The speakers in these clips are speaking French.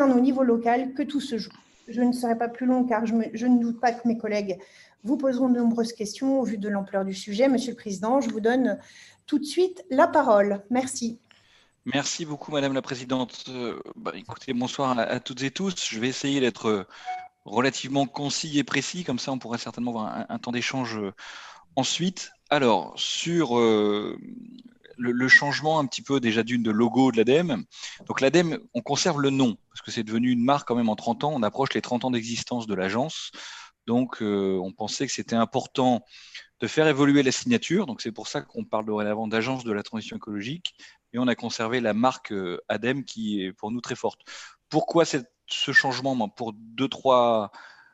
au niveau local que tout se joue. Je ne serai pas plus long car je, ne doute pas que mes collègues vous poseront de nombreuses questions au vu de l'ampleur du sujet. Monsieur le Président, je vous donne tout de suite la parole. Merci. Merci beaucoup, Madame la Présidente. Euh, bah, écoutez, bonsoir à, toutes et tous. Je vais essayer d'être euh, relativement concis et précis, comme ça on pourrait certainement avoir un, temps d'échange euh, ensuite. Alors, sur le, changement un petit peu déjà d'une de logo de l'ADEME. Donc l'ADEME, on conserve le nom, parce que c'est devenu une marque quand même en 30 ans. On approche les 30 ans d'existence de l'agence. Donc on pensait que c'était important de faire évoluer la signature. Donc c'est pour ça qu'on parle dorénavant d'agence de la transition écologique. Et on a conservé la marque euh, ADEME qui est pour nous très forte. Pourquoi ce changement? Pour deux, trois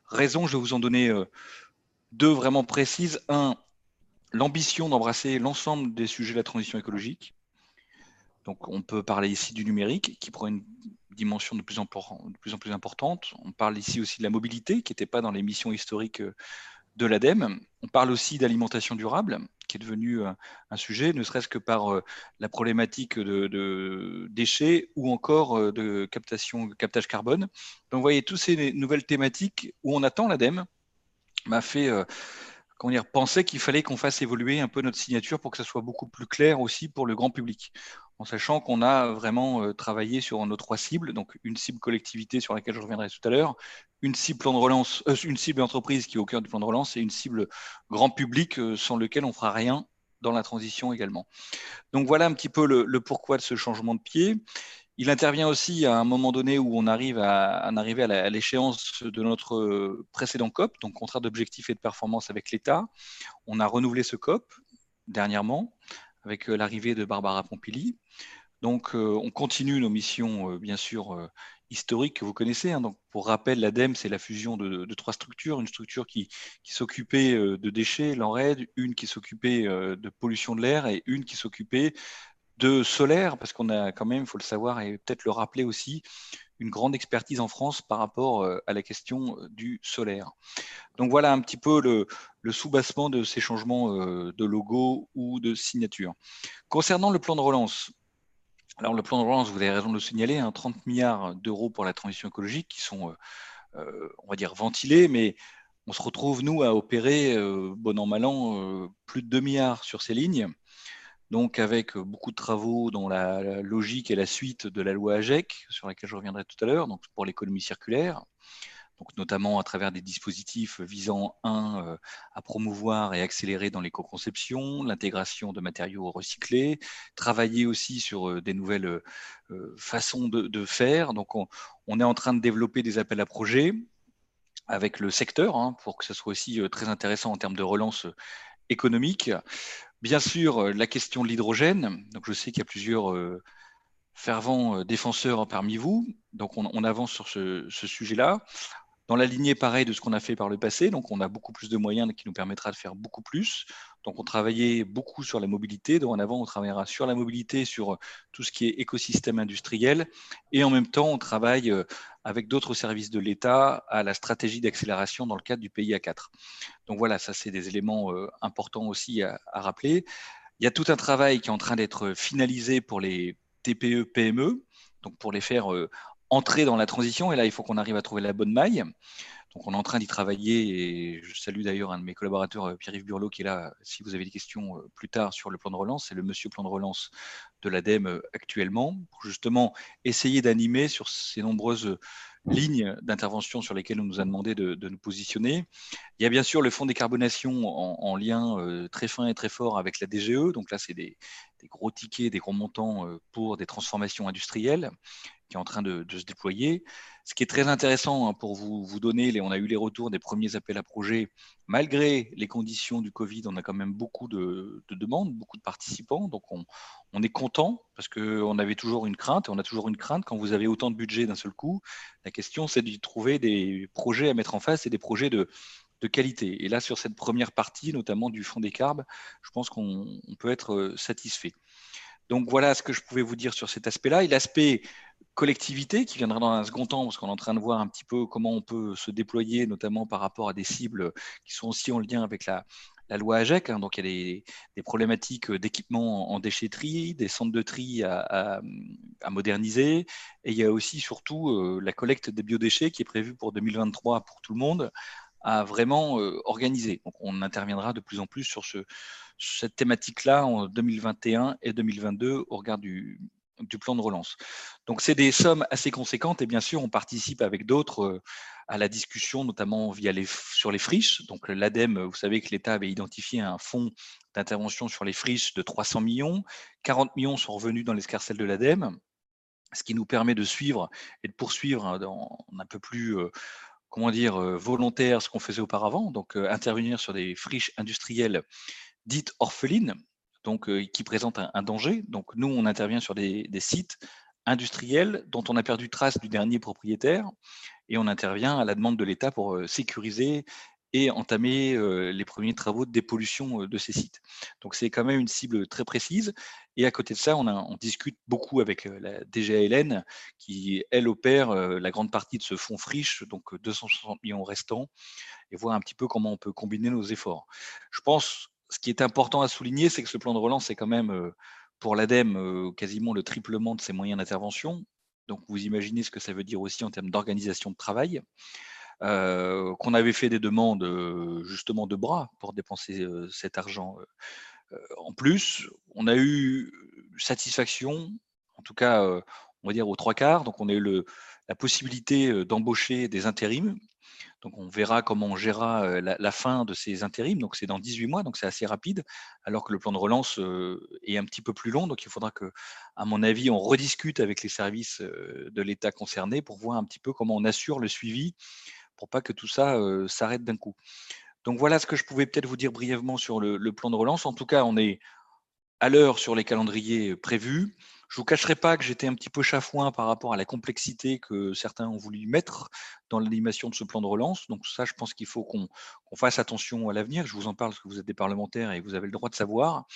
raisons. Je vais vous en donner euh, deux vraiment précises. Un, l'ambition d'embrasser l'ensemble des sujets de la transition écologique. Donc on peut parler ici du numérique qui prend une dimension de plus en plus, importante. On parle ici aussi de la mobilité qui n'était pas dans les missions historiques euh, de l'ADEME. On parle aussi d'alimentation durable, qui est devenu euh, un sujet, ne serait-ce que par euh, la problématique de, déchets ou encore de captation, captage carbone. Donc, vous voyez, toutes ces nouvelles thématiques où on attend l'ADEME m'a fait penser qu'il fallait qu'on fasse évoluer un peu notre signature pour que ça soit beaucoup plus clair aussi pour le grand public en sachant qu'on a vraiment euh, travaillé sur nos trois cibles, donc une cible collectivité sur laquelle je reviendrai tout à l'heure, une cible euh, entreprise qui est au cœur du plan de relance et une cible grand public euh, sans lequel on fera rien dans la transition également. Donc voilà un petit peu le, pourquoi de ce changement de pied. Il intervient aussi à un moment donné où on arrive à, à arriver à l'échéance de notre précédent COP, donc contrat d'objectifs et de performance avec l'État. On a renouvelé ce COP dernièrement avec euh, l'arrivée de Barbara Pompili. Donc, euh, on continue nos missions, euh, bien sûr, historiques que vous connaissez. Hein. Donc, pour rappel, l'ADEME, c'est la fusion de, trois structures. Une structure qui, s'occupait de déchets, l'ENRED, une qui s'occupait de pollution de l'air et une qui s'occupait de solaire, parce qu'on a quand même, il faut le savoir et peut-être le rappeler aussi, une grande expertise en France par rapport euh, à la question euh, du solaire. Donc voilà un petit peu le, sous-bassement de ces changements euh, de logo ou de signature. Concernant le plan de relance, alors le plan de relance, vous avez raison de le signaler, 30 hein, milliards d'euros pour la transition écologique qui sont, on va dire, ventilés, mais on se retrouve, nous, à opérer, bon an, mal an, plus de 2 milliards sur ces lignes donc avec euh, beaucoup de travaux dans la, logique et la suite de la loi AGEC, sur laquelle je reviendrai tout à l'heure, donc pour l'économie circulaire, donc notamment à travers des dispositifs visant, un, euh, à promouvoir et accélérer dans l'éco-conception, l'intégration de matériaux recyclés, travailler aussi sur euh, des nouvelles façons de, faire. Donc on, est en train de développer des appels à projets avec le secteur, hein, pour que ce soit aussi très intéressant en termes de relance économique. Bien sûr, euh, la question de l'hydrogène. Je sais qu'il y a plusieurs euh, fervents euh, défenseurs parmi vous. Donc, on, avance sur ce, sujet-là. Dans la lignée pareille de ce qu'on a fait par le passé, donc on a beaucoup plus de moyens qui nous permettra de faire beaucoup plus. Donc on travaillait beaucoup sur la mobilité. Donc en avant, on travaillera sur la mobilité, sur tout ce qui est écosystème industriel. Et en même temps, on travaille avec d'autres services de l'État à la stratégie d'accélération dans le cadre du PIA 4. Donc voilà, ça c'est des éléments euh, importants aussi à, rappeler. Il y a tout un travail qui est en train d'être finalisé pour les TPE, PME, donc pour les faire euh, entrer dans la transition. Et là, il faut qu'on arrive à trouver la bonne maille. Donc on est en train d'y travailler et je salue d'ailleurs un de mes collaborateurs, euh, Pierre-Yves Burlot, qui est là si vous avez des questions plus tard sur le plan de relance. C'est le monsieur plan de relance de l'ADEME actuellement, pour justement essayer d'animer sur ces nombreuses lignes d'intervention sur lesquelles on nous a demandé de, nous positionner. Il y a bien sûr le fonds décarbonation en, lien euh, très fin et très fort avec la DGE. Donc là, c'est des, gros tickets, des gros montants euh, pour des transformations industrielles qui est en train de, se déployer. Ce qui est très intéressant hein, pour vous, vous donner, on a eu les retours des premiers appels à projets. Malgré les conditions du Covid, on a quand même beaucoup de, demandes, beaucoup de participants. Donc on, est content parce qu'on avait toujours une crainte, et on a toujours une crainte quand vous avez autant de budget d'un seul coup. La question, c'est de trouver des projets à mettre en face et des projets de, de qualité. Et là, sur cette première partie, notamment du fonds des carbes, je pense qu'on peut être euh, satisfait. Donc voilà ce que je pouvais vous dire sur cet aspect-là. Et l'aspect collectivité qui viendra dans un second temps, parce qu'on est en train de voir un petit peu comment on peut se déployer, notamment par rapport à des cibles qui sont aussi en lien avec la, loi AGEC. Hein. donc, il y a des, problématiques d'équipement en déchetterie, des centres de tri à, moderniser. Et il y a aussi, surtout, la collecte des biodéchets qui est prévue pour 2023 pour tout le monde à vraiment organiser. Donc, on interviendra de plus en plus sur ce, cette thématique-là en 2021 et 2022 au regard du, du plan de relance. Donc, c'est des sommes assez conséquentes et bien sûr, on participe avec d'autres euh, à la discussion, notamment via sur les friches. Donc, l'ADEME, vous savez que l'État avait identifié un fonds d'intervention sur les friches de 300 millions. 40 millions sont revenus dans l'escarcelle de l'ADEME, ce qui nous permet de suivre et de poursuivre hein, dans, un peu plus, euh, comment dire, euh, volontaire ce qu'on faisait auparavant. Donc, intervenir sur des friches industrielles dites orphelines, donc, euh, qui présentent un, danger. Donc, nous, on intervient sur des, sites industriels dont on a perdu trace du dernier propriétaire et on intervient à la demande de l'État pour euh, sécuriser et entamer euh, les premiers travaux de dépollution de ces sites. Donc c'est quand même une cible très précise. Et à côté de ça, on, on discute beaucoup avec la DGALN qui, elle, opère la grande partie de ce fonds friche, donc 260 millions restants, et voir un petit peu comment on peut combiner nos efforts. Je pense ce qui est important à souligner, c'est que ce plan de relance est quand même euh, pour l'ADEME euh, quasiment le triplement de ses moyens d'intervention. Donc vous imaginez ce que ça veut dire aussi en termes d'organisation de travail. Euh, qu'on avait fait des demandes justement de bras pour dépenser cet argent en plus. On a eu satisfaction, en tout cas, on va dire aux trois quarts. Donc on a eu la possibilité d'embaucher des intérims donc on verra comment on gérera la, fin de ces intérims. Donc c'est dans 18 mois, donc c'est assez rapide, alors que le plan de relance est un petit peu plus long. Donc il faudra que, à mon avis, on rediscute avec les services de l'État concernés pour voir un petit peu comment on assure le suivi pour pas que tout ça s'arrête d'un coup. Donc voilà ce que je pouvais peut-être vous dire brièvement sur le plan de relance. En tout cas, on est à l'heure sur les calendriers prévus. Je vous cacherai pas que j'étais un petit peu chafouin par rapport à la complexité que certains ont voulu mettre dans l'animation de ce plan de relance. Donc ça, je pense qu'il faut qu'on fasse attention à l'avenir. Je vous en parle parce que vous êtes des parlementaires et vous avez le droit de savoir.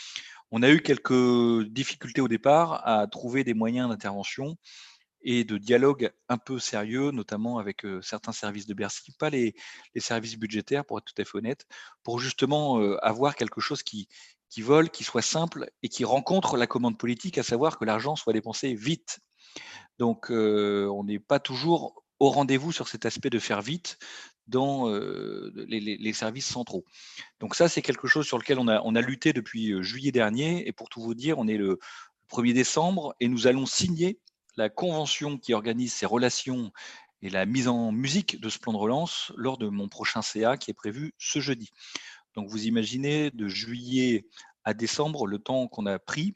On a eu quelques difficultés au départ à trouver des moyens d'intervention et de dialogue un peu sérieux, notamment avec euh, certains services de Bercy, pas les, services budgétaires, pour être tout à fait honnête, pour justement euh, avoir quelque chose qui, vole, qui soit simple et qui rencontre la commande politique, à savoir que l'argent soit dépensé vite. Donc, euh, on n'est pas toujours au rendez-vous sur cet aspect de faire vite dans les, services centraux. Donc ça, c'est quelque chose sur lequel on a, lutté depuis juillet dernier. Et pour tout vous dire, on est le 1er décembre et nous allons signer la convention qui organise ces relations et la mise en musique de ce plan de relance lors de mon prochain CA qui est prévu ce jeudi. Donc vous imaginez de juillet à décembre le temps qu'on a pris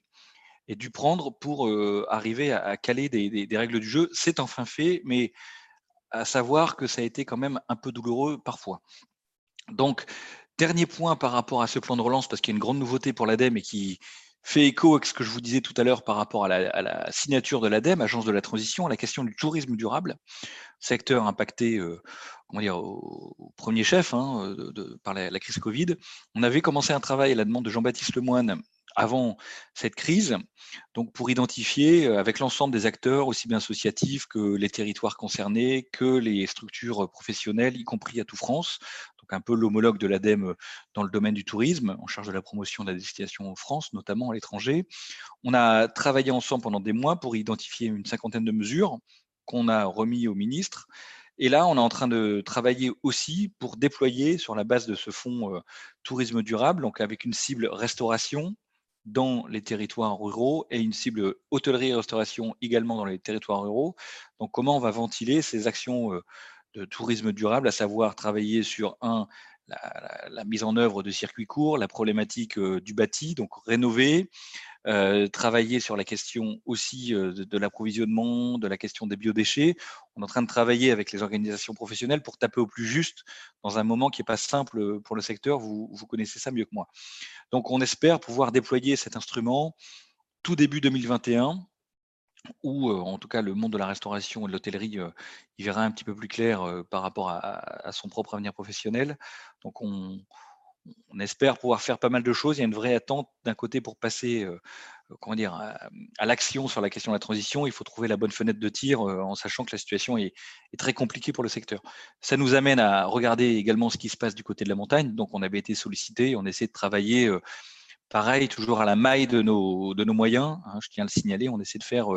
et dû prendre pour euh, arriver à, caler des, règles du jeu. C'est enfin fait, mais à savoir que ça a été quand même un peu douloureux parfois. Donc, dernier point par rapport à ce plan de relance, parce qu'il y a une grande nouveauté pour l'ADEME et qui fait écho avec ce que je vous disais tout à l'heure par rapport à la, signature de l'ADEME, Agence de la transition, à la question du tourisme durable, secteur impacté euh, au, premier chef hein, par la, crise Covid. On avait commencé un travail à la demande de Jean-Baptiste Lemoine avant cette crise, donc pour identifier euh, avec l'ensemble des acteurs, aussi bien associatifs que les territoires concernés, que les structures professionnelles, y compris à tout France, un peu l'homologue de l'ADEME dans le domaine du tourisme, en charge de la promotion de la destination en France, notamment à l'étranger. On a travaillé ensemble pendant des mois pour identifier une cinquantaine de mesures qu'on a remis au ministre et là, on est en train de travailler aussi pour déployer sur la base de ce fonds euh, tourisme durable, donc avec une cible restauration dans les territoires ruraux et une cible hôtellerie et restauration également dans les territoires ruraux. Donc, comment on va ventiler ces actions euh, de tourisme durable, à savoir travailler sur un, la, mise en œuvre de circuits courts, la problématique euh, du bâti, donc rénover, euh, travailler sur la question aussi euh, de, l'approvisionnement, de la question des biodéchets. On est en train de travailler avec les organisations professionnelles pour taper au plus juste dans un moment qui n'est pas simple pour le secteur. Vous, vous connaissez ça mieux que moi. Donc, on espère pouvoir déployer cet instrument tout début 2021 où en tout cas le monde de la restauration et de l'hôtellerie il verra un petit peu plus clair par rapport à, son propre avenir professionnel. Donc on, espère pouvoir faire pas mal de choses. Il y a une vraie attente d'un côté pour passer comment dire, à, l'action sur la question de la transition, il faut trouver la bonne fenêtre de tir en sachant que la situation est, très compliquée pour le secteur. Ça nous amène à regarder également ce qui se passe du côté de la montagne. Donc, on avait été sollicité, on essaie de travailler pareil, toujours à la maille de nos, de nos moyens. Hein, je tiens à le signaler, on essaie de faire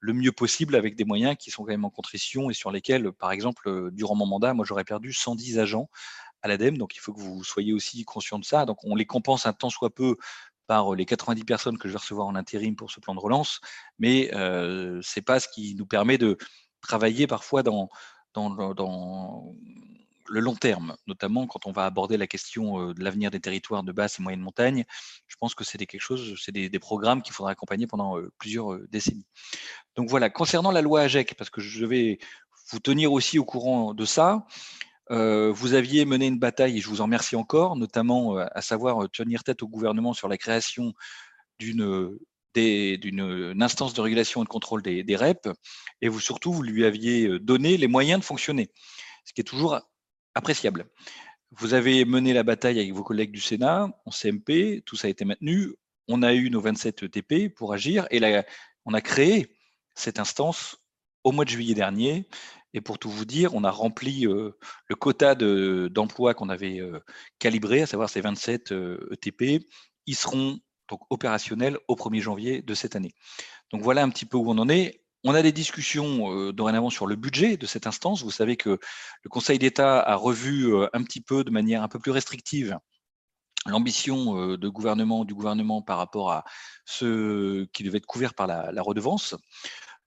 le mieux possible avec des moyens qui sont quand même en contrition et sur lesquels, par exemple, durant mon mandat, moi j'aurais perdu 110 agents à l'ADEME, donc il faut que vous soyez aussi conscient de ça. Donc on les compense un temps soit peu par les 90 personnes que je vais recevoir en intérim pour ce plan de relance, mais euh, ce n'est pas ce qui nous permet de travailler parfois dans, dans, le long terme, notamment quand on va aborder la question de l'avenir des territoires de basse et moyenne montagne. Je pense que c'est quelque chose, c'est des, programmes qu'il faudra accompagner pendant plusieurs décennies. Donc voilà, concernant la loi AGEC, parce que je vais vous tenir aussi au courant de ça, vous aviez mené une bataille, et je vous en remercie encore, notamment à savoir tenir tête au gouvernement sur la création d'une d'une instance de régulation et de contrôle des, des, REP, et vous surtout, vous lui aviez donné les moyens de fonctionner, ce qui est toujours appréciable. Vous avez mené la bataille avec vos collègues du Sénat, en CMP, tout ça a été maintenu, on a eu nos 27 TP pour agir, et on a créé cette instance au mois de juillet dernier, et pour tout vous dire, on a rempli le quota d'emplois qu'on avait calibré, à savoir ces 27 ETP. E Ils seront donc opérationnels au 1er janvier de cette année. Donc voilà un petit peu où on en est. On a des discussions dorénavant sur le budget de cette instance. Vous savez que le Conseil d'État a revu un petit peu de manière un peu plus restrictive l'ambition de gouvernement du gouvernement par rapport à ce qui devait être couvert par la, la redevance.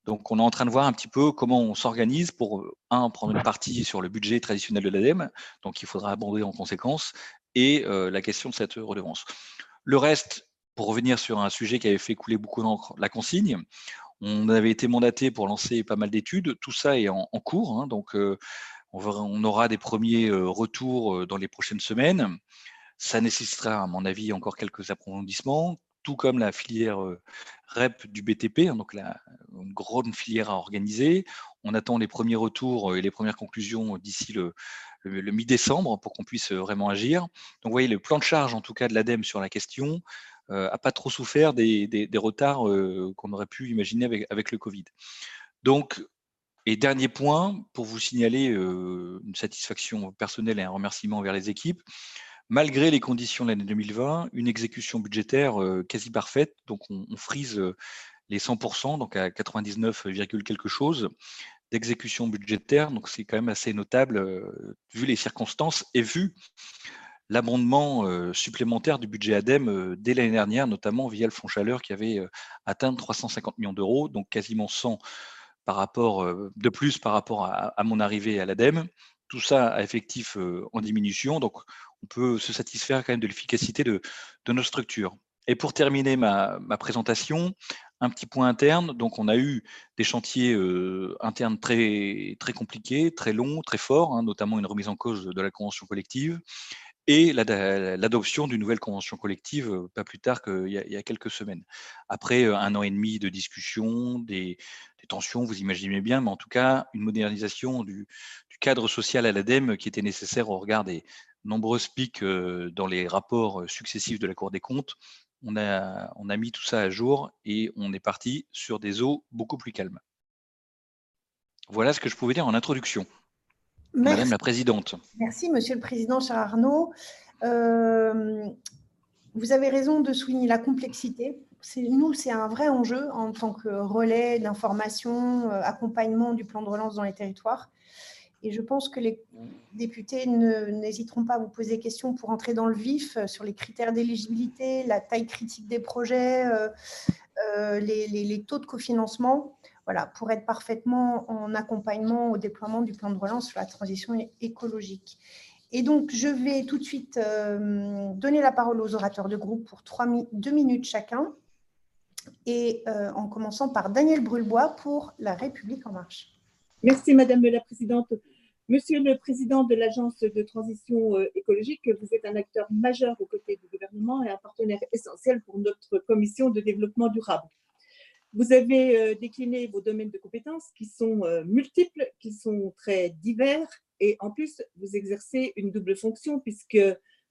Donc, on est en train de voir un petit peu comment on s'organise pour, un, prendre une partie sur le budget traditionnel de l'ADEME, donc il faudra abonder en conséquence, et la question de cette redevance. Le reste, pour revenir sur un sujet qui avait fait couler beaucoup d'encre, la consigne, on avait été mandaté pour lancer pas mal d'études, tout ça est en, cours, hein, donc on, aura des premiers retours dans les prochaines semaines. Ça nécessitera, à mon avis, encore quelques approfondissements, tout comme la filière REP du BTP, hein, donc une grande filière à organiser. On attend les premiers retours et les premières conclusions d'ici le, mi-décembre pour qu'on puisse vraiment agir. Donc, vous voyez, le plan de charge, en tout cas, de l'ADEME sur la question n'a pas trop souffert des, retards qu'on aurait pu imaginer avec, avec, le Covid. Donc, et dernier point, pour vous signaler une satisfaction personnelle et un remerciement vers les équipes, malgré les conditions de l'année 2020, une exécution budgétaire euh, quasi parfaite. Donc, on, frise euh, les 100%, donc à 99, quelque chose d'exécution budgétaire. Donc, c'est quand même assez notable euh, vu les circonstances et vu l'abondement supplémentaire du budget ADEME dès l'année dernière, notamment via le Fonds Chaleur qui avait atteint 350 millions d'euros, donc quasiment 100 par rapport, de plus par rapport à, mon arrivée à l'ADEME. Tout ça à effectif en diminution. Donc, on peut se satisfaire quand même de l'efficacité de, nos structures. Et pour terminer ma, présentation, un petit point interne. Donc, on a eu des chantiers euh, internes très, très compliqués, très longs, très forts, hein, notamment une remise en cause de la convention collective et l'adoption d'une nouvelle convention collective euh, pas plus tard qu'il y, a quelques semaines. Après euh, un an et demi de discussion, des, tensions, vous imaginez bien, mais en tout cas, une modernisation du, cadre social à l'ADEME qui était nécessaire au regard des, nombreuses pics dans les rapports successifs de la Cour des comptes. On a, on a mis tout ça à jour et on est parti sur des eaux beaucoup plus calmes. Voilà ce que je pouvais dire en introduction. Madame la Présidente. Merci, Monsieur le Président, cher Arnaud. vous avez raison de souligner la complexité. Nous, c'est un vrai enjeu en tant que relais d'information, accompagnement du plan de relance dans les territoires. Et je pense que les députés n'hésiteront pas à vous poser des questions pour entrer dans le vif euh, sur les critères d'éligibilité, la taille critique des projets, euh, euh, les, taux de cofinancement, voilà, pour être parfaitement en accompagnement au déploiement du plan de relance sur la transition écologique. Et donc, je vais tout de suite donner la parole aux orateurs de groupe pour deux minutes chacun, et en commençant par Daniel Brulbois pour La République en marche. Merci, Madame la Présidente. Monsieur le Président de l'Agence de transition euh, écologique, vous êtes un acteur majeur aux côtés du gouvernement et un partenaire essentiel pour notre commission de développement durable. Vous avez euh, décliné vos domaines de compétences qui sont euh, multiples, qui sont très divers et en plus, vous exercez une double fonction puisque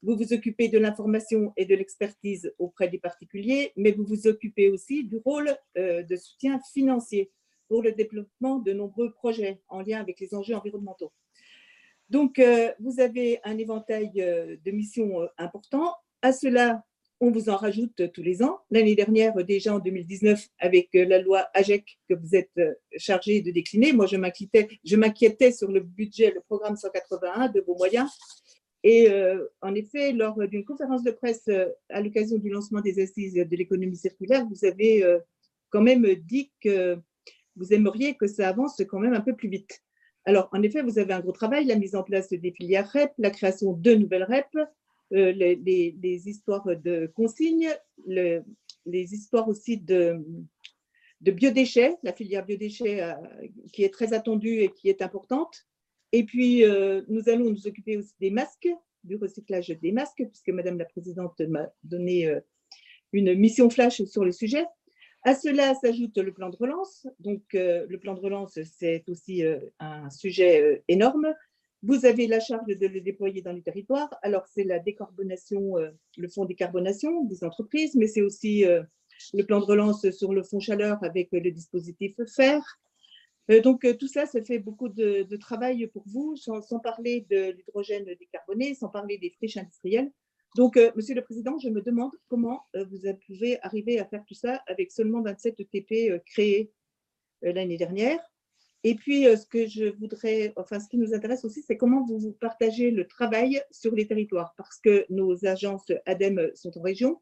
Vous vous occupez de l'information et de l'expertise auprès des particuliers, mais vous vous occupez aussi du rôle euh, de soutien financier pour le développement de nombreux projets en lien avec les enjeux environnementaux. Donc, vous avez un éventail de missions importants. À cela, on vous en rajoute tous les ans. L'année dernière, déjà en 2019, avec la loi AGEC que vous êtes chargé de décliner, moi, je m'inquiétais sur le budget, le programme 181 de vos moyens. Et euh, en effet, lors d'une conférence de presse euh, à l'occasion du lancement des assises de l'économie circulaire, vous avez euh, quand même dit que vous aimeriez que ça avance quand même un peu plus vite. Alors, en effet, vous avez un gros travail, la mise en place des filières REP, la création de nouvelles REP, les, histoires de consignes, les histoires aussi de, biodéchets, la filière biodéchets qui est très attendue et qui est importante. Et puis, euh, nous allons nous occuper aussi des masques, du recyclage des masques, puisque Madame la Présidente m'a donné euh, une mission flash sur le sujet. À cela s'ajoute le plan de relance. Donc, euh, le plan de relance, c'est aussi un sujet énorme. Vous avez la charge de le déployer dans les territoires. Alors, c'est la décarbonation, le fonds décarbonation des entreprises, mais c'est aussi le plan de relance sur le fonds chaleur avec le dispositif FER, euh, donc, euh, tout ça, ça fait beaucoup de, travail pour vous, sans, parler de l'hydrogène décarboné, sans parler des friches industrielles. Donc, euh, Monsieur le Président, je me demande comment vous pouvez arriver à faire tout ça avec seulement 27 TP créés l'année dernière. Et puis, ce que je voudrais, enfin, ce qui nous intéresse aussi, c'est comment vous, partagez le travail sur les territoires, parce que nos agences ADEME sont en région.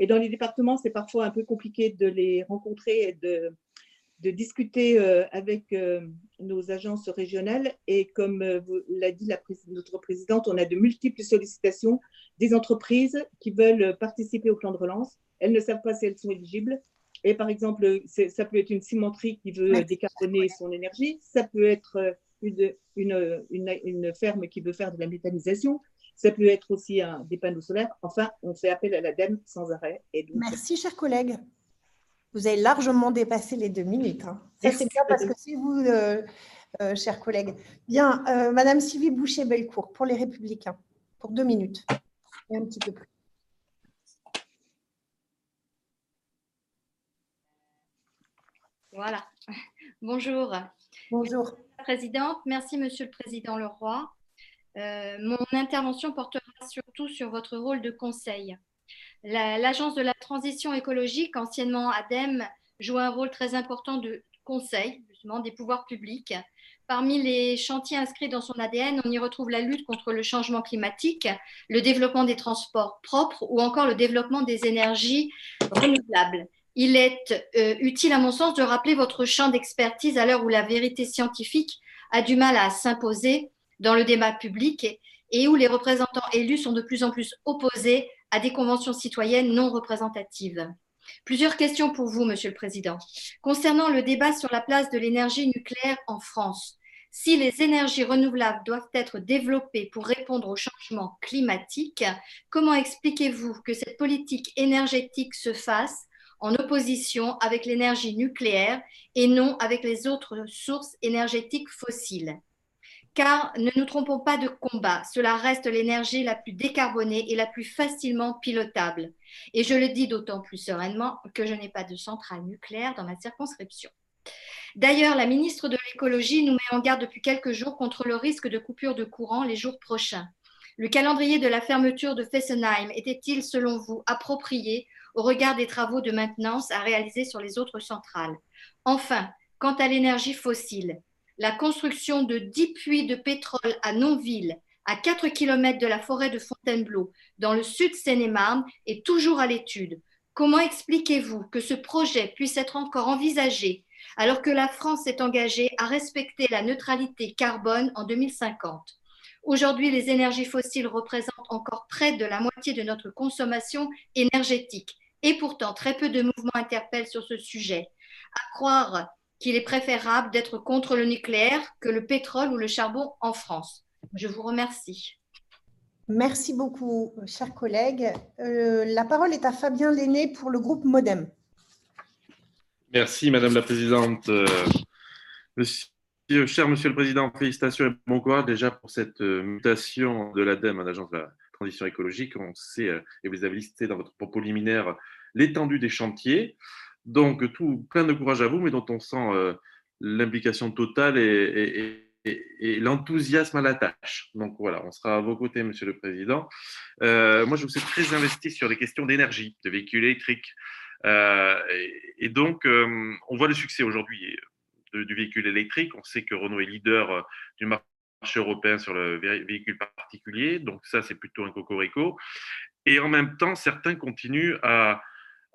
Et dans les départements, c'est parfois un peu compliqué de les rencontrer et de, discuter euh, avec euh, nos agences régionales. Et comme euh, l'a dit notre présidente, on a de multiples sollicitations des entreprises qui veulent participer au plan de relance. Elles ne savent pas si elles sont éligibles. Et par exemple, ça peut être une cimenterie qui veut décarboner son énergie, ça peut être une, une, une, ferme qui veut faire de la méthanisation, ça peut être aussi un, des panneaux solaires. Enfin, on fait appel à l'ADEME sans arrêt. Et Merci, chers collègues. Vous avez largement dépassé les deux minutes. Hein. Ça, c'est bien parce que c'est vous, euh, euh, chers collègues. Bien, euh, Madame Sylvie Boucher-Belcourt, pour les Républicains, pour deux minutes et un petit peu plus. Voilà. Bonjour. Bonjour. Présidente, merci Monsieur le Président Leroy. mon intervention portera surtout sur votre rôle de conseil. L'Agence de la transition écologique, anciennement ADEME, joue un rôle très important de conseil justement, des pouvoirs publics. Parmi les chantiers inscrits dans son ADN, on y retrouve la lutte contre le changement climatique, le développement des transports propres ou encore le développement des énergies renouvelables. Il est euh, utile, à mon sens, de rappeler votre champ d'expertise à l'heure où la vérité scientifique a du mal à s'imposer dans le débat public et où les représentants élus sont de plus en plus opposés à des conventions citoyennes non représentatives. Plusieurs questions pour vous, Monsieur le Président. Concernant le débat sur la place de l'énergie nucléaire en France, si les énergies renouvelables doivent être développées pour répondre au changement climatique, comment expliquez-vous que cette politique énergétique se fasse en opposition avec l'énergie nucléaire et non avec les autres sources énergétiques fossiles car ne nous trompons pas de combat, cela reste l'énergie la plus décarbonée et la plus facilement pilotable. Et je le dis d'autant plus sereinement que je n'ai pas de centrale nucléaire dans ma circonscription. D'ailleurs, la ministre de l'écologie nous met en garde depuis quelques jours contre le risque de coupure de courant les jours prochains. Le calendrier de la fermeture de Fessenheim était-il, selon vous, approprié au regard des travaux de maintenance à réaliser sur les autres centrales Enfin, quant à l'énergie fossile, la construction de 10 puits de pétrole à Nonville, à 4 km de la forêt de Fontainebleau, dans le sud Seine-et-Marne, est toujours à l'étude. Comment expliquez-vous que ce projet puisse être encore envisagé alors que la France s'est engagée à respecter la neutralité carbone en 2050 Aujourd'hui, les énergies fossiles représentent encore près de la moitié de notre consommation énergétique. Et pourtant, très peu de mouvements interpellent sur ce sujet. À croire qu'il est préférable d'être contre le nucléaire que le pétrole ou le charbon en France. Je vous remercie. Merci beaucoup, chers collègues. Euh, la parole est à Fabien Lenné pour le groupe Modem. Merci, Madame la Présidente. Euh, cher Monsieur le Président, félicitations et bon courage déjà pour cette euh, mutation de l'ADEME à l'Agence de la transition écologique. On sait, et vous avez listé dans votre propos liminaire, l'étendue des chantiers. Donc, tout, plein de courage à vous, mais dont on sent l'implication totale et, l'enthousiasme à la tâche. Donc voilà, on sera à vos côtés, Monsieur le Président. moi, je vous suis très investi sur les questions d'énergie, de véhicules électriques. et, donc, on voit le succès aujourd'hui du véhicule électrique. On sait que Renault est leader du marché européen sur le véhicule particulier. Donc ça, c'est plutôt un cocorico. Et en même temps, certains continuent à,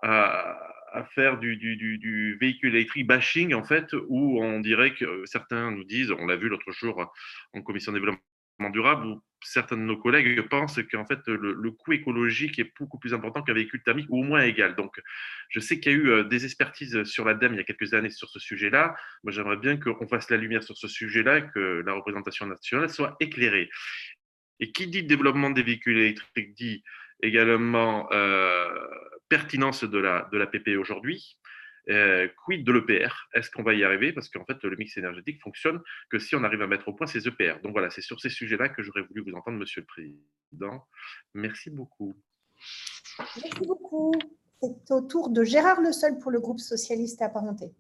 à, faire du, du, véhicule électrique bashing, en fait, où on dirait que certains nous disent, on l'a vu l'autre jour en commission développement durable, où certains de nos collègues pensent qu'en fait le, coût écologique est beaucoup plus important qu'un véhicule thermique ou au moins égal. Donc, je sais qu'il y a eu euh, des expertises sur l'ADEME il y a quelques années sur ce sujet-là. Moi, j'aimerais bien qu'on fasse la lumière sur ce sujet-là et que la représentation nationale soit éclairée. Et qui dit développement des véhicules électriques dit également euh, pertinence de la, de la PPE aujourd'hui. Euh, quid de l'EPR Est-ce qu'on va y arriver? Parce qu'en fait, le mix énergétique fonctionne que si on arrive à mettre au point ces EPR. Donc voilà, c'est sur ces sujets-là que j'aurais voulu vous entendre, Monsieur le Président. Merci beaucoup. Merci beaucoup. C'est au tour de Gérard Le Seul pour le groupe socialiste apparenté.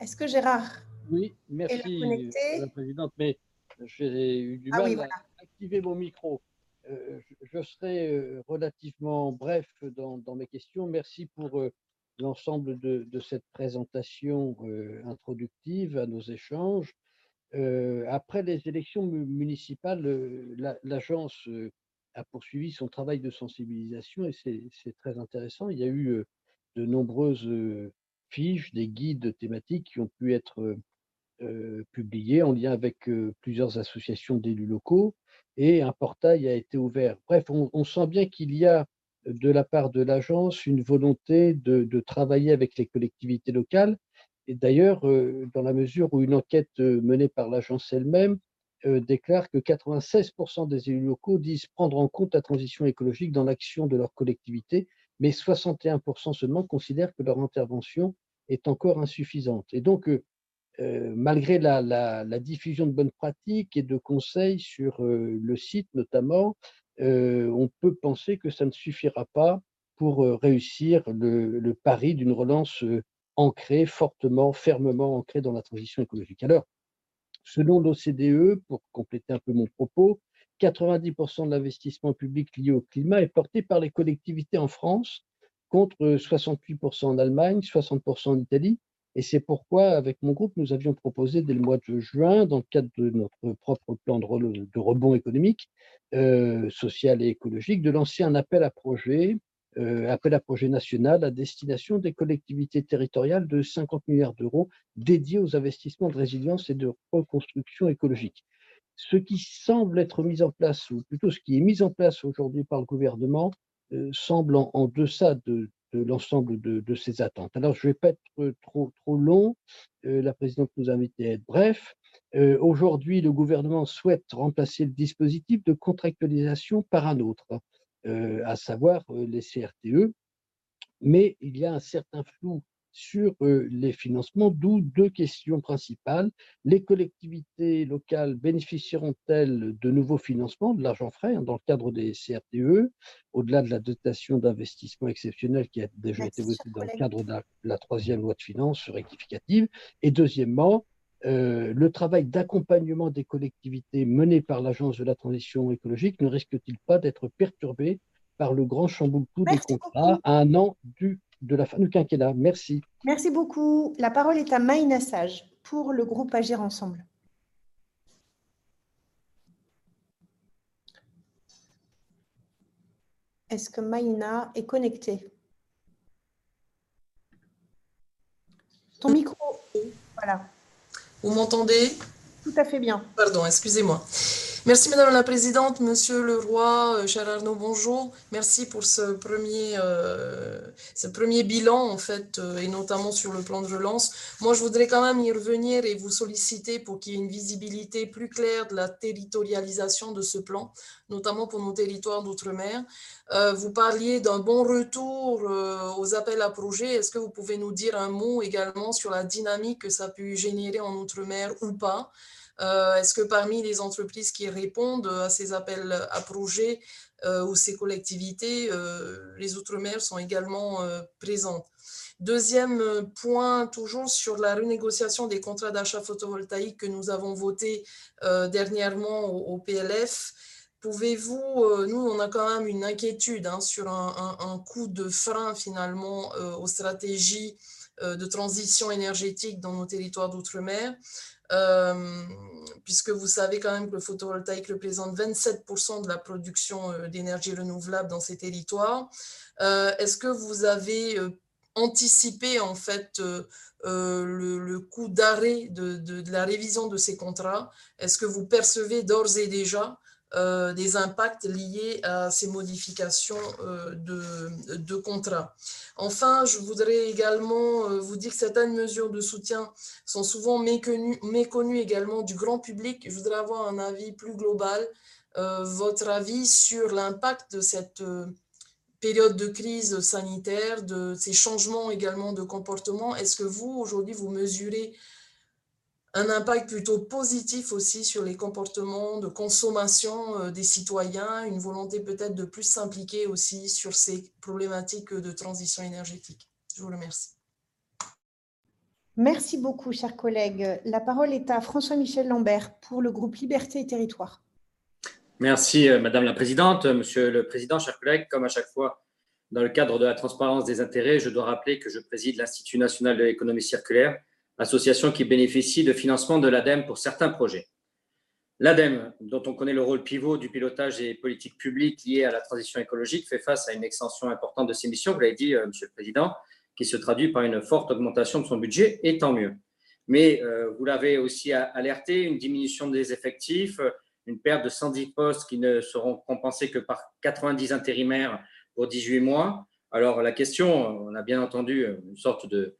Est-ce que Gérard Oui, merci, la Présidente, mais j'ai eu du ah mal à activer mon micro. Euh, je serai euh, relativement bref dans, mes questions. Merci pour euh, l'ensemble de, cette présentation introductive à nos échanges. après les élections municipales, l'agence a poursuivi son travail de sensibilisation et c'est très intéressant. Il y a eu de nombreuses fiches, des guides thématiques qui ont pu être publiés en lien avec plusieurs associations d'élus locaux et un portail a été ouvert. Bref, on, sent bien qu'il y a de la part de l'agence une volonté de, travailler avec les collectivités locales. Et d'ailleurs, euh, dans la mesure où une enquête euh, menée par l'agence elle-même euh, déclare que 96% des élus locaux disent prendre en compte la transition écologique dans l'action de leur collectivité, mais 61% seulement considèrent que leur intervention est encore insuffisante. Et donc, euh, malgré la, diffusion de bonnes pratiques et de conseils sur euh, le site notamment, euh, on peut penser que ça ne suffira pas pour réussir le, pari d'une relance ancrée, fortement, fermement ancrée dans la transition écologique. Alors, selon l'OCDE, pour compléter un peu mon propos, 90% de l'investissement public lié au climat est porté par les collectivités en France, contre 68% en Allemagne, 60% en Italie et c'est pourquoi, avec mon groupe, nous avions proposé dès le mois de juin, dans le cadre de notre propre plan de, rebond économique, euh, social et écologique, de lancer un appel à projet, euh, appel à projet national à destination des collectivités territoriales de 50 milliards d'euros dédiés aux investissements de résilience et de reconstruction écologique. Ce qui semble être mis en place, ou plutôt ce qui est mis en place aujourd'hui par le gouvernement, euh, semble en, deçà de, de l'ensemble de, ces attentes. Alors, je ne vais pas être trop, trop long. Euh, la présidente nous a invité à être bref. Euh, aujourd'hui, le gouvernement souhaite remplacer le dispositif de contractualisation par un autre, euh, à savoir les CRTE. Mais il y a un certain flou sur les financements, d'où deux questions principales. Les collectivités locales bénéficieront-elles de nouveaux financements, de l'argent frais, hein, dans le cadre des CRTE, au-delà de la dotation d'investissement exceptionnelle qui a déjà été votée dans le cadre de la, troisième loi de finances rectificative. Et deuxièmement, le travail d'accompagnement des collectivités mené par l'Agence de la transition écologique ne risque-t-il pas d'être perturbé par le grand chamboulement des contrats à un an du de la fin du quinquennat. Merci. Merci beaucoup. La parole est à Maïna Sage pour le groupe Agir Ensemble. Est-ce que Maïna est connectée? Ton micro, voilà. Vous m'entendez? Tout à fait bien. Pardon, excusez-moi. Merci Madame la Présidente, Monsieur Leroy, euh, cher Arnaud, bonjour. Merci pour ce premier, euh, bilan en fait, euh, et notamment sur le plan de relance. Moi, je voudrais quand même y revenir et vous solliciter pour qu'il y ait une visibilité plus claire de la territorialisation de ce plan, notamment pour nos territoires d'outre-mer. vous parliez d'un bon retour aux appels à projets. Est-ce que vous pouvez nous dire un mot également sur la dynamique que ça a pu générer en outre-mer ou pas? Est-ce que parmi les entreprises qui répondent à ces appels à projets ou ces collectivités, les Outre-mer sont également présentes? Deuxième point, toujours sur la renégociation des contrats d'achat photovoltaïque que nous avons voté dernièrement au, PLF. Pouvez-vous, nous, on a quand même une inquiétude hein, sur un, coup de frein finalement aux stratégies de transition énergétique dans nos territoires d'outre-mer. Puisque vous savez quand même que le photovoltaïque représente 27% de la production d'énergie renouvelable dans ces territoires. Est-ce que vous avez anticiper en fait euh, euh, le, coût d'arrêt de, la révision de ces contrats? Est-ce que vous percevez d'ores et déjà euh, des impacts liés à ces modifications de, de, contrats. Enfin, je voudrais également vous dire que certaines mesures de soutien sont souvent méconnues également du grand public. Je voudrais avoir un avis plus global, votre avis sur l'impact de cette période de crise sanitaire, de ces changements également de comportement, est-ce que vous, aujourd'hui, vous mesurez un impact plutôt positif aussi sur les comportements de consommation euh, des citoyens, une volonté peut-être de plus s'impliquer aussi sur ces problématiques de transition énergétique Je vous remercie. Merci beaucoup, chers collègues. La parole est à François-Michel Lambert pour le groupe Liberté et Territoire. Merci, euh, Madame la Présidente. Monsieur le Président, chers collègues, comme à chaque fois, dans le cadre de la transparence des intérêts, je dois rappeler que je préside l'Institut national de l'économie circulaire, association qui bénéficie de financement de l'ADEME pour certains projets. L'ADEME, dont on connaît le rôle pivot du pilotage des politiques publiques liées à la transition écologique, fait face à une extension importante de ses missions, vous l'avez dit, euh, Monsieur le Président, qui se traduit par une forte augmentation de son budget, et tant mieux. Mais euh, vous l'avez aussi alerté, une diminution des effectifs, une perte de 110 postes qui ne seront compensés que par 90 intérimaires pour 18 mois. Alors la question, on a bien entendu une sorte de,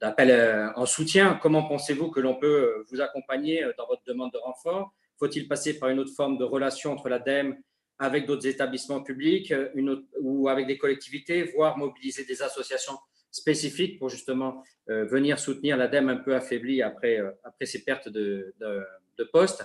d'appel euh, en soutien. Comment pensez-vous que l'on peut vous accompagner dans votre demande de renfort? Faut-il passer par une autre forme de relation entre l'ADEME avec d'autres établissements publics ou avec des collectivités, voire mobiliser des associations spécifiques pour justement euh, venir soutenir l'ADEME un peu affaiblie après, euh, après ces pertes de, de, postes?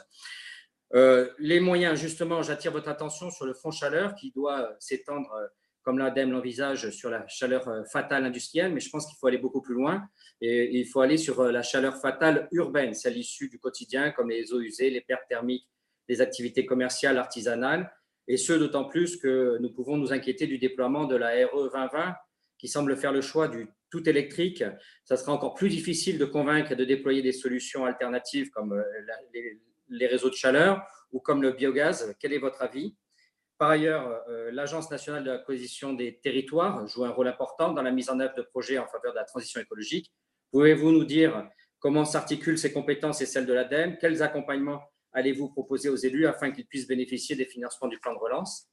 Euh, les moyens, justement, j'attire votre attention sur le fonds chaleur qui doit s'étendre, euh, comme l'ADEME l'envisage, sur la chaleur euh, fatale industrielle, mais je pense qu'il faut aller beaucoup plus loin et il faut aller sur la chaleur fatale urbaine, celle issue du quotidien, comme les eaux usées, les pertes thermiques, les activités commerciales, artisanales, et ce, d'autant plus que nous pouvons nous inquiéter du déploiement de la RE 2020 qui semble faire le choix du tout électrique. Ça sera encore plus difficile de convaincre et de déployer des solutions alternatives comme les les réseaux de chaleur ou comme le biogaz. Quel est votre avis? Par ailleurs, euh, l'Agence nationale de la cohésion des territoires joue un rôle important dans la mise en œuvre de projets en faveur de la transition écologique. Pouvez-vous nous dire comment s'articulent ces compétences et celles de l'ADEME Quels accompagnements allez-vous proposer aux élus afin qu'ils puissent bénéficier des financements du plan de relance?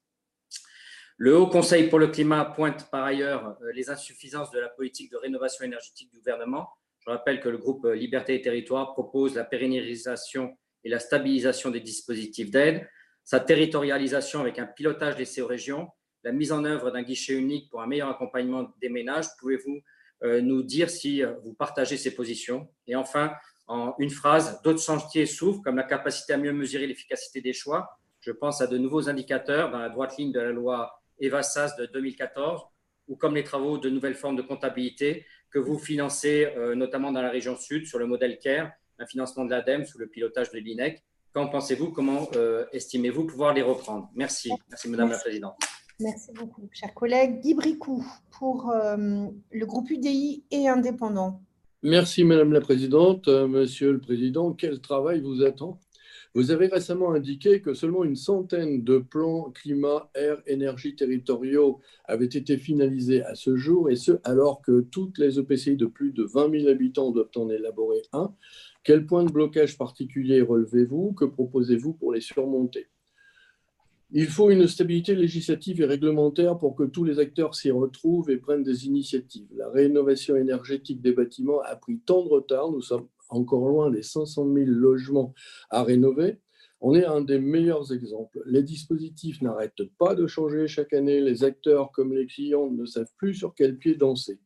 Le Haut Conseil pour le climat pointe par ailleurs euh, les insuffisances de la politique de rénovation énergétique du gouvernement. Je rappelle que le groupe Liberté et Territoire propose la pérennisation et la stabilisation des dispositifs d'aide, sa territorialisation avec un pilotage des aux régions, la mise en œuvre d'un guichet unique pour un meilleur accompagnement des ménages. Pouvez-vous euh, nous dire si euh, vous partagez ces positions? Et enfin, en une phrase, d'autres chantiers s'ouvrent comme la capacité à mieux mesurer l'efficacité des choix. Je pense à de nouveaux indicateurs dans la droite ligne de la loi EVA-SAS de 2014 ou comme les travaux de nouvelles formes de comptabilité que vous financez euh, notamment dans la région sud sur le modèle CARE un financement de l'ADEME sous le pilotage de l'INEC. Qu'en pensez-vous? Comment euh, estimez-vous pouvoir les reprendre? Merci. Merci, Madame la Présidente. Merci beaucoup, cher collègue. Guy Bricou, pour euh, le groupe UDI et indépendant. Merci, Madame la Présidente. Euh, Monsieur le Président, quel travail vous attend? Vous avez récemment indiqué que seulement une centaine de plans climat, air, énergie territoriaux avaient été finalisés à ce jour, et ce alors que toutes les EPCI de plus de 20 000 habitants doivent en élaborer un. Quel point de blocage particulier relevez-vous? Que proposez-vous pour les surmonter? Il faut une stabilité législative et réglementaire pour que tous les acteurs s'y retrouvent et prennent des initiatives. La rénovation énergétique des bâtiments a pris tant de retard. Nous sommes encore loin des 500 000 logements à rénover. On est un des meilleurs exemples. Les dispositifs n'arrêtent pas de changer chaque année. Les acteurs comme les clients ne savent plus sur quel pied danser.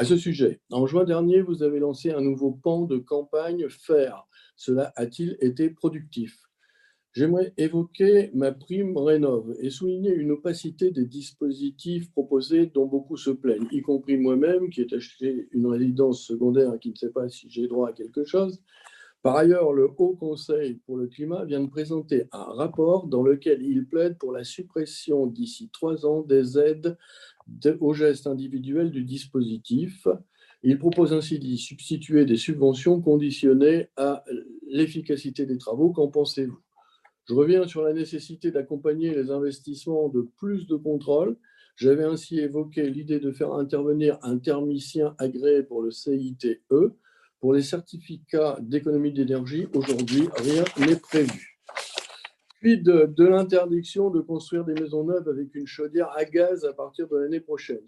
À ce sujet, en juin dernier, vous avez lancé un nouveau pan de campagne FAIR. Cela a-t-il été productif? J'aimerais évoquer ma prime Rénov et souligner une opacité des dispositifs proposés dont beaucoup se plaignent, y compris moi-même qui ai acheté une résidence secondaire et qui ne sait pas si j'ai droit à quelque chose. Par ailleurs, le Haut Conseil pour le climat vient de présenter un rapport dans lequel il plaide pour la suppression d'ici trois ans des aides au geste individuel du dispositif. Il propose ainsi d'y substituer des subventions conditionnées à l'efficacité des travaux. Qu'en pensez-vous? Je reviens sur la nécessité d'accompagner les investissements de plus de contrôles. J'avais ainsi évoqué l'idée de faire intervenir un thermicien agréé pour le CITE. Pour les certificats d'économie d'énergie, aujourd'hui, rien n'est prévu. Puis de, l'interdiction de construire des maisons neuves avec une chaudière à gaz à partir de l'année prochaine.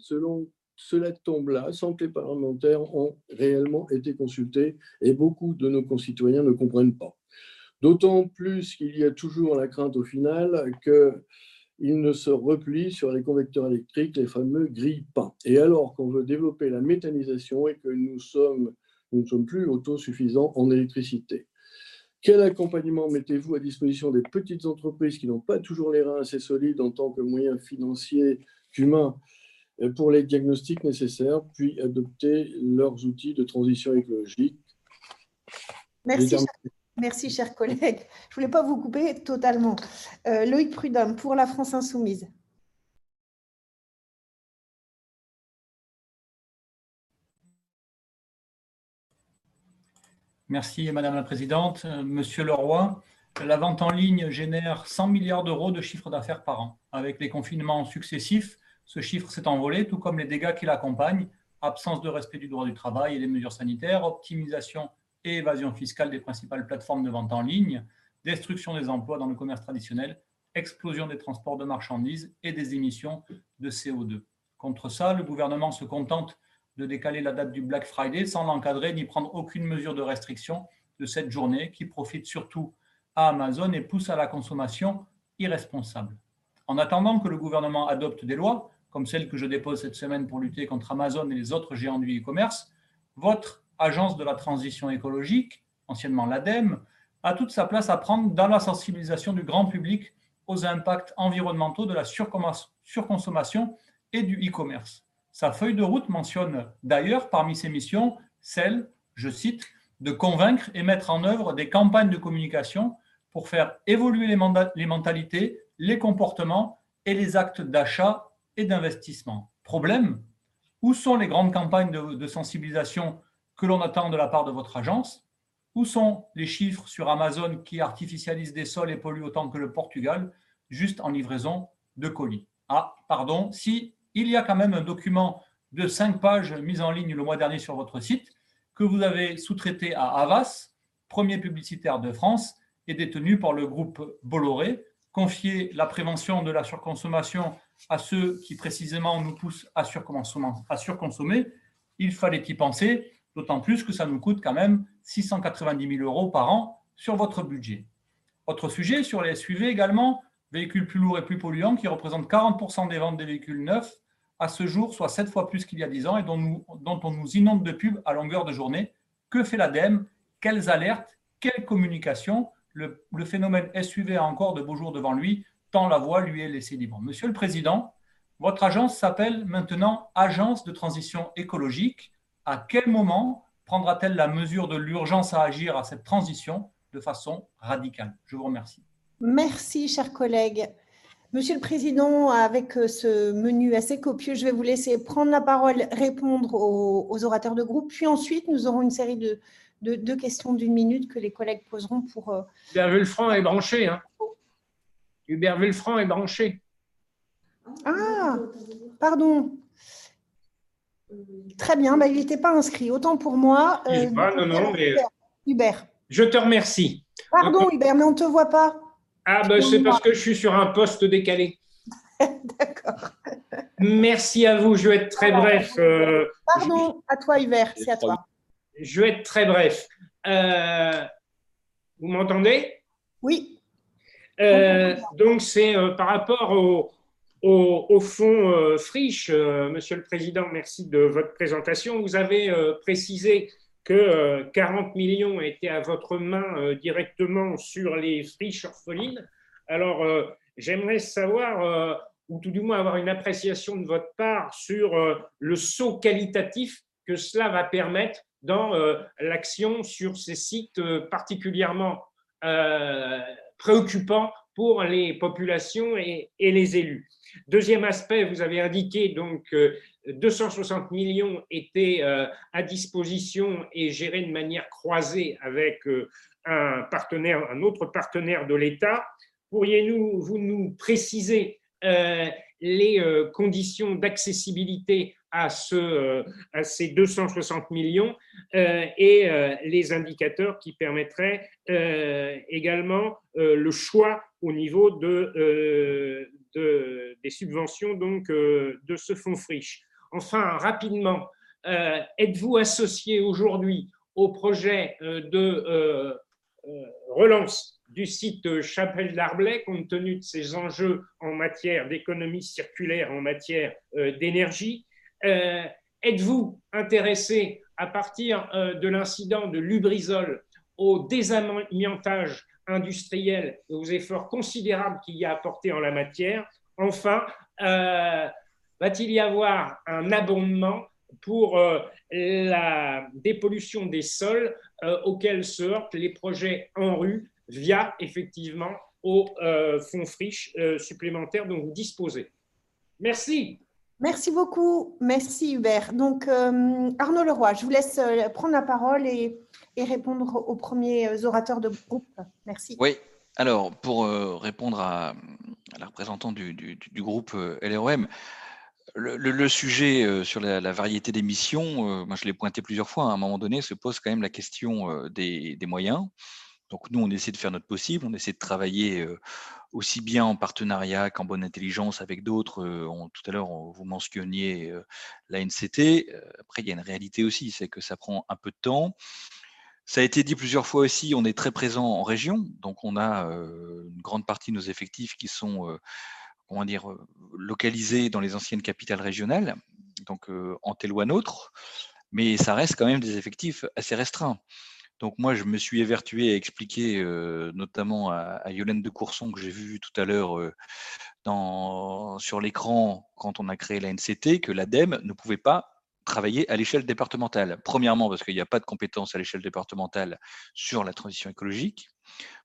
Cela tombe là sans que les parlementaires ont réellement été consultés et beaucoup de nos concitoyens ne comprennent pas. D'autant plus qu'il y a toujours la crainte au final qu'ils ne se replient sur les convecteurs électriques, les fameux grilles-pains. Et alors qu'on veut développer la méthanisation et que nous, nous ne sommes plus autosuffisants en électricité. Quel accompagnement mettez-vous à disposition des petites entreprises qui n'ont pas toujours les reins assez solides en tant que moyens financiers qu'humains euh, pour les diagnostics nécessaires, puis adopter leurs outils de transition écologique? Merci, merci chers collègues. Je ne voulais pas vous couper totalement. Euh, Loïc Prudhomme, pour la France Insoumise. Merci, Madame la Présidente. Euh, Monsieur Leroy, la vente en ligne génère 100 milliards d'euros de chiffre d'affaires par an. Avec les confinements successifs, ce chiffre s'est envolé, tout comme les dégâts qui l'accompagnent, absence de respect du droit du travail et des mesures sanitaires, optimisation et évasion fiscale des principales plateformes de vente en ligne, destruction des emplois dans le commerce traditionnel, explosion des transports de marchandises et des émissions de CO2. Contre ça, le gouvernement se contente de décaler la date du Black Friday sans l'encadrer ni prendre aucune mesure de restriction de cette journée qui profite surtout à Amazon et pousse à la consommation irresponsable. En attendant que le gouvernement adopte des lois, comme celle que je dépose cette semaine pour lutter contre Amazon et les autres géants du e-commerce, votre agence de la transition écologique, anciennement l'ADEME, a toute sa place à prendre dans la sensibilisation du grand public aux impacts environnementaux de la surconsommation et du e-commerce. Sa feuille de route mentionne d'ailleurs parmi ses missions celle, je cite, de convaincre et mettre en œuvre des campagnes de communication pour faire évoluer les, mentalités, les comportements et les actes d'achat et d'investissement. Problème, où sont les grandes campagnes de, de sensibilisation que l'on attend de la part de votre agence? Où sont les chiffres sur Amazon qui artificialisent des sols et polluent autant que le Portugal, juste en livraison de colis? Ah, pardon, si il y a quand même un document de cinq pages mis en ligne le mois dernier sur votre site que vous avez sous-traité à Havas, premier publicitaire de France, et détenu par le groupe Bolloré, confier la prévention de la surconsommation à ceux qui précisément nous poussent à surconsommer, il fallait y penser, d'autant plus que ça nous coûte quand même 690 000 euros par an sur votre budget. Autre sujet, sur les SUV également, véhicules plus lourds et plus polluants qui représentent 40% des ventes des véhicules neufs à ce jour, soit sept fois plus qu'il y a dix ans, et dont, nous, dont on nous inonde de pubs à longueur de journée. Que fait l'ADEME Quelles alertes? Quelle communication le, phénomène SUV a encore de beaux jours devant lui, tant la voie lui est laissée libre. Monsieur le Président, votre agence s'appelle maintenant Agence de transition écologique. À quel moment prendra-t-elle la mesure de l'urgence à agir à cette transition de façon radicale? Je vous remercie. Merci, chers collègues. Monsieur le Président, avec euh, ce menu assez copieux, je vais vous laisser prendre la parole, répondre aux, orateurs de groupe, puis ensuite nous aurons une série de, de, questions d'une minute que les collègues poseront pour... Euh, Hubert Vulfranc est branché. Hein. Hubert Vulfranc est branché. Ah, pardon. Très bien, bah, il n'était pas inscrit. Autant pour moi. Euh, non, non, mais... Hubert. Je te remercie. Pardon, Hubert, mais on ne te voit pas. Ah, ben c'est parce que je suis sur un poste décalé. D'accord. Merci à vous, je vais être très bref. Euh, Pardon, à toi, Hubert, c'est à toi. Je vais être très bref. Euh, vous m'entendez? Oui. Euh, donc, c'est par rapport au, au, fond friche, Monsieur le Président, merci de votre présentation. Vous avez précisé que 40 millions étaient à votre main directement sur les friches orphelines. Alors, j'aimerais savoir, ou tout du moins avoir une appréciation de votre part sur le saut qualitatif que cela va permettre dans l'action sur ces sites particulièrement préoccupants pour les populations et, les élus. Deuxième aspect, vous avez indiqué donc 260 millions étaient euh, à disposition et gérés de manière croisée avec euh, un partenaire, un autre partenaire de l'État. Pourriez-vous vous nous préciser euh, les conditions d'accessibilité à, ce, à ces 260 millions et les indicateurs qui permettraient également le choix au niveau de, des subventions donc, de ce fonds friche? Enfin, rapidement, euh, êtes-vous associé aujourd'hui au projet euh, de euh, relance du site Chapelle d'Arblay compte tenu de ses enjeux en matière d'économie circulaire, en matière d'énergie? Êtes-vous intéressé à partir de l'incident de Lubrizol au désamiantage industriel et aux efforts considérables qu'il y a apporté en la matière? Enfin, va-t-il y avoir un abondement pour euh, la dépollution des sols euh, auxquels se heurtent les projets en rue via effectivement aux euh, fonds friches supplémentaires dont vous disposez. Merci. Merci beaucoup. Merci Hubert. Donc Arnaud Leroy, je vous laisse prendre la parole et, répondre aux premiers orateurs de groupe. Merci. Oui. Alors, pour répondre à, la représentante du, du groupe LROM, le, sujet euh, sur la, variété des missions, euh, moi je l'ai pointé plusieurs fois, hein, à un moment donné se pose quand même la question euh, des, moyens. Donc nous, on essaie de faire notre possible, on essaie de travailler aussi bien en partenariat qu'en bonne intelligence avec d'autres. tout à l'heure, vous mentionniez la NCT. Après, il y a une réalité aussi, c'est que ça prend un peu de temps. Ça a été dit plusieurs fois aussi, on est très présent en région, donc on a une grande partie de nos effectifs qui sont comment dire, euh, localisés dans les anciennes capitales régionales, donc euh, en tel ou un autre, mais ça reste quand même des effectifs assez restreints. Donc moi, je me suis évertué à expliquer, euh, notamment à, Yolène de Courson, que j'ai vu tout à l'heure sur l'écran quand on a créé la NCT, que l'ADEME ne pouvait pas travailler à l'échelle départementale. Premièrement, parce qu'il n'y a pas de compétences à l'échelle départementale sur la transition écologique.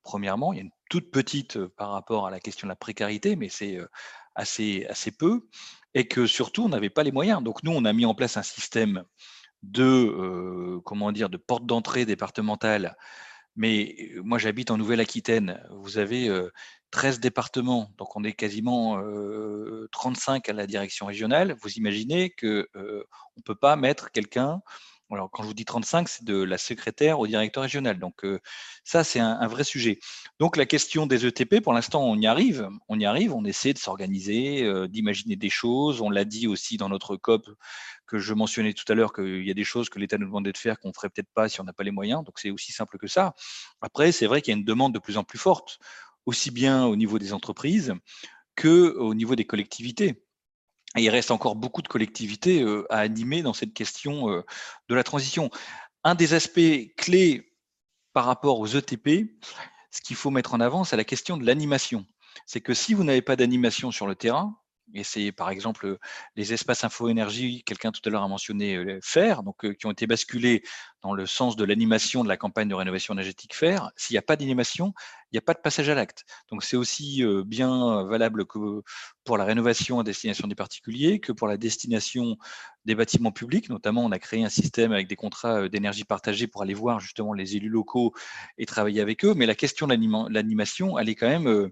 Premièrement, il y a une toute petite euh, par rapport à la question de la précarité, mais c'est euh, assez, assez peu. Et que surtout, on n'avait pas les moyens. Donc nous, on a mis en place un système de, euh, comment dire, de porte d'entrée départementale. Mais moi, j'habite en Nouvelle-Aquitaine. Vous avez 13 départements, donc on est quasiment 35 à la direction régionale. Vous imaginez qu'on ne peut pas mettre quelqu'un alors, quand je vous dis 35, c'est de la secrétaire au directeur régional. Donc, ça, c'est un, vrai sujet. Donc, la question des ETP, pour l'instant, on y arrive. On y arrive. On essaie de s'organiser, d'imaginer des choses. On l'a dit aussi dans notre COP que je mentionnais tout à l'heure qu'il y a des choses que l'État nous demandait de faire qu'on ne ferait peut-être pas si on n'a pas les moyens. Donc, c'est aussi simple que ça. Après, c'est vrai qu'il y a une demande de plus en plus forte aussi bien au niveau des entreprises que au niveau des collectivités. Il reste encore beaucoup de collectivités euh, à animer dans cette question euh, de la transition. Un des aspects clés par rapport aux ETP, ce qu'il faut mettre en avant, c'est la question de l'animation. C'est que si vous n'avez pas d'animation sur le terrain, et c'est par exemple les espaces info-énergie, quelqu'un tout à l'heure a mentionné FAIR, donc qui ont été basculés dans le sens de l'animation de la campagne de rénovation énergétique FAIR. S'il n'y a pas d'animation, il n'y a pas de passage à l'acte. Donc c'est aussi bien valable que pour la rénovation à destination des particuliers que pour la destination des bâtiments publics. Notamment, on a créé un système avec des contrats d'énergie partagée pour aller voir justement les élus locaux et travailler avec eux. Mais la question de l'animation, elle est quand même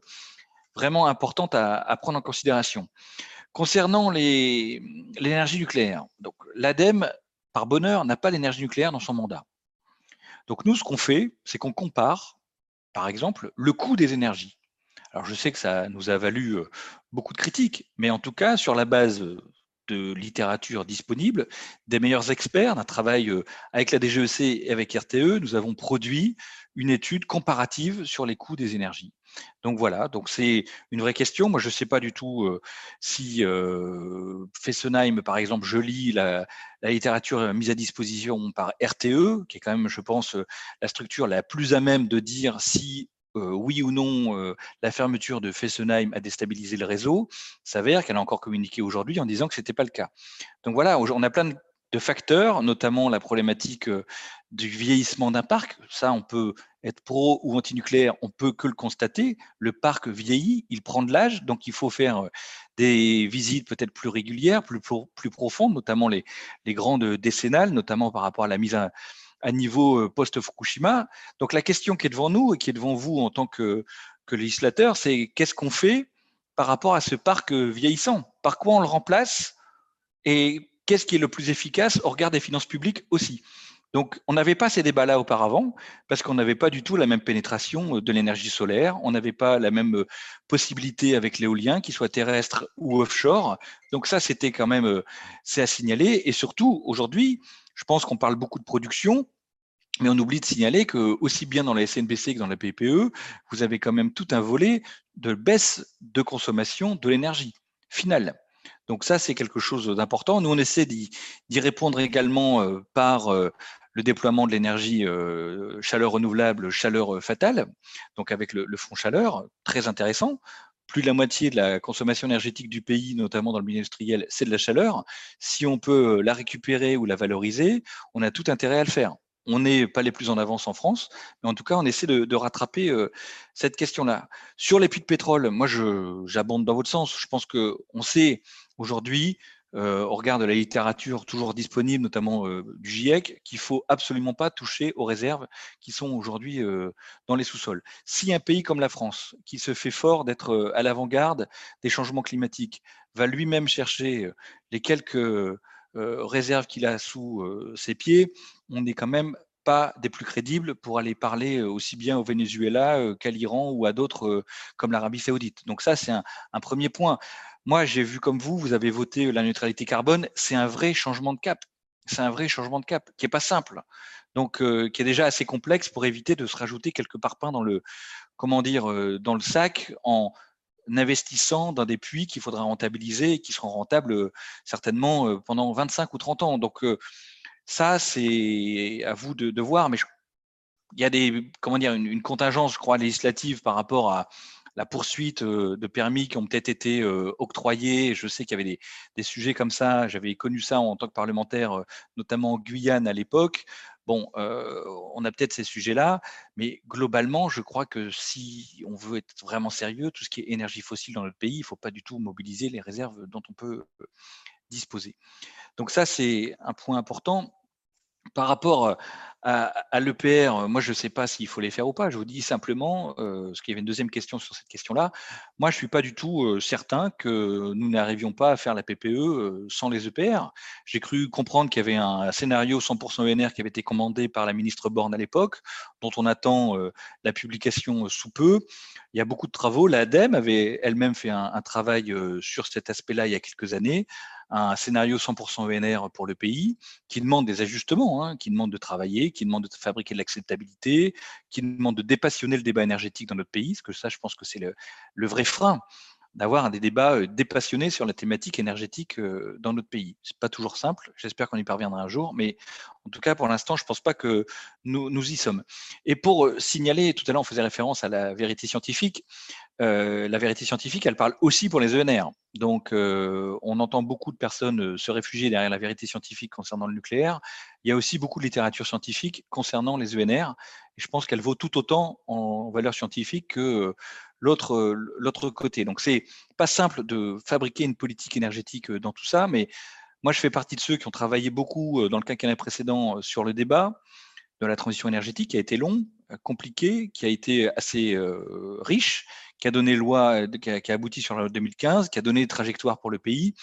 vraiment importante à, prendre en considération. Concernant l'énergie nucléaire, l'ADEME, par bonheur, n'a pas l'énergie nucléaire dans son mandat. Donc nous, ce qu'on fait, c'est qu'on compare, par exemple, le coût des énergies. Alors je sais que ça nous a valu euh, beaucoup de critiques, mais en tout cas, sur la base de littérature disponible, des meilleurs experts, d'un travail avec la DGEC et avec RTE, nous avons produit une étude comparative sur les coûts des énergies. Donc voilà, donc c'est une vraie question. Moi, je ne sais pas du tout si Fessenheim, par exemple, je lis la, littérature mise à disposition par RTE, qui est quand même, je pense, la structure la plus à même de dire si oui ou non la fermeture de Fessenheim a déstabilisé le réseau, s'avère qu'elle a encore communiqué aujourd'hui en disant que ce n'était pas le cas. Donc voilà, on a plein de facteurs, notamment la problématique du vieillissement d'un parc. Ça, on peut être pro ou anti-nucléaire, on peut que le constater. Le parc vieillit, il prend de l'âge, donc il faut faire des visites peut-être plus régulières, plus, plus profondes, notamment les, les grandes décennales, notamment par rapport à la mise à, à niveau post-Fukushima. Donc la question qui est devant nous et qui est devant vous en tant que, que législateur, c'est qu'est-ce qu'on fait par rapport à ce parc vieillissant? Par quoi on le remplace? Et qu'est-ce qui est le plus efficace au regard des finances publiques aussi? Donc, on n'avait pas ces débats-là auparavant parce qu'on n'avait pas du tout la même pénétration euh, de l'énergie solaire, on n'avait pas la même euh, possibilité avec l'éolien, qu'il soit terrestre ou offshore. Donc ça, c'était quand même, euh, c'est à signaler. Et surtout, aujourd'hui, je pense qu'on parle beaucoup de production, mais on oublie de signaler que aussi bien dans la SNBC que dans la PPE, vous avez quand même tout un volet de baisse de consommation de l'énergie finale. Donc ça, c'est quelque chose d'important. Nous, on essaie d'y répondre également euh, par euh, le déploiement de l'énergie euh, chaleur renouvelable, chaleur fatale, donc avec le, le, front chaleur, très intéressant. Plus de la moitié de la consommation énergétique du pays, notamment dans le milieu industriel, c'est de la chaleur. Si on peut la récupérer ou la valoriser, on a tout intérêt à le faire. On n'est pas les plus en avance en France, mais en tout cas, on essaie de, rattraper cette question-là. Sur les puits de pétrole, moi, j'abonde dans votre sens. Je pense qu'on sait aujourd'hui, au regard de la littérature toujours disponible, notamment du GIEC, qu'il faut absolument pas toucher aux réserves qui sont aujourd'hui dans les sous-sols. Si un pays comme la France, qui se fait fort d'être à l'avant-garde des changements climatiques, va lui-même chercher les quelques euh, réserve qu'il a sous euh, ses pieds, on n'est quand même pas des plus crédibles pour aller parler euh, aussi bien au Venezuela qu'à l'Iran ou à d'autres comme l'Arabie saoudite. Donc ça, c'est un, premier point. Moi, j'ai vu comme vous, vous avez voté la neutralité carbone. C'est un vrai changement de cap. C'est un vrai changement de cap qui n'est pas simple. Donc, qui est déjà assez complexe pour éviter de se rajouter quelques parpaings dans le, comment dire, dans le sac en investissant dans des puits qu'il faudra rentabiliser et qui seront rentables euh, certainement euh, pendant 25 ou 30 ans. Donc euh, ça, c'est à vous de, voir. Mais il y a des, comment dire, une, contingence, je crois, législative par rapport à la poursuite de permis qui ont peut-être été octroyés. Je sais qu'il y avait des, des, sujets comme ça. J'avais connu ça en tant que parlementaire, notamment en Guyane à l'époque. Bon, on a peut-être ces sujets-là, mais globalement, je crois que si on veut être vraiment sérieux, tout ce qui est énergie fossile dans notre pays, il ne faut pas du tout mobiliser les réserves dont on peut disposer. Donc ça, c'est un point important. Par rapport à, l'EPR, moi, je ne sais pas s'il faut les faire ou pas. Je vous dis simplement, euh, parce qu'il y avait une deuxième question sur cette question-là, moi, je ne suis pas du tout euh, certain que nous n'arrivions pas à faire la PPE euh, sans les EPR. J'ai cru comprendre qu'il y avait un scénario 100% ENR qui avait été commandé par la ministre Borne à l'époque, dont on attend la publication sous peu. Il y a beaucoup de travaux. L'ADEME avait elle-même fait un travail sur cet aspect-là il y a quelques années un scénario 100% ENR pour le pays, qui demande des ajustements, hein, qui demande de travailler, qui demande de fabriquer de l'acceptabilité, qui demande de dépassionner le débat énergétique dans notre pays, parce que ça, je pense que c'est le, le, vrai frein d'avoir des débats euh, dépassionnés sur la thématique énergétique euh, dans notre pays. C'est pas toujours simple. J'espère qu'on y parviendra un jour, mais en tout cas, pour l'instant, je pense pas que nous, nous y sommes. Et pour euh, signaler, tout à l'heure, on faisait référence à la vérité scientifique. La vérité scientifique, elle parle aussi pour les ENR. Donc, on entend beaucoup de personnes se réfugier derrière la vérité scientifique concernant le nucléaire. Il y a aussi beaucoup de littérature scientifique concernant les ENR. Et je pense qu'elle vaut tout autant en valeur scientifique que l'autre l'autre côté. Donc, c'est pas simple de fabriquer une politique énergétique dans tout ça, mais moi, je fais partie de ceux qui ont travaillé beaucoup dans le quinquennat précédent sur le débat de la transition énergétique, qui a été long, compliqué, qui a été assez riche qui a donné loi, euh, qui a, abouti sur la loi 2015, qui a donné des trajectoires pour le pays.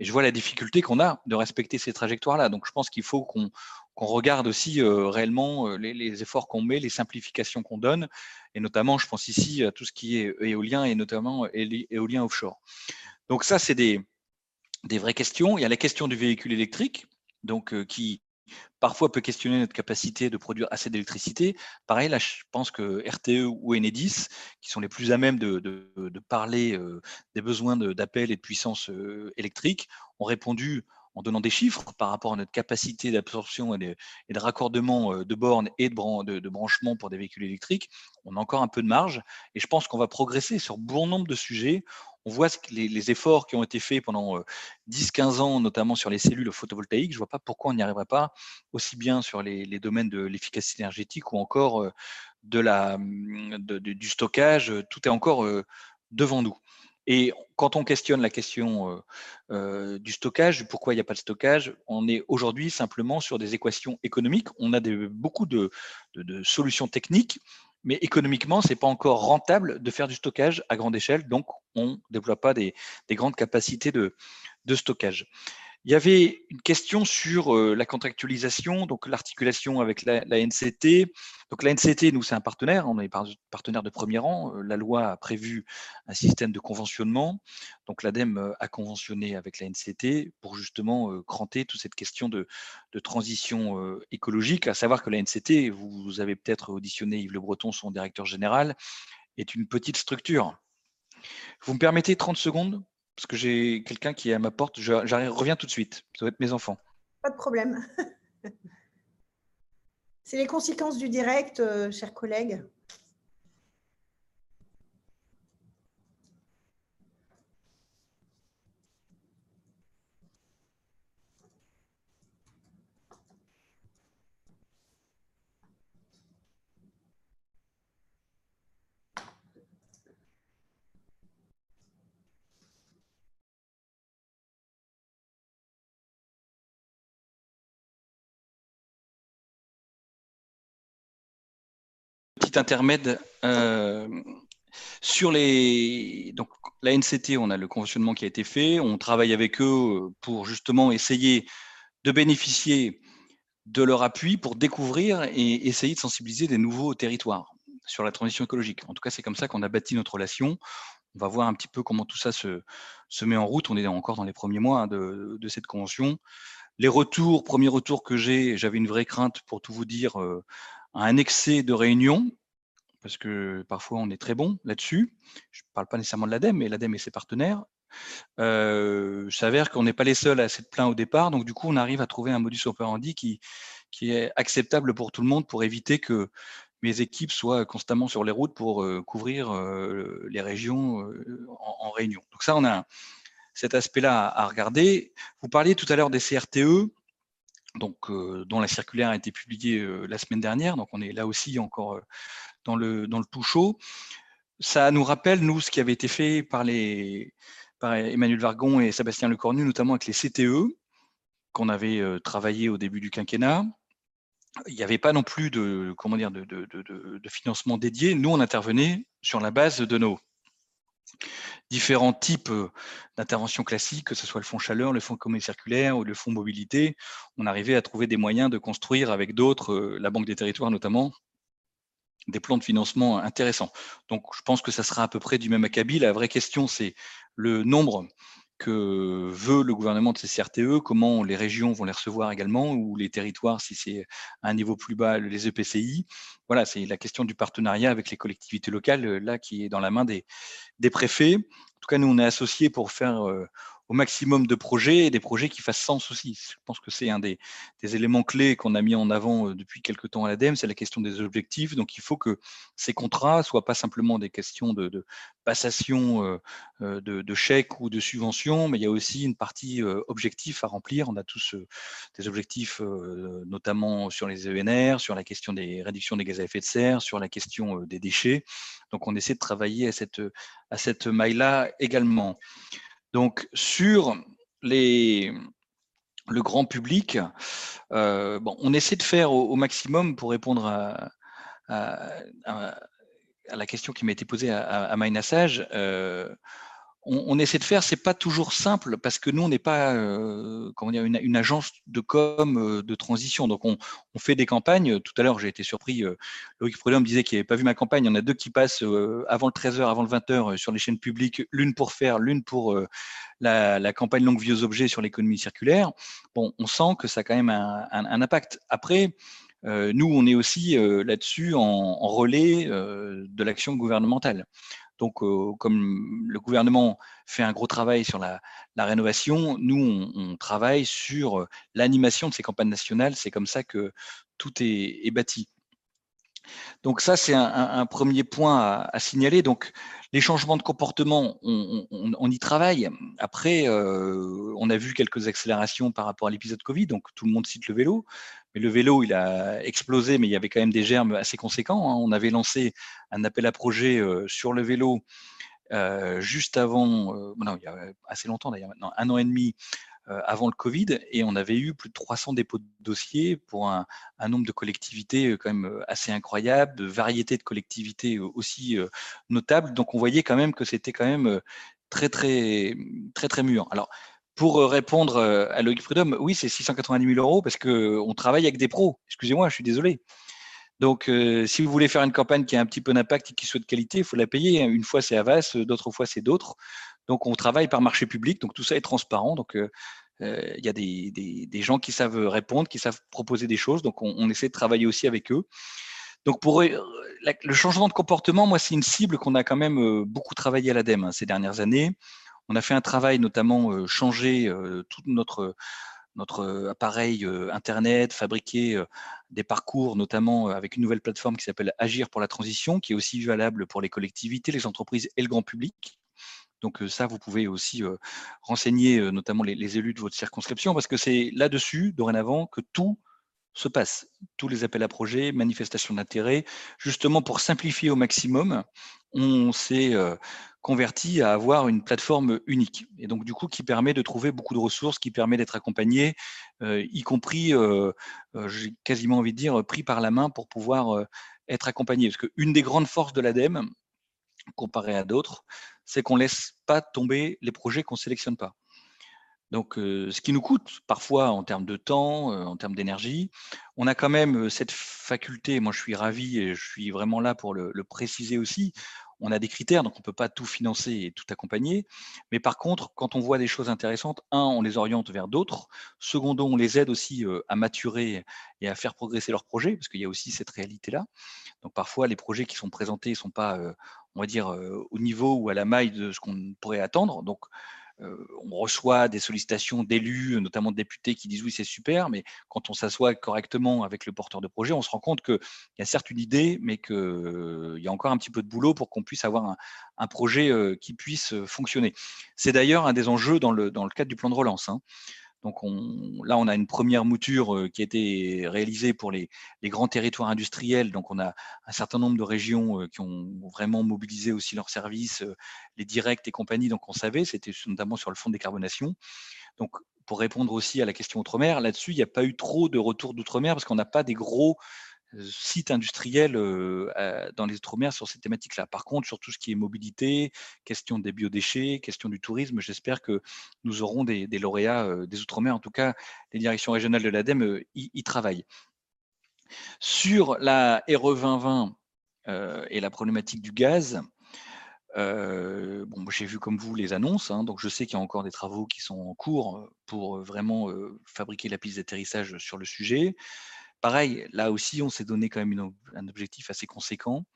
Et je vois la difficulté qu'on a de respecter ces trajectoires-là. Donc, je pense qu'il faut qu'on regarde aussi euh, réellement euh, les, efforts qu'on met, les simplifications qu'on donne. Et notamment, je pense ici à tout ce qui est éolien et notamment éolien offshore. Donc, ça, c'est des, des vraies questions. Il y a la question du véhicule électrique, donc qui parfois peut questionner notre capacité de produire assez d'électricité. Pareil, là, je pense que RTE ou Enedis, qui sont les plus à même de, parler des besoins d'appel et de puissance électrique, ont répondu en donnant des chiffres par rapport à notre capacité d'absorption et, de raccordement de bornes et de, de, branchement pour des véhicules électriques, on a encore un peu de marge. Et je pense qu'on va progresser sur bon nombre de sujets on voit les, efforts qui ont été faits pendant 10-15 ans, notamment sur les cellules photovoltaïques. Je ne vois pas pourquoi on n'y arriverait pas aussi bien sur les, domaines de l'efficacité énergétique ou encore de la, mmh, du stockage. Tout est encore devant nous. Et quand on questionne la question du stockage, pourquoi il n'y a pas de stockage, on est aujourd'hui simplement sur des équations économiques. On a beaucoup de, solutions techniques mais économiquement, ce n'est pas encore rentable de faire du stockage à grande échelle, donc on ne déploie pas des, grandes capacités de, stockage. Il y avait une question sur euh, la contractualisation, donc l'articulation avec la, NCT. Donc la NCT, nous, c'est un partenaire, on est partenaire de premier rang. Euh, la loi a prévu un système de conventionnement. Donc l'ADEME euh, a conventionné avec la NCT pour justement cranter toute cette question de, transition écologique, à savoir que la NCT, vous avez peut-être auditionné Yves Le Breton, son directeur général, est une petite structure. Vous me permettez 30 secondes? Parce que j'ai quelqu'un qui est à ma porte. J'arrive, reviens tout de suite. Ça va être mes enfants. Pas de problème. C'est les conséquences du direct, euh, chers collègues. Intermède euh, sur les donc la NCT, on a le conventionnement qui a été fait, on travaille avec eux pour justement essayer de bénéficier de leur appui pour découvrir et essayer de sensibiliser des nouveaux territoires sur la transition écologique. En tout cas, c'est comme ça qu'on a bâti notre relation. On va voir un petit peu comment tout ça se, se met en route. On est encore dans les premiers mois hein, de, de cette convention. Les retours, premier retour que j'ai, j'avais une vraie crainte pour tout vous dire, euh, un excès de réunions parce que parfois on est très bon là-dessus. Je ne parle pas nécessairement de l'ADEME, mais l'ADEME et ses partenaires. Euh, s'avère qu'on n'est pas les seuls à s'être plaint au départ, donc du coup on arrive à trouver un modus operandi qui, est acceptable pour tout le monde pour éviter que mes équipes soient constamment sur les routes pour euh, couvrir euh, les régions en, réunion. Donc ça, on a cet aspect-là à, regarder. Vous parliez tout à l'heure des CRTE, donc, dont la circulaire a été publiée la semaine dernière, donc on est là aussi encore dans le, dans le tout chaud. Ça nous rappelle, nous, ce qui avait été fait par, Emmanuel Vargon et Sébastien Lecornu, notamment avec les CTE, qu'on avait euh, travaillé au début du quinquennat. Il n'y avait pas non plus de, comment de, financement dédié. Nous, on intervenait sur la base de nos différents types euh, d'interventions classiques, que ce soit le fonds chaleur, le fonds commun circulaire ou le fonds mobilité. On arrivait à trouver des moyens de construire avec d'autres, euh, la Banque des territoires notamment, des plans de financement intéressants. Donc, je pense que ça sera à peu près du même acabit. La vraie question, c'est le nombre que veut le gouvernement de ces CRTE, comment les régions vont les recevoir également, ou les territoires, si c'est à un niveau plus bas, les EPCI. Voilà, c'est la question du partenariat avec les collectivités locales, là, qui est dans la main des, des préfets. En tout cas, nous, on est associés pour faire euh, au maximum de projets et des projets qui fassent sens aussi. Je pense que c'est un des, éléments clés qu'on a mis en avant euh, depuis quelques temps à l'ADEME, c'est la question des objectifs. Donc il faut que ces contrats soient pas simplement des questions de, passation euh, euh, de, chèques ou de subventions, mais il y a aussi une partie objectif à remplir. On a tous des objectifs notamment sur les ENR, sur la question des réductions des gaz à effet de serre, sur la question des déchets. Donc on essaie de travailler à cette, à cette maille-là également. Donc, sur les, le grand public, euh, on essaie de faire au, maximum pour répondre à, la question qui m'a été posée à, à Sage. Euh, on, essaie de faire, c'est pas toujours simple parce que nous, on n'est pas euh, comment dire, une, agence de com euh, de transition. Donc, on, fait des campagnes. Tout à l'heure, j'ai été surpris. Euh, Loïc Prudhomme disait qu'il n'avait pas vu ma campagne. Il y en a deux qui passent avant le 13h, avant le 20h sur les chaînes publiques, l'une pour faire, l'une pour la, campagne longue vie aux objets sur l'économie circulaire. Bon, on sent que ça a quand même un, impact. Après, nous, on est aussi là-dessus en, relais de l'action gouvernementale. Donc, comme le gouvernement fait un gros travail sur la, rénovation, nous, on, travaille sur l'animation de ces campagnes nationales. C'est comme ça que tout est, bâti. Donc ça, c'est un, premier point à, signaler. Donc les changements de comportement, on, y travaille. Après, on a vu quelques accélérations par rapport à l'épisode Covid. Donc tout le monde cite le vélo. Mais le vélo, il a explosé, mais il y avait quand même des germes assez conséquents. Hein. On avait lancé un appel à projet euh, sur le vélo euh, juste avant, euh, non, il y a assez longtemps d'ailleurs, maintenant, un an et demi avant le Covid, et on avait eu plus de 300 dépôts de dossiers pour un, nombre de collectivités quand même assez incroyable, de variétés de collectivités aussi notables. Donc on voyait quand même que c'était quand même très très très très mûr. Alors pour euh, répondre euh, à Loïc Prudhomme, oui, c'est 690 000 euros parce qu'on travaille avec des pros. Excusez-moi, je suis désolé. Donc, euh, si vous voulez faire une campagne qui a un petit peu d'impact et qui soit de qualité, il faut la payer. Une fois, c'est Avas, d'autres fois, c'est d'autres. Donc, on travaille par marché public. Donc, tout ça est transparent. Donc, il y a des, gens qui savent répondre, qui savent proposer des choses. Donc, on, essaie de travailler aussi avec eux. Donc, pour le changement de comportement, moi, c'est une cible qu'on a quand même beaucoup travaillé à l'ADEME hein, ces dernières années. On a fait un travail notamment changer tout notre appareil Internet, fabriquer des parcours, notamment avec une nouvelle plateforme qui s'appelle Agir pour la transition, qui est aussi valable pour les collectivités, les entreprises et le grand public. Donc ça, vous pouvez aussi renseigner notamment les, élus de votre circonscription, parce que c'est là-dessus, dorénavant, que tout se passe. Tous les appels à projets, manifestations d'intérêt, justement pour simplifier au maximum, on s'est converti à avoir une plateforme unique. Et donc, du coup, qui permet de trouver beaucoup de ressources, qui permet d'être accompagné, y compris, j'ai quasiment envie de dire, pris par la main pour pouvoir être accompagné. Parce qu'une des grandes forces de l'ADEME, comparé à d'autres, c'est qu'on ne laisse pas tomber les projets qu'on ne sélectionne pas. Donc, ce qui nous coûte parfois en termes de temps, en termes d'énergie, on a quand même cette faculté, moi je suis ravi et je suis vraiment là pour le préciser aussi, on a des critères, donc on ne peut pas tout financer et tout accompagner. Mais par contre, quand on voit des choses intéressantes, un, on les oriente vers d'autres. Secondo, on les aide aussi euh, à maturer et à faire progresser leurs projets, parce qu'il y a aussi cette réalité-là. Donc parfois, les projets qui sont présentés ne sont pas, euh, on va dire, euh, au niveau ou à la maille de ce qu'on pourrait attendre. Donc euh, on reçoit des sollicitations d'élus, notamment de députés, qui disent oui, c'est super, mais quand on s'assoit correctement avec le porteur de projet, on se rend compte qu'il y a certes une idée, mais qu'il euh, y a encore un petit peu de boulot pour qu'on puisse avoir un, projet euh, qui puisse fonctionner. C'est d'ailleurs un des enjeux dans le, dans le cadre du plan de relance. Hein. Donc là, on a une première mouture euh, qui a été réalisée pour les, grands territoires industriels. Donc on a un certain nombre de régions euh, qui ont vraiment mobilisé aussi leurs services, euh, les directs et compagnie. Donc on savait, c'était notamment sur le fond de décarbonation. Donc pour répondre aussi à la question outre-mer, là-dessus, il n'y a pas eu trop de retours d'outre-mer parce qu'on n'a pas des gros sites industriels dans les Outre-mer sur ces thématiques-là. Par contre, sur tout ce qui est mobilité, question des biodéchets, question du tourisme, j'espère que nous aurons des, lauréats des Outre-mer. En tout cas, les directions régionales de l'ADEME y, travaillent. Sur la RE 2020 et la problématique du gaz, bon, j'ai vu comme vous les annonces, hein, donc je sais qu'il y a encore des travaux qui sont en cours pour vraiment fabriquer la piste d'atterrissage sur le sujet. Pareil, là aussi, on s'est donné quand même un objectif assez conséquent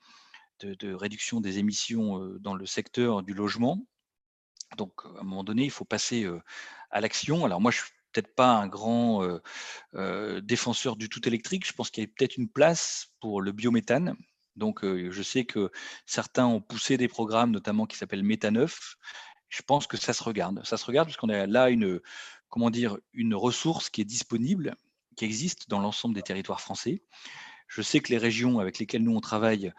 de, réduction des émissions dans le secteur du logement. Donc, à un moment donné, il faut passer à l'action. Alors, moi, je suis peut-être pas un grand défenseur du tout électrique. Je pense qu'il y a peut-être une place pour le biométhane. Donc, je sais que certains ont poussé des programmes, notamment qui s'appellent Métaneuf. Je pense que ça se regarde. Ça se regarde parce qu'on a là une, comment dire, une ressource qui est disponible qui existent dans l'ensemble des territoires français. Je sais que les régions avec lesquelles nous on travaille,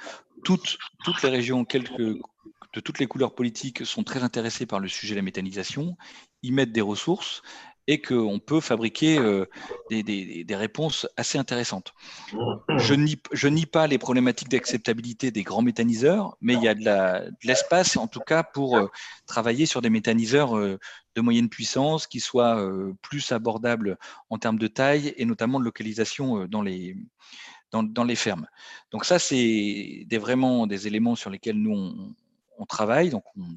toutes, les régions de toutes les couleurs politiques sont très intéressées par le sujet de la méthanisation. Ils mettent des ressources et qu'on peut fabriquer euh, des, réponses assez intéressantes. Je nie, pas les problématiques d'acceptabilité des grands méthaniseurs, mais il y a de l'espace, en tout cas, pour euh, travailler sur des méthaniseurs euh, de moyenne puissance qui soient plus abordables en termes de taille et notamment de localisation dans les, fermes. Donc ça, c'est vraiment des éléments sur lesquels nous, on, travaille. Donc on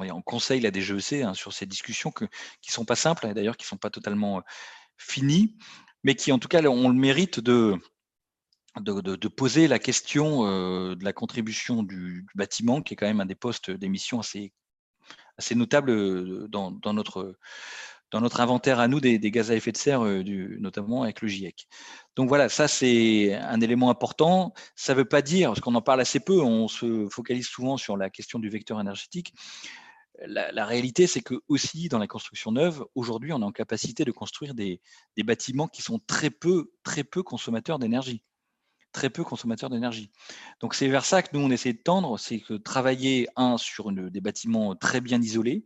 on conseille la DGEC hein, sur ces discussions qui ne sont pas simples, et d'ailleurs qui ne sont pas totalement euh, finies, mais qui en tout cas ont le mérite de, poser la question euh, de la contribution du, bâtiment, qui est quand même un des postes d'émission assez, assez notable euh, dans notre inventaire à nous des, gaz à effet de serre, notamment avec le GIEC. Donc voilà, ça c'est un élément important. Ça ne veut pas dire, parce qu'on en parle assez peu, on se focalise souvent sur la question du vecteur énergétique, la, réalité, c'est que aussi dans la construction neuve, aujourd'hui, on est en capacité de construire des, bâtiments qui sont très peu, très peu consommateurs d'énergie. Très peu consommateurs d'énergie. Donc c'est vers ça que nous, on essaie de tendre, c'est que travailler, un, sur des bâtiments très bien isolés,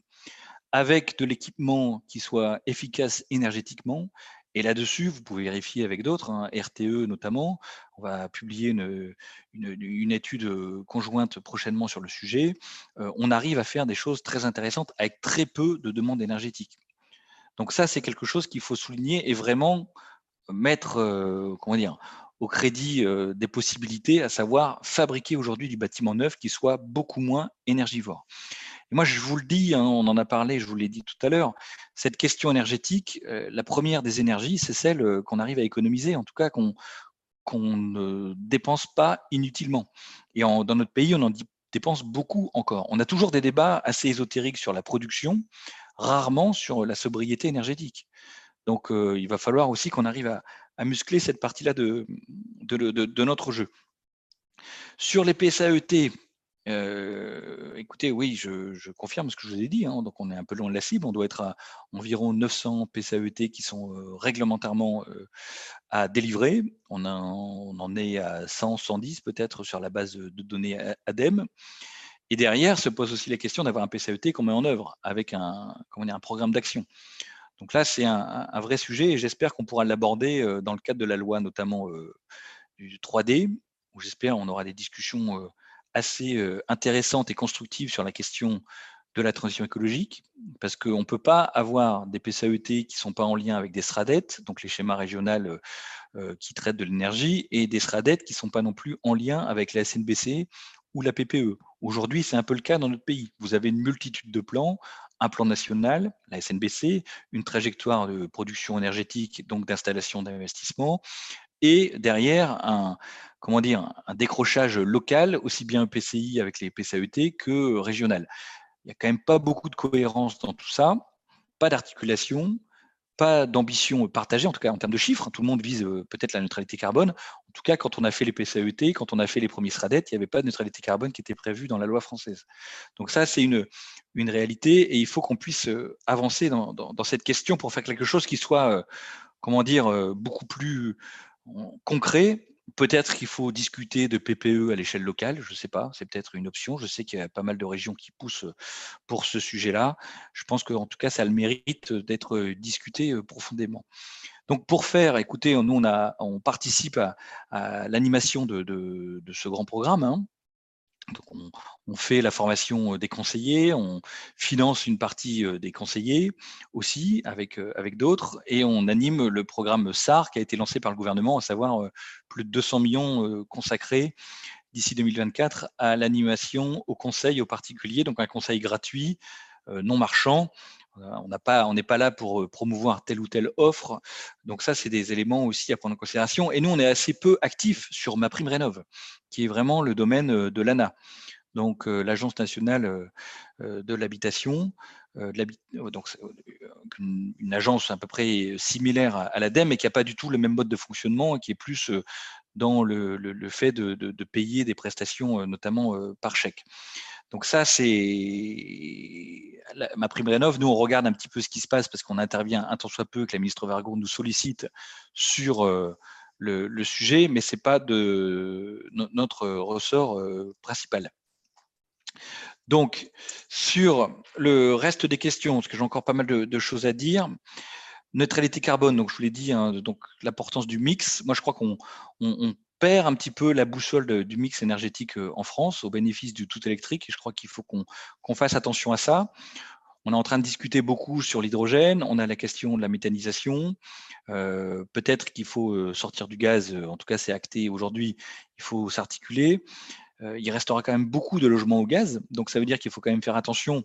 avec de l'équipement qui soit efficace énergétiquement et là-dessus, vous pouvez vérifier avec d'autres, hein, RTE notamment. On va publier une, étude euh, conjointe prochainement sur le sujet. Euh, on arrive à faire des choses très intéressantes avec très peu de demandes énergétiques. Donc ça, c'est quelque chose qu'il faut souligner et vraiment mettre, euh, au crédit des possibilités, à savoir fabriquer aujourd'hui du bâtiment neuf qui soit beaucoup moins énergivore moi, je vous le dis, hein, on en a parlé, je vous l'ai dit tout à l'heure, cette question énergétique, euh, la première des énergies, c'est celle euh, qu'on arrive à économiser, en tout cas qu'on ne dépense pas inutilement. Et dans notre pays, on en dépense beaucoup encore. On a toujours des débats assez ésotériques sur la production, rarement sur la sobriété énergétique. Donc, euh, il va falloir aussi qu'on arrive à, muscler cette partie-là de, de, notre jeu. Sur les PSAET, écoutez, oui, je, confirme ce que je vous ai dit. Hein. donc, on est un peu loin de la cible. On doit être à environ 900 PCAET qui sont réglementairement à délivrer. On, en est à 100, 110 peut-être sur la base de données ADEME. Et derrière se pose aussi la question d'avoir un PCAET qu'on met en œuvre avec un, comment un programme d'action. Donc là, c'est un, vrai sujet et j'espère qu'on pourra l'aborder dans le cadre de la loi, notamment du 3D, où j'espère on aura des discussions assez intéressante et constructive sur la question de la transition écologique, parce qu'on ne peut pas avoir des PCAET qui ne sont pas en lien avec des SRADET, donc les schémas régionaux qui traitent de l'énergie, et des SRADET qui ne sont pas non plus en lien avec la SNBC ou la PPE. Aujourd'hui, c'est un peu le cas dans notre pays. Vous avez une multitude de plans, un plan national, la SNBC, une trajectoire de production énergétique, donc d'installation d'investissement, et derrière un, comment dire, un décrochage local, aussi bien EPCI avec les PCAET que régional. Il n'y a quand même pas beaucoup de cohérence dans tout ça, pas d'articulation, pas d'ambition partagée, en tout cas en termes de chiffres. Tout le monde vise euh, peut-être la neutralité carbone. En tout cas, quand on a fait les PCAET, quand on a fait les premiers SRADET, il n'y avait pas de neutralité carbone qui était prévue dans la loi française. Donc ça, c'est une, une réalité et il faut qu'on puisse euh, avancer dans, dans, cette question pour faire quelque chose qui soit, euh, comment dire, beaucoup plus concret. Peut-être qu'il faut discuter de PPE à l'échelle locale, je ne sais pas, c'est peut-être une option. Je sais qu'il y a pas mal de régions qui poussent pour ce sujet-là. Je pense qu'en tout cas, ça le mérite d'être discuté profondément. Donc pour faire, écoutez, nous on participe à, l'animation de, ce grand programme. Hein on, fait la formation euh, des conseillers, on finance une partie euh, des conseillers aussi avec, euh, avec d'autres, et on anime le programme SAR qui a été lancé par le gouvernement, à savoir plus de 200 millions consacrés d'ici 2024 à l'animation au conseil aux particuliers, donc un conseil gratuit, non marchand, on n'est pas, là pour promouvoir telle ou telle offre. Donc ça, c'est des éléments aussi à prendre en considération. Et nous, on est assez peu actifs sur ma prime rénov, qui est vraiment le domaine de l'ANA, donc l'Agence nationale de l'habitation. donc une, agence à peu près similaire à, l'ADEME, mais qui n'a pas du tout le même mode de fonctionnement, qui est plus dans le, fait de, payer des prestations, notamment par chèque. Donc ça, c'est ma prime rénov. Nous, on regarde un petit peu ce qui se passe parce qu'on intervient un temps soit peu que la ministre Vargon nous sollicite sur euh, le, sujet, mais ce n'est pas de notre ressort euh, principal. Donc, sur le reste des questions, parce que j'ai encore pas mal de, choses à dire, neutralité carbone, donc je vous l'ai dit, hein, l'importance du mix. Moi, je crois qu'on perd un petit peu la boussole du mix énergétique euh, en France au bénéfice du tout électrique. Et je crois qu'il faut qu'on fasse attention à ça. On est en train de discuter beaucoup sur l'hydrogène. On a la question de la méthanisation. Euh, peut-être qu'il faut euh, sortir du gaz. En tout cas, c'est acté aujourd'hui. Il faut s'articuler. il restera quand même beaucoup de logements au gaz. Donc, ça veut dire qu'il faut quand même faire attention,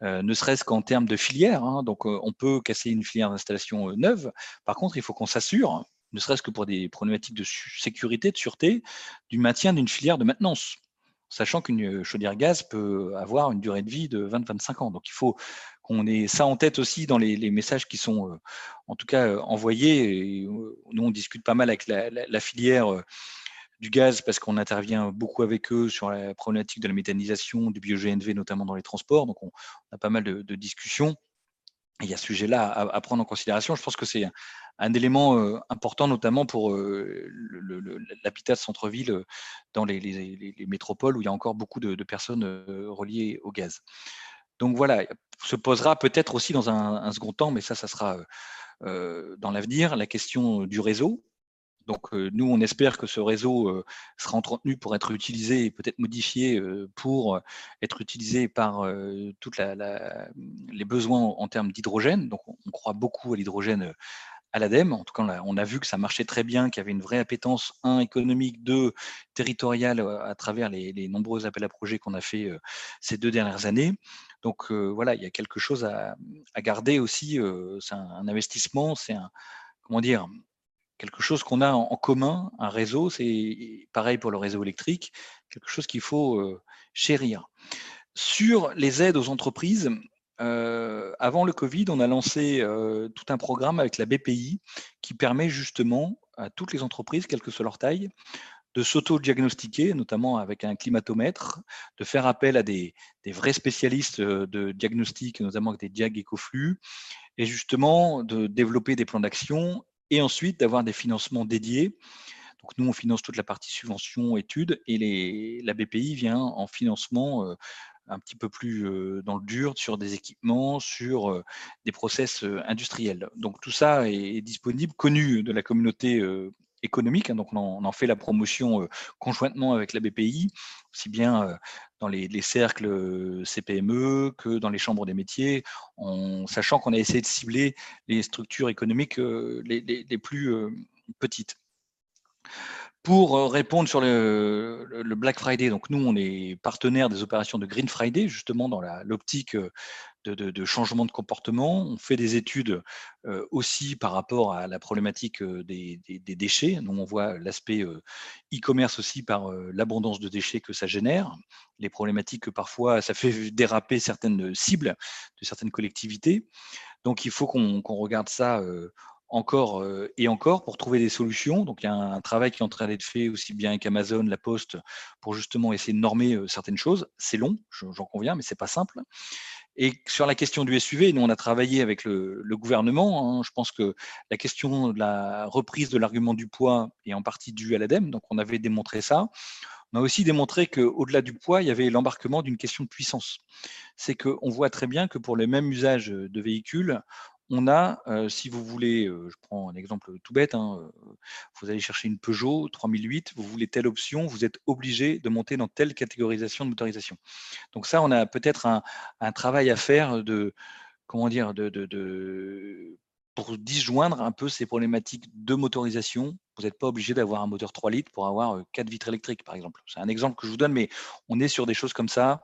ne serait-ce qu'en termes de filière. Hein. Donc, on peut casser une filière d'installation neuve. Par contre, il faut qu'on s'assure ne serait-ce que pour des problématiques de sécurité, de sûreté, du maintien d'une filière de maintenance, sachant qu'une chaudière gaz peut avoir une durée de vie de 20-25 ans. Donc il faut qu'on ait ça en tête aussi dans les, messages qui sont euh, en tout cas euh, envoyés. Euh, nous, on discute pas mal avec la, filière du gaz parce qu'on intervient beaucoup avec eux sur la problématique de la méthanisation, du bio-GNV, notamment dans les transports. Donc on, a pas mal de, discussions. il y a ce sujet-là à, prendre en considération. Je pense que c'est un élément important, notamment pour l'habitat de centre-ville dans les, métropoles où il y a encore beaucoup de, personnes reliées au gaz. Donc voilà, se posera peut-être aussi dans un, second temps, mais ça, ça sera dans l'avenir, la question du réseau. Donc nous, on espère que ce réseau sera entretenu pour être utilisé et peut-être modifié pour être utilisé par tous les besoins en termes d'hydrogène. Donc on croit beaucoup à l'hydrogène à l'ADEME. En tout cas, on a, vu que ça marchait très bien, qu'il y avait une vraie appétence, un, économique, deux, territoriale euh, à travers les, nombreux appels à projets qu'on a fait euh, ces deux dernières années. Donc euh, voilà, il y a quelque chose à, garder aussi. c'est un, investissement, c'est un, comment dire, quelque chose qu'on a en, commun, un réseau. C'est pareil pour le réseau électrique, quelque chose qu'il faut chérir. Sur les aides aux entreprises, euh, avant le Covid, on a lancé euh, tout un programme avec la BPI qui permet justement à toutes les entreprises, quelle que soit leur taille, de s'auto-diagnostiquer, notamment avec un climatomètre, de faire appel à des, vrais spécialistes euh, de diagnostic, notamment avec des diag écoflux, et justement de développer des plans d'action et ensuite d'avoir des financements dédiés. Donc nous, on finance toute la partie subvention, études, et la BPI vient en financement un petit peu plus dans le dur sur des équipements, sur des process industriels. Donc tout ça est disponible, connu de la communauté économique, hein, donc on en, fait la promotion conjointement avec la BPI, aussi bien dans les, cercles CPME que dans les chambres des métiers, en sachant qu'on a essayé de cibler les structures économiques les plus petites. Pour euh, répondre sur le, Black Friday, donc nous, on est partenaire des opérations de Green Friday, justement dans l'optique euh, de, changement de comportement. On fait des études euh, aussi par rapport à la problématique des, déchets. Donc on voit l'aspect e-commerce aussi par l'abondance de déchets que ça génère, les problématiques que parfois ça fait déraper certaines cibles de certaines collectivités. Donc il faut qu'on regarde ça encore et encore pour trouver des solutions. Donc, il y a un, travail qui est en train d'être fait aussi bien avec Amazon, La Poste, pour justement essayer de normer certaines choses. C'est long, j'en conviens, mais c'est pas simple. Et sur la question du SUV, nous, on a travaillé avec le, gouvernement. Hein. Je pense que la question de la reprise de l'argument du poids est en partie due à l'ADEME. Donc, on avait démontré ça. On a aussi démontré qu'au-delà du poids, il y avait l'embarquement d'une question de puissance. C'est qu'on voit très bien que pour les mêmes usages de véhicules, on a, si vous voulez, je prends un exemple tout bête, hein, vous allez chercher une Peugeot 3008, vous voulez telle option, vous êtes obligé de monter dans telle catégorisation de motorisation. Donc ça, on a peut-être un, travail à faire de, comment dire, de, pour disjoindre un peu ces problématiques de motorisation. Vous n'êtes pas obligé d'avoir un moteur 3 litres pour avoir 4 vitres électriques, par exemple. C'est un exemple que je vous donne, mais on est sur des choses comme ça.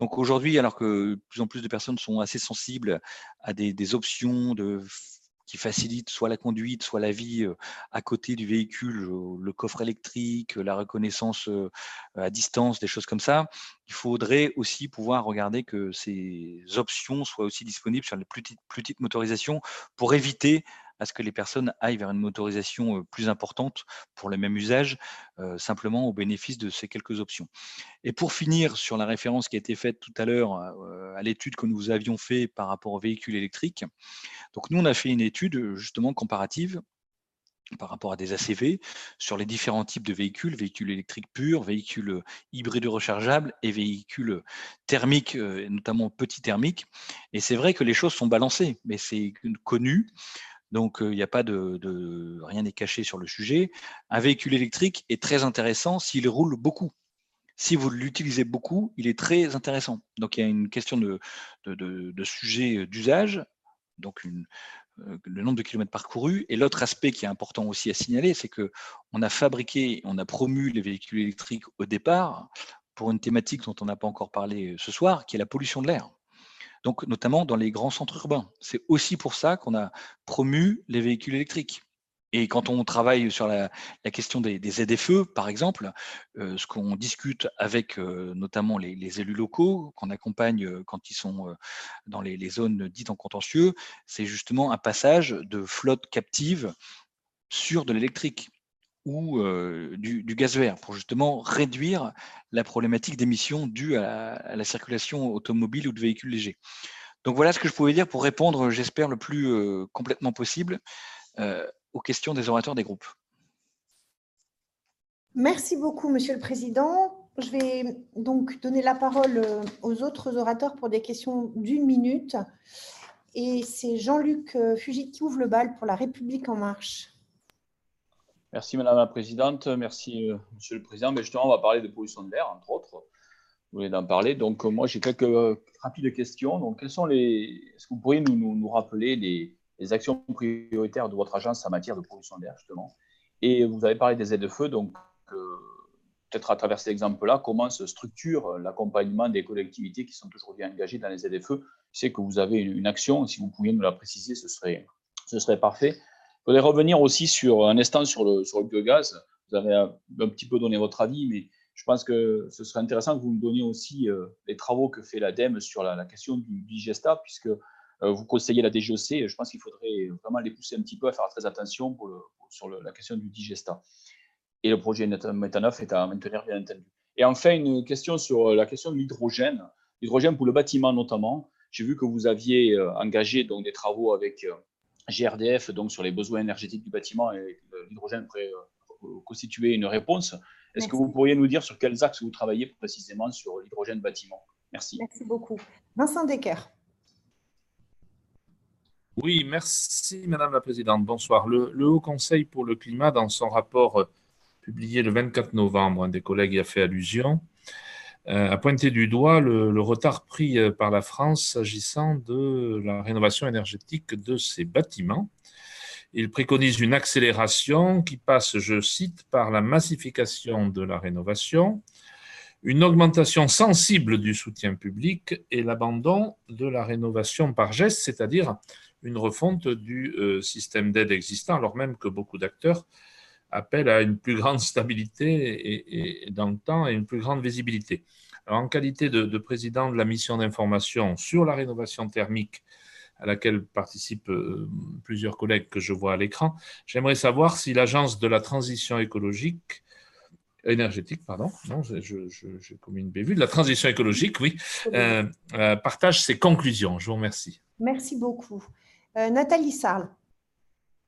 Donc aujourd'hui, alors que de plus en plus de personnes sont assez sensibles à des, options qui facilitent soit la conduite, soit la vie à côté du véhicule, le coffre électrique, la reconnaissance à distance, des choses comme ça, il faudrait aussi pouvoir regarder que ces options soient aussi disponibles sur les plus petites motorisations pour éviter à ce que les personnes aillent vers une motorisation plus importante pour le même usage, simplement au bénéfice de ces quelques options. Et pour finir sur la référence qui a été faite tout à l'heure à l'étude que nous avions fait par rapport aux véhicules électriques, donc nous on a fait une étude justement comparative par rapport à des ACV sur les différents types de véhicules, véhicules électriques purs, véhicules hybrides rechargeables et véhicules thermiques, notamment petits thermiques. Et c'est vrai que les choses sont balancées, mais c'est connu. Donc, il n'y a pas de, rien n'est caché sur le sujet. Un véhicule électrique est très intéressant s'il roule beaucoup. Si vous l'utilisez beaucoup, il est très intéressant. Donc, il y a une question de, sujet d'usage, donc euh, le nombre de kilomètres parcourus. Et l'autre aspect qui est important aussi à signaler, c'est que on a fabriqué, on a promu les véhicules électriques au départ pour une thématique dont on n'a pas encore parlé euh, ce soir, qui est la pollution de l'air. Donc, notamment dans les grands centres urbains. C'est aussi pour ça qu'on a promu les véhicules électriques. Et quand on travaille sur la, question des, des ZFE, par exemple, euh, ce qu'on discute avec euh, notamment les, élus locaux, qu'on accompagne euh, quand ils sont dans les, zones dites en contentieux, c'est justement un passage de flotte captive sur de l'électrique ou du, gaz vert pour justement réduire la problématique d'émissions due à, la circulation automobile ou de véhicules légers. Donc voilà ce que je pouvais dire pour répondre, j'espère, le plus complètement possible aux questions des orateurs des groupes. Merci beaucoup, Monsieur le Président. Je vais donc donner la parole euh, aux autres orateurs pour des questions d'une minute. Et c'est Jean-Luc euh, Fugit qui ouvre le bal pour La République En Marche. Merci, Madame la Présidente. Merci, euh, Monsieur le Président. Mais justement, on va parler de pollution de l'air, entre autres. Vous voulez en parler. Donc, moi, j'ai quelques rapides questions. Donc, quels sont les. Est-ce que vous pourriez nous, nous, rappeler les, actions prioritaires de votre agence en matière de pollution d'air, justement? Et vous avez parlé des aides-feu, donc euh, peut-être à travers cet exemple-là, comment se structure l'accompagnement des collectivités qui sont bien engagées dans les aides-feu. Je sais que vous avez une action, si vous pouviez nous la préciser, ce serait, ce serait parfait. Je voudrais revenir aussi sur un instant sur le, sur le biogaz. Vous avez un, petit peu donné votre avis, mais je pense que ce serait intéressant que vous nous donniez aussi euh, les travaux que fait l'ADEME sur la, question du digesta, puisque euh, vous conseillez la DGOC, je pense qu'il faudrait vraiment les pousser un petit peu à faire très attention sur la question du digesta. Et le projet Métanov est à maintenir, bien entendu. Et enfin, une question sur la question de l'hydrogène, l'hydrogène pour le bâtiment notamment. J'ai vu que vous aviez euh, engagé donc, des travaux avec euh, GRDF donc, sur les besoins énergétiques du bâtiment et l'hydrogène pourrait constituer une réponse. Est-ce que vous pourriez nous dire sur quels axes vous travaillez précisément sur l'hydrogène bâtiment? Merci. Merci beaucoup. Vincent Decker. Oui, merci Madame la Présidente. Bonsoir. Le, Haut Conseil pour le climat, dans son rapport euh, publié le 24 novembre, un des collègues y a fait allusion, euh, a pointé du doigt le, retard pris euh, par la France s'agissant de la rénovation énergétique de ses bâtiments. Il préconise une accélération qui passe, je cite, par la massification de la rénovation, une augmentation sensible du soutien public et l'abandon de la rénovation par geste, c'est-à-dire une refonte du euh, système d'aide existant, alors même que beaucoup d'acteurs appellent à une plus grande stabilité et, dans le temps et une plus grande visibilité. en qualité de, président de la mission d'information sur la rénovation thermique, à laquelle participent euh, plusieurs collègues que je vois à l'écran, j'aimerais savoir si l'Agence de la transition écologique énergétique, pardon, non, j'ai commis une bévue, de la transition écologique, oui, euh, partage ses conclusions. Je vous remercie. Merci beaucoup. Euh, Nathalie Sarle.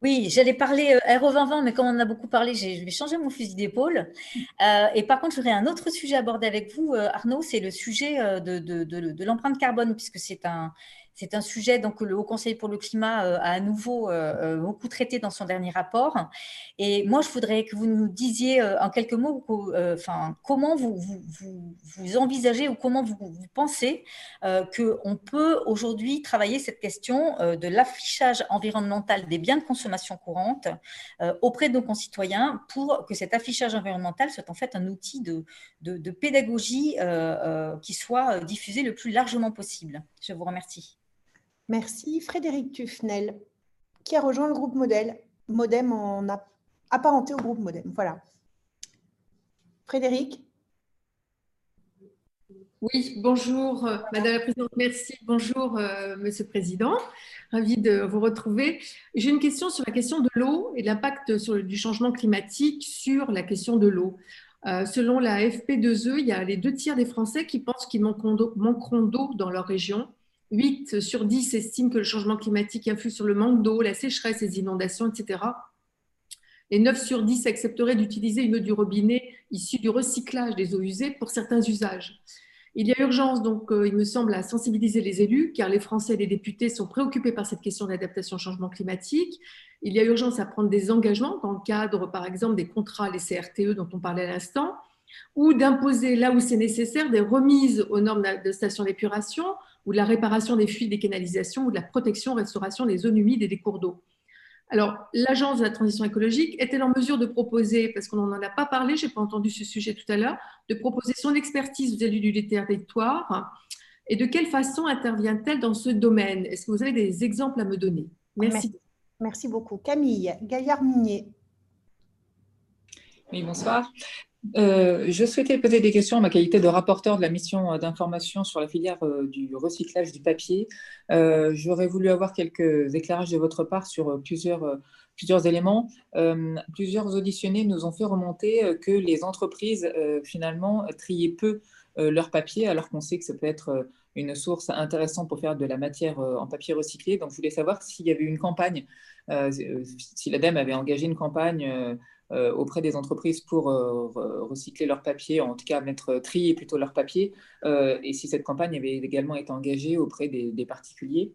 Oui, j'allais parler euh, RO 2020, mais comme on en a beaucoup parlé, je vais changer mon fusil d'épaule. Euh, et par contre, j'aurais un autre sujet à aborder avec vous, Arnaud, c'est le sujet de, de l'empreinte carbone, puisque c'est un, c'est un sujet que le Haut Conseil pour le climat euh, a à nouveau euh, euh, beaucoup traité dans son dernier rapport. Et moi, je voudrais que vous nous disiez en quelques mots comment vous, envisagez ou comment vous, pensez qu'on peut aujourd'hui travailler cette question de l'affichage environnemental des biens de consommation courante auprès de nos concitoyens pour que cet affichage environnemental soit en fait un outil de pédagogie qui soit diffusé le plus largement possible. Je vous remercie. Merci. Frédéric Tufnel, qui a rejoint le groupe Modèle, Modem en apparenté au groupe Modem. Voilà. Frédéric? Oui, bonjour euh, Madame la Présidente, merci. Bonjour euh, Monsieur le Président, ravi de vous retrouver. J'ai une question sur la question de l'eau et l'impact du changement climatique sur la question de l'eau. Euh, selon la FP2E, il y a les deux tiers des Français qui pensent qu'ils manqueront d'eau dans leur région 8 sur 10 estiment que le changement climatique influe sur le manque d'eau, la sécheresse, les inondations, etc. et 9 sur 10 accepteraient d'utiliser une eau du robinet issue du recyclage des eaux usées pour certains usages. Il y a urgence, donc, euh, il me semble, à sensibiliser les élus, car les Français et les députés sont préoccupés par cette question d'adaptation au changement climatique. Il y a urgence à prendre des engagements dans le cadre, par exemple, des contrats, les CRTE dont on parlait à l'instant, ou d'imposer, là où c'est nécessaire, des remises aux normes de station d'épuration, ou de la réparation des fuites des canalisations, ou de la protection, restauration des zones humides et des cours d'eau. Alors, l'Agence de la transition écologique est-elle en mesure de proposer, parce qu'on n'en a pas parlé, je n'ai pas entendu ce sujet tout à l'heure, de proposer son expertise aux élus du territoire Et de quelle façon intervient-elle dans ce domaine? Est-ce que vous avez des exemples à me donner? Merci. Merci beaucoup. Camille Gaillard-Minier. Oui, bonsoir. Euh, je souhaitais poser des questions en ma qualité de rapporteur de la mission euh, d'information sur la filière euh, du recyclage du papier. J'aurais voulu avoir quelques éclairages de votre part sur plusieurs, plusieurs éléments. plusieurs auditionnés nous ont fait remonter que les entreprises, finalement, triaient peu leur papier, alors qu'on sait que ça peut être une source intéressante pour faire de la matière en papier recyclé. Donc, je voulais savoir s'il y avait une campagne, si l'ADEME avait engagé une campagne auprès des entreprises pour euh, recycler leur papier, en tout cas mettre trier plutôt leur papier, euh, et si cette campagne avait également été engagée auprès des, particuliers.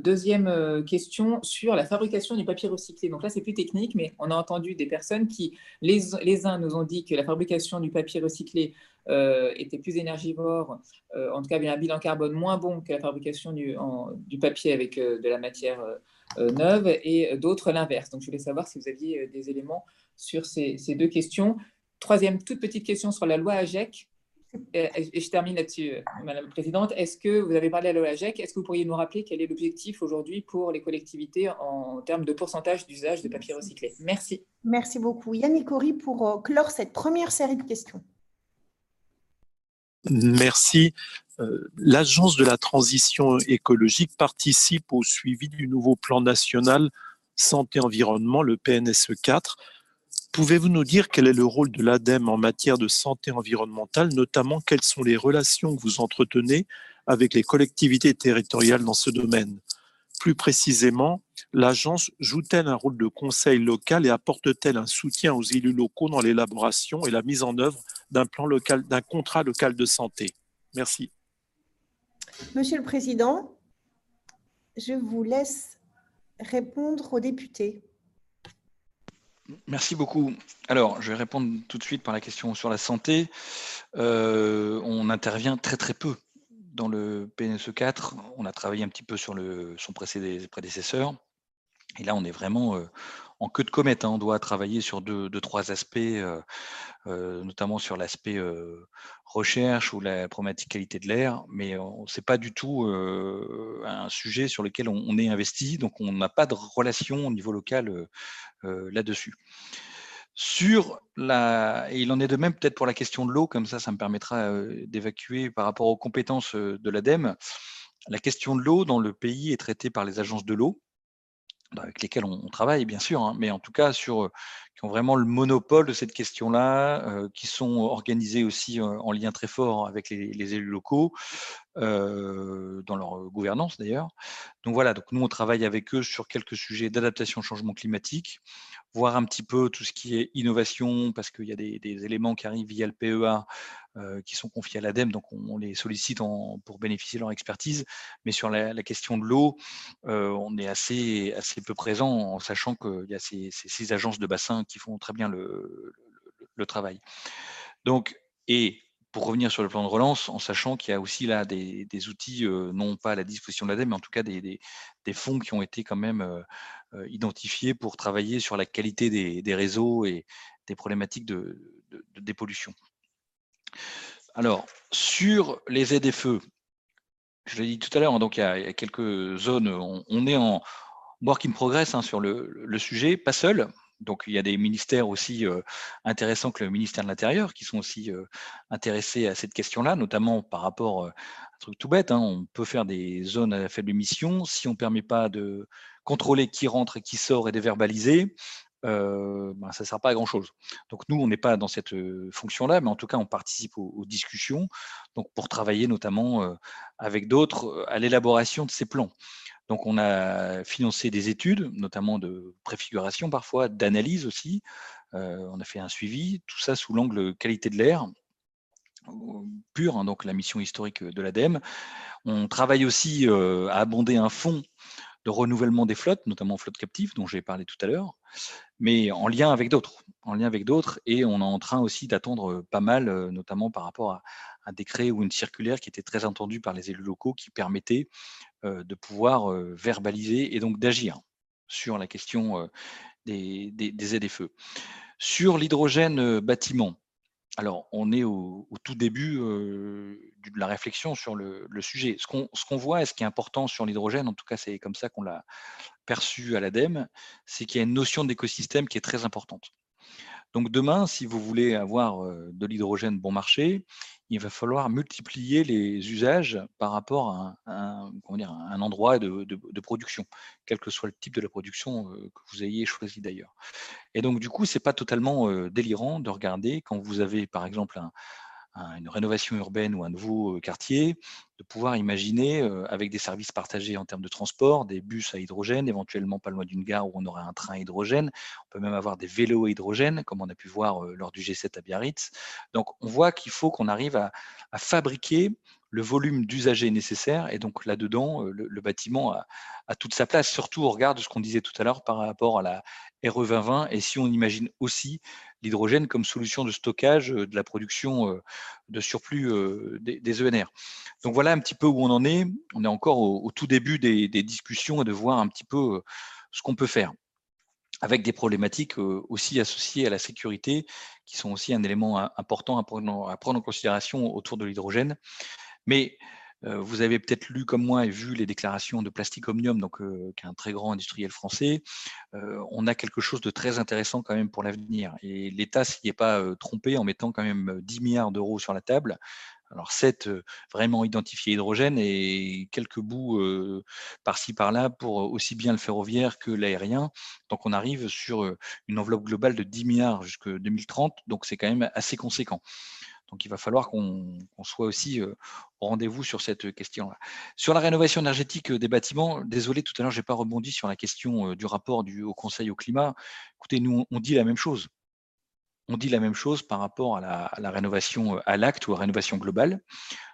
deuxième question sur la fabrication du papier recyclé. Donc là, c'est plus technique, mais on a entendu des personnes qui, les, uns nous ont dit que la fabrication du papier recyclé était plus énergivore, en tout cas avait un bilan carbone moins bon que la fabrication du papier avec de la matière neuve, et d'autres l'inverse. Donc je voulais savoir si vous aviez des éléments sur ces, deux questions. Troisième, toute petite question sur la loi AGEC. Et, je termine là-dessus, euh, Madame la Présidente. Est-ce que vous avez parlé de la loi AGEC Est-ce que vous pourriez nous rappeler quel est l'objectif aujourd'hui pour les collectivités en termes de pourcentage d'usage de papier recyclé? Merci. Merci beaucoup. Yannick Horry pour euh, clore cette première série de questions. Merci. Euh, L'Agence de la transition écologique participe au suivi du nouveau plan national santé-environnement, le PNSE 4, Pouvez-vous nous dire quel est le rôle de l'ADEME en matière de santé environnementale, notamment quelles sont les relations que vous entretenez avec les collectivités territoriales dans ce domaine? Plus précisément, l'agence joue-t-elle un rôle de conseil local et apporte-t-elle un soutien aux élus locaux dans l'élaboration et la mise en œuvre d'un plan local, d'un contrat local de santé? Merci. Monsieur le Président, je vous laisse répondre aux députés. Merci beaucoup. Alors, je vais répondre tout de suite par la question sur la santé. Euh, on intervient très très peu dans le PNSE 4. On a travaillé un petit peu sur le, son prédécesseur. Et là, on est vraiment euh, en queue de comète. Hein. On doit travailler sur deux, trois aspects, euh, notamment sur l'aspect recherche ou la problématique qualité de l'air, mais ce n'est pas du tout un sujet sur lequel on, est investi. Donc, on n'a pas de relation au niveau local là-dessus. Sur la, et il en est de même peut-être pour la question de l'eau, comme ça, ça me permettra euh, d'évacuer par rapport aux compétences euh, de l'ADEME. La question de l'eau dans le pays est traitée par les agences de l'eau, avec lesquelles on, travaille bien sûr, hein, mais en tout cas sur qui ont vraiment le monopole de cette question-là, qui sont organisés aussi en lien très fort avec les, élus locaux, dans leur gouvernance d'ailleurs. Donc voilà, donc nous on travaille avec eux sur quelques sujets d'adaptation au changement climatique, voir un petit peu tout ce qui est innovation, parce qu'il y a des, éléments qui arrivent via le PEA qui sont confiés à l'ADEME, donc on, les sollicite pour bénéficier de leur expertise. Mais sur la, question de l'eau, on est assez, assez peu présent en sachant qu'il y a ces, ces agences de bassin qui font très bien le, travail. Donc, et pour revenir sur le plan de relance, en sachant qu'il y a aussi là des, outils, euh, non pas à la disposition de l'ADEME, mais en tout cas des, fonds qui ont été quand même euh, euh, identifiés pour travailler sur la qualité des, réseaux et des problématiques de, dépollution. Alors, sur les ZFE, je l'ai dit tout à l'heure, hein, donc il y, a, quelques zones, on, est en work in progress hein, sur le, sujet, pas seul, donc il y a des ministères aussi intéressants que le ministère de l'Intérieur qui sont aussi intéressés à cette question-là, notamment par rapport à un truc tout bête. Hein, on peut faire des zones à faible émission si on ne permet pas de contrôler qui rentre et qui sort et de verbaliser. Ben, ça ne sert pas à grand chose. Donc nous, on n'est pas dans cette fonction-là, mais en tout cas, on participe aux, discussions, donc pour travailler notamment avec d'autres à l'élaboration de ces plans. Donc, on a financé des études, notamment de préfiguration parfois, d'analyse aussi. on a fait un suivi, tout ça sous l'angle qualité de l'air pur, hein, donc la mission historique de l'ADEME. On travaille aussi à abonder un fonds de renouvellement des flottes, notamment flottes captives, dont j'ai parlé tout à l'heure, mais en lien avec d'autres, en lien avec d'autres, et on est en train aussi d'attendre pas mal, notamment par rapport à un décret ou une circulaire qui était très entendue par les élus locaux, qui permettait de pouvoir verbaliser et donc d'agir sur la question des, des, des ZFE. Sur l'hydrogène bâtiment, alors, on est au, tout début de la réflexion sur le, sujet. Ce qu'on voit et ce qui est important sur l'hydrogène, en tout cas c'est comme ça qu'on l'a perçu à l'ADEME, c'est qu'il y a une notion d'écosystème qui est très importante. Donc demain, si vous voulez avoir de l'hydrogène bon marché, il va falloir multiplier les usages par rapport à un, endroit de, production, quel que soit le type de la production que vous ayez choisi d'ailleurs. Et donc du coup, ce n'est pas totalement délirant de regarder quand vous avez par exemple un, une rénovation urbaine ou un nouveau quartier, de pouvoir imaginer avec des services partagés en termes de transport, des bus à hydrogène, éventuellement pas loin d'une gare où on aurait un train à hydrogène. On peut même avoir des vélos à hydrogène, comme on a pu voir lors du G7 à Biarritz. Donc on voit qu'il faut qu'on arrive à, fabriquer le volume d'usagers nécessaires. Et donc là-dedans, le, bâtiment a, a, toute sa place, surtout au regard de ce qu'on disait tout à l'heure par rapport à la RE 2020. Et si on imagine aussi l'hydrogène comme solution de stockage de la production de surplus des, ENR. Donc voilà un petit peu où on en est. On est encore au, tout début des, discussions et de voir un petit peu ce qu'on peut faire avec des problématiques aussi associées à la sécurité, qui sont aussi un élément important à prendre, à prendre en considération autour de l'hydrogène. Mais vous avez peut-être lu comme moi et vu les déclarations de Plastic Omnium, donc, qui est un très grand industriel français. on a quelque chose de très intéressant quand même pour l'avenir. Et l'État s'y est pas trompé en mettant quand même 10 milliards d'euros sur la table. Alors 7 vraiment identifiés hydrogène et quelques bouts par-ci par-là pour aussi bien le ferroviaire que l'aérien. Donc on arrive sur une enveloppe globale de 10 milliards jusqu'en 2030, donc c'est quand même assez conséquent. Donc il va falloir qu'on soit aussi au rendez-vous sur cette question-là. Sur la rénovation énergétique des bâtiments, désolé, tout à l'heure, je n'ai pas rebondi sur la question du rapport du Haut Conseil au climat. Écoutez, nous, on dit la même chose. On dit la même chose par rapport à la, rénovation à l'acte ou à la rénovation globale.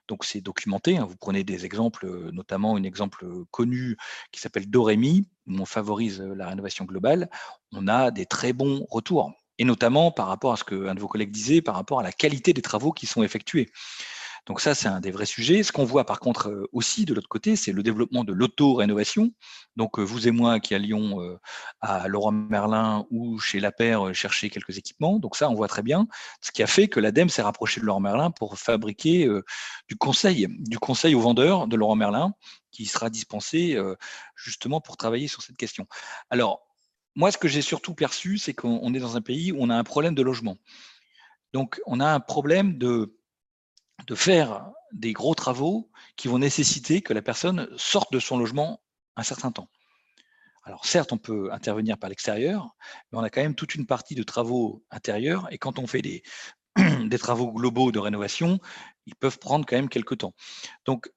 Donc c'est documenté. Hein. Vous prenez des exemples, notamment un exemple connu qui s'appelle Dorémy, où on favorise la rénovation globale. On a des très bons retours et notamment par rapport à ce qu'un de vos collègues disait, par rapport à la qualité des travaux qui sont effectués. Donc ça, c'est un des vrais sujets. Ce qu'on voit par contre euh, aussi de l'auto côté, c'est le développement de l'auto-rénovation. Donc euh, vous et moi qui allions euh, à Laurent Merlin ou chez La chercher quelques équipements. Donc ça, on voit très bien ce qui a fait que l'ADEME s'est rapproché de Laurent Merlin pour fabriquer du conseil, du conseil aux vendeurs de Laurent Merlin qui sera dispensé justement pour travailler sur cette question. Alors, moi, ce que j'ai surtout perçu, c'est qu'on est dans un pays où on a un problème de logement. Donc, on a un problème de, de faire des gros travaux qui vont nécessiter que la personne sorte de son logement un certain temps. Alors certes, on peut intervenir par l'extérieur, mais on a quand même toute une partie de travaux intérieurs, et quand on fait des, des travaux globaux de rénovation, ils peuvent prendre quand même quelques temps. Donc,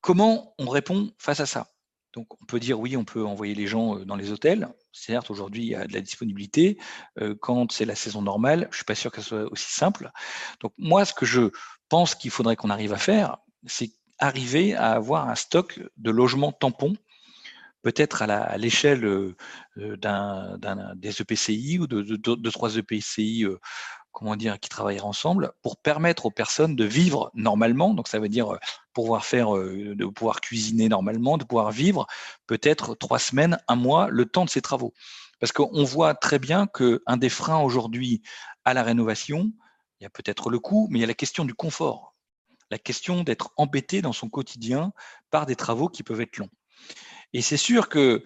comment on répond face à ça? Donc, on peut dire oui, on peut envoyer les gens dans les hôtels. Certes, aujourd'hui, il y a de la disponibilité. Quand c'est la saison normale, je ne suis pas sûr que ce soit aussi simple. Donc, moi, ce que je pense qu'il faudrait qu'on arrive à faire, c'est arriver à avoir un stock de logements tampons, peut-être à l'échelle d'un des EPCI ou de, trois EPCI comment dire, qui travailleraient ensemble pour permettre aux personnes de vivre normalement. Donc, ça veut dire euh, pouvoir faire, euh, de pouvoir cuisiner normalement, de pouvoir vivre peut-être trois semaines, un mois, le temps de ces travaux. Parce qu'on voit très bien qu'un des freins aujourd'hui à la rénovation, il y a peut-être le coût, mais il y a la question du confort, la question d'être embêté dans son quotidien par des travaux qui peuvent être longs. Et c'est sûr que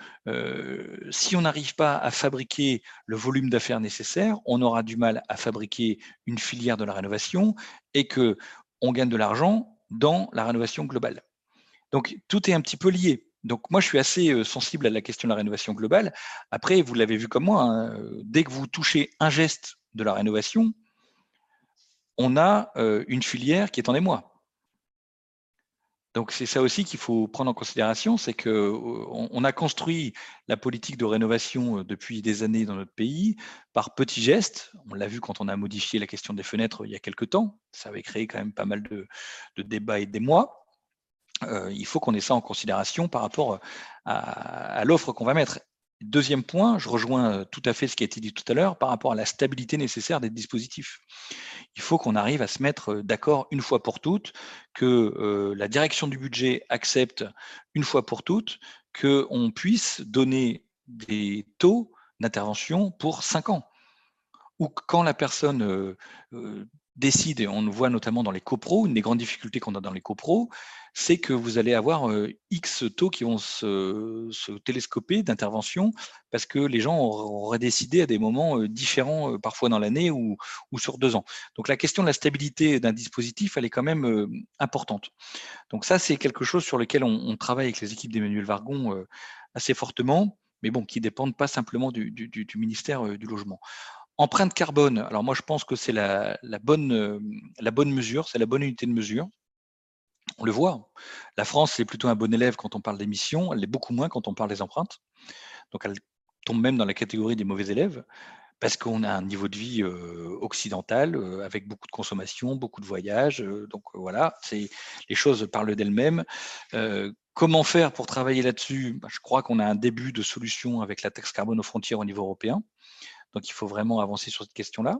si on n'arrive pas à fabriquer le volume d'affaires nécessaire, on aura du mal à fabriquer une filière de la rénovation et que on gagne de l'argent dans la rénovation globale. Donc tout est un petit peu lié. Donc moi, je suis assez sensible à la question de la rénovation globale. Après, vous l'avez vu comme moi, hein, dès que vous touchez un geste de la rénovation, on a une filière qui est en émoi. Donc c'est ça aussi qu'il faut prendre en considération, c'est qu'on on a construit la politique de rénovation euh, depuis des années dans notre pays par petits gestes. On l'a vu quand on a modifié la question des fenêtres il y a quelques temps. Ça avait créé quand même pas mal de, débats et des mois. Euh, il faut qu'on ait ça en considération par rapport à l'offre qu'on va mettre. Deuxième point, je rejoins euh, tout à fait ce qui a été dit tout à l'heure par rapport à la stabilité nécessaire des dispositifs. Il faut qu'on arrive à se mettre euh, d'accord une fois pour toutes, que euh, la direction du budget accepte une fois pour toutes qu'on puisse donner des taux d'intervention pour cinq ans. Ou quand la personne décide, et on le voit notamment dans les copros, une des grandes difficultés qu'on a dans les copros, c'est que vous allez avoir X taux qui vont se, télescoper d'intervention parce que les gens auraient décidé à des moments différents, parfois dans l'année ou, sur deux ans. Donc la question de la stabilité d'un dispositif, elle est quand même importante. Donc ça, c'est quelque chose sur lequel on, travaille avec les équipes d'Emmanuel Vargon assez fortement, mais bon, qui ne dépendent pas simplement du, ministère du Logement. Empreinte carbone, alors moi je pense que c'est la, bonne, la bonne mesure, c'est la bonne unité de mesure on le voit. La France, c'est plutôt un bon élève quand on parle d'émissions, elle l'est beaucoup moins quand on parle des empreintes. Donc elle tombe même dans la catégorie des mauvais élèves parce qu'on a un niveau de vie euh, occidental euh, avec beaucoup de consommation, beaucoup de voyages. Euh, donc voilà, c'est les choses parlent d'elles-mêmes. comment faire pour travailler là-dessus? Bah, Je crois qu'on a un début de solution avec la taxe carbone aux frontières au niveau européen. Donc il faut vraiment avancer sur cette question-là,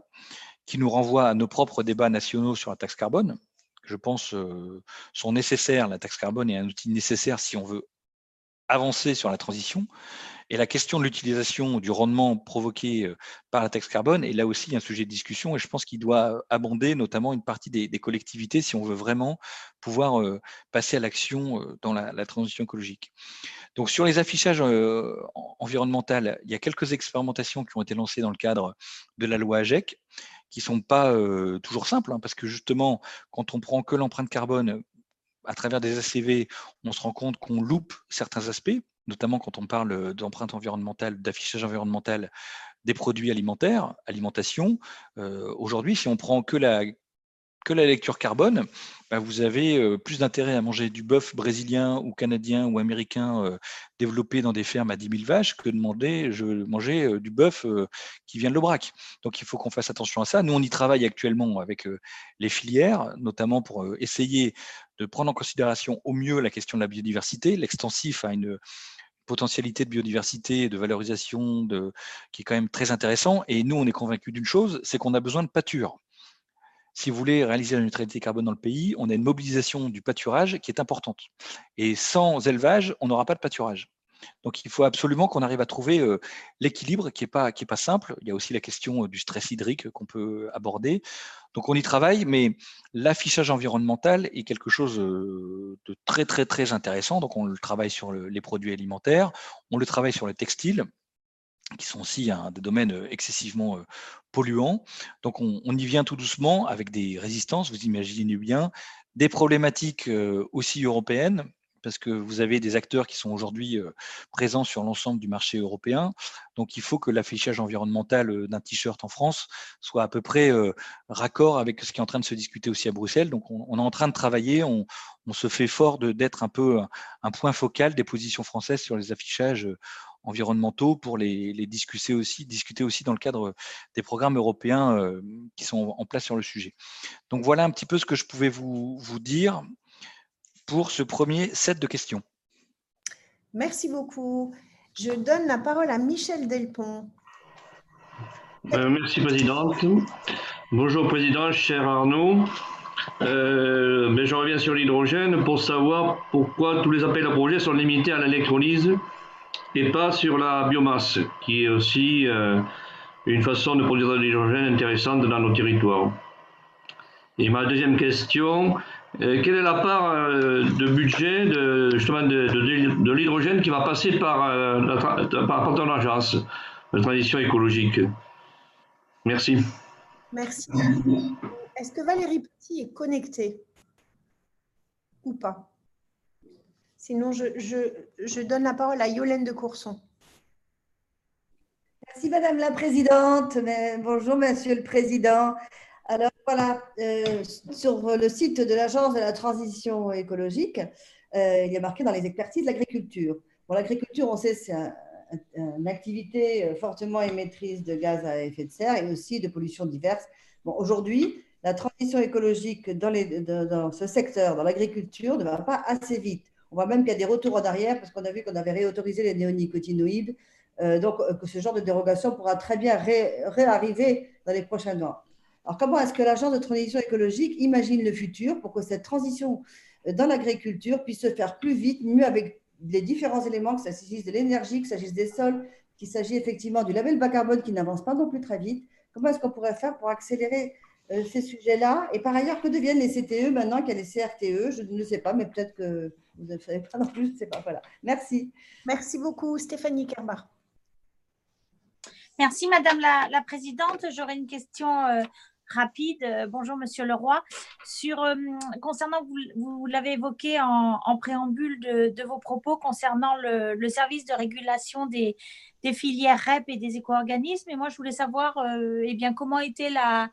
qui nous renvoie à nos propres débats nationaux sur la taxe carbone je pense, sont nécessaires. La taxe carbone est un outil nécessaire si on veut avancer sur la transition. Et la question de l'utilisation du rendement provoqué par la taxe carbone est là aussi un sujet de discussion et je pense qu'il doit abonder notamment une partie des, collectivités si on veut vraiment pouvoir passer à l'action dans la, transition écologique. Donc sur les affichages environnementaux, il y a quelques expérimentations qui ont été lancées dans le cadre de la loi AGEC qui sont pas toujours simples, hein, parce que justement, quand on prend que l'empreinte carbone à travers des ACV, on se rend compte qu'on loupe certains aspects, notamment quand on parle d'empreinte environnementale, d'affichage environnemental des produits alimentaires, alimentation. Aujourd'hui, si on prend que la que la lecture carbone, bah, vous avez euh, plus d'intérêt à manger du bœuf brésilien ou canadien ou américain euh, développé dans des fermes à 10 000 vaches que de manger, euh, du bœuf qui vient de l'Aubrac. Donc il faut qu'on fasse attention à ça. Nous, on y travaille actuellement avec les filières, notamment pour essayer de prendre en considération au mieux la question de la biodiversité. L'extensif a une potentialité de biodiversité de valorisation qui est quand même très intéressant. Et nous, on est convaincus d'une chose, c'est qu'on a besoin de pâture si vous voulez réaliser la neutralité carbone dans le pays, on a une mobilisation du pâturage qui est importante. Et sans élevage, on n'aura pas de pâturage. Donc il faut absolument qu'on arrive à trouver euh, l'équilibre qui n'est pas, pas simple. Il y a aussi la question euh, du stress hydrique qu'on peut aborder. Donc on y travaille, mais l'affichage environnemental est quelque chose euh, de très très très intéressant. Donc on le travaille sur les produits alimentaires, on le travaille sur les textiles, qui sont aussi un, des domaines excessivement polluants. Donc on, y vient tout doucement avec des résistances, vous imaginez bien, des problématiques aussi européennes, parce que vous avez des acteurs qui sont aujourd'hui présents sur l'ensemble du marché européen. Donc il faut que l'affichage environnemental d'un t-shirt en France soit à peu près raccord avec ce qui est en train de se discuter aussi à Bruxelles. Donc on, est en train de travailler, on, se fait fort d'être un peu un point focal des positions françaises sur les affichages environnementaux pour les, discuter, aussi, discuter aussi dans le cadre des programmes européens euh, qui sont en place sur le sujet. Donc voilà un petit peu ce que je pouvais vous, vous dire pour ce premier set de questions. Merci beaucoup. Je donne la parole à Michel Delpont. Euh, merci, Présidente. Bonjour, Président, cher Arnaud. Euh, mais je reviens sur l'hydrogène pour savoir pourquoi tous les appels à projets sont limités à l'électrolyse et pas sur la biomasse, qui est aussi euh, une façon de produire de l'hydrogène intéressante dans nos territoires. Et ma deuxième question, euh, quelle est la part euh, de budget de, justement de, l'hydrogène qui va passer par, la, par, ton agence de transition écologique? Merci. Merci. Est-ce que Valérie Petit est connectée ou pas? Sinon, je, donne la parole à Yolène de Courson. Merci Madame la Présidente. bonjour Monsieur le Président. Alors Voilà, euh, sur le site de l'Agence de la transition écologique, euh, il y a marqué dans les expertises l'agriculture. Bon, l'agriculture, on sait, c'est une activité euh, fortement émettrice de gaz à effet de serre et aussi de pollutions diverses. Bon, Aujourd'hui, la transition écologique dans, ce secteur, dans l'agriculture, ne va pas assez vite. On voit même qu'il y a des retours en arrière parce qu'on a vu qu'on avait réautorisé les néonicotinoïdes. donc, que ce genre de dérogation pourra très bien réarriver dans les prochains mois. Alors, comment est-ce que l'Agence de transition écologique imagine le futur pour que cette transition euh, dans l'agriculture puisse se faire plus vite, mieux avec les différents éléments, que ça s'agisse de l'énergie, que ça s'agisse des sols, qu'il s'agit effectivement du label bas carbone qui n'avance pas non plus très vite Comment est-ce qu'on pourrait faire pour accélérer euh, ces sujets-là Et par ailleurs, que deviennent les CTE maintenant qu'il y a les CRTE Je ne sais pas, mais peut-être que vous ne savez pas non plus, je ne sais pas. Voilà. Merci. Merci beaucoup, Stéphanie Kerbar. Merci, Madame la, Présidente. J'aurais une question euh, rapide. Euh, bonjour, Monsieur Leroy. Sur, euh, concernant, vous, l'avez évoqué en, préambule de, vos propos concernant le, service de régulation des, filières REP et des éco-organismes. Et moi, je voulais savoir euh, eh bien, comment était la,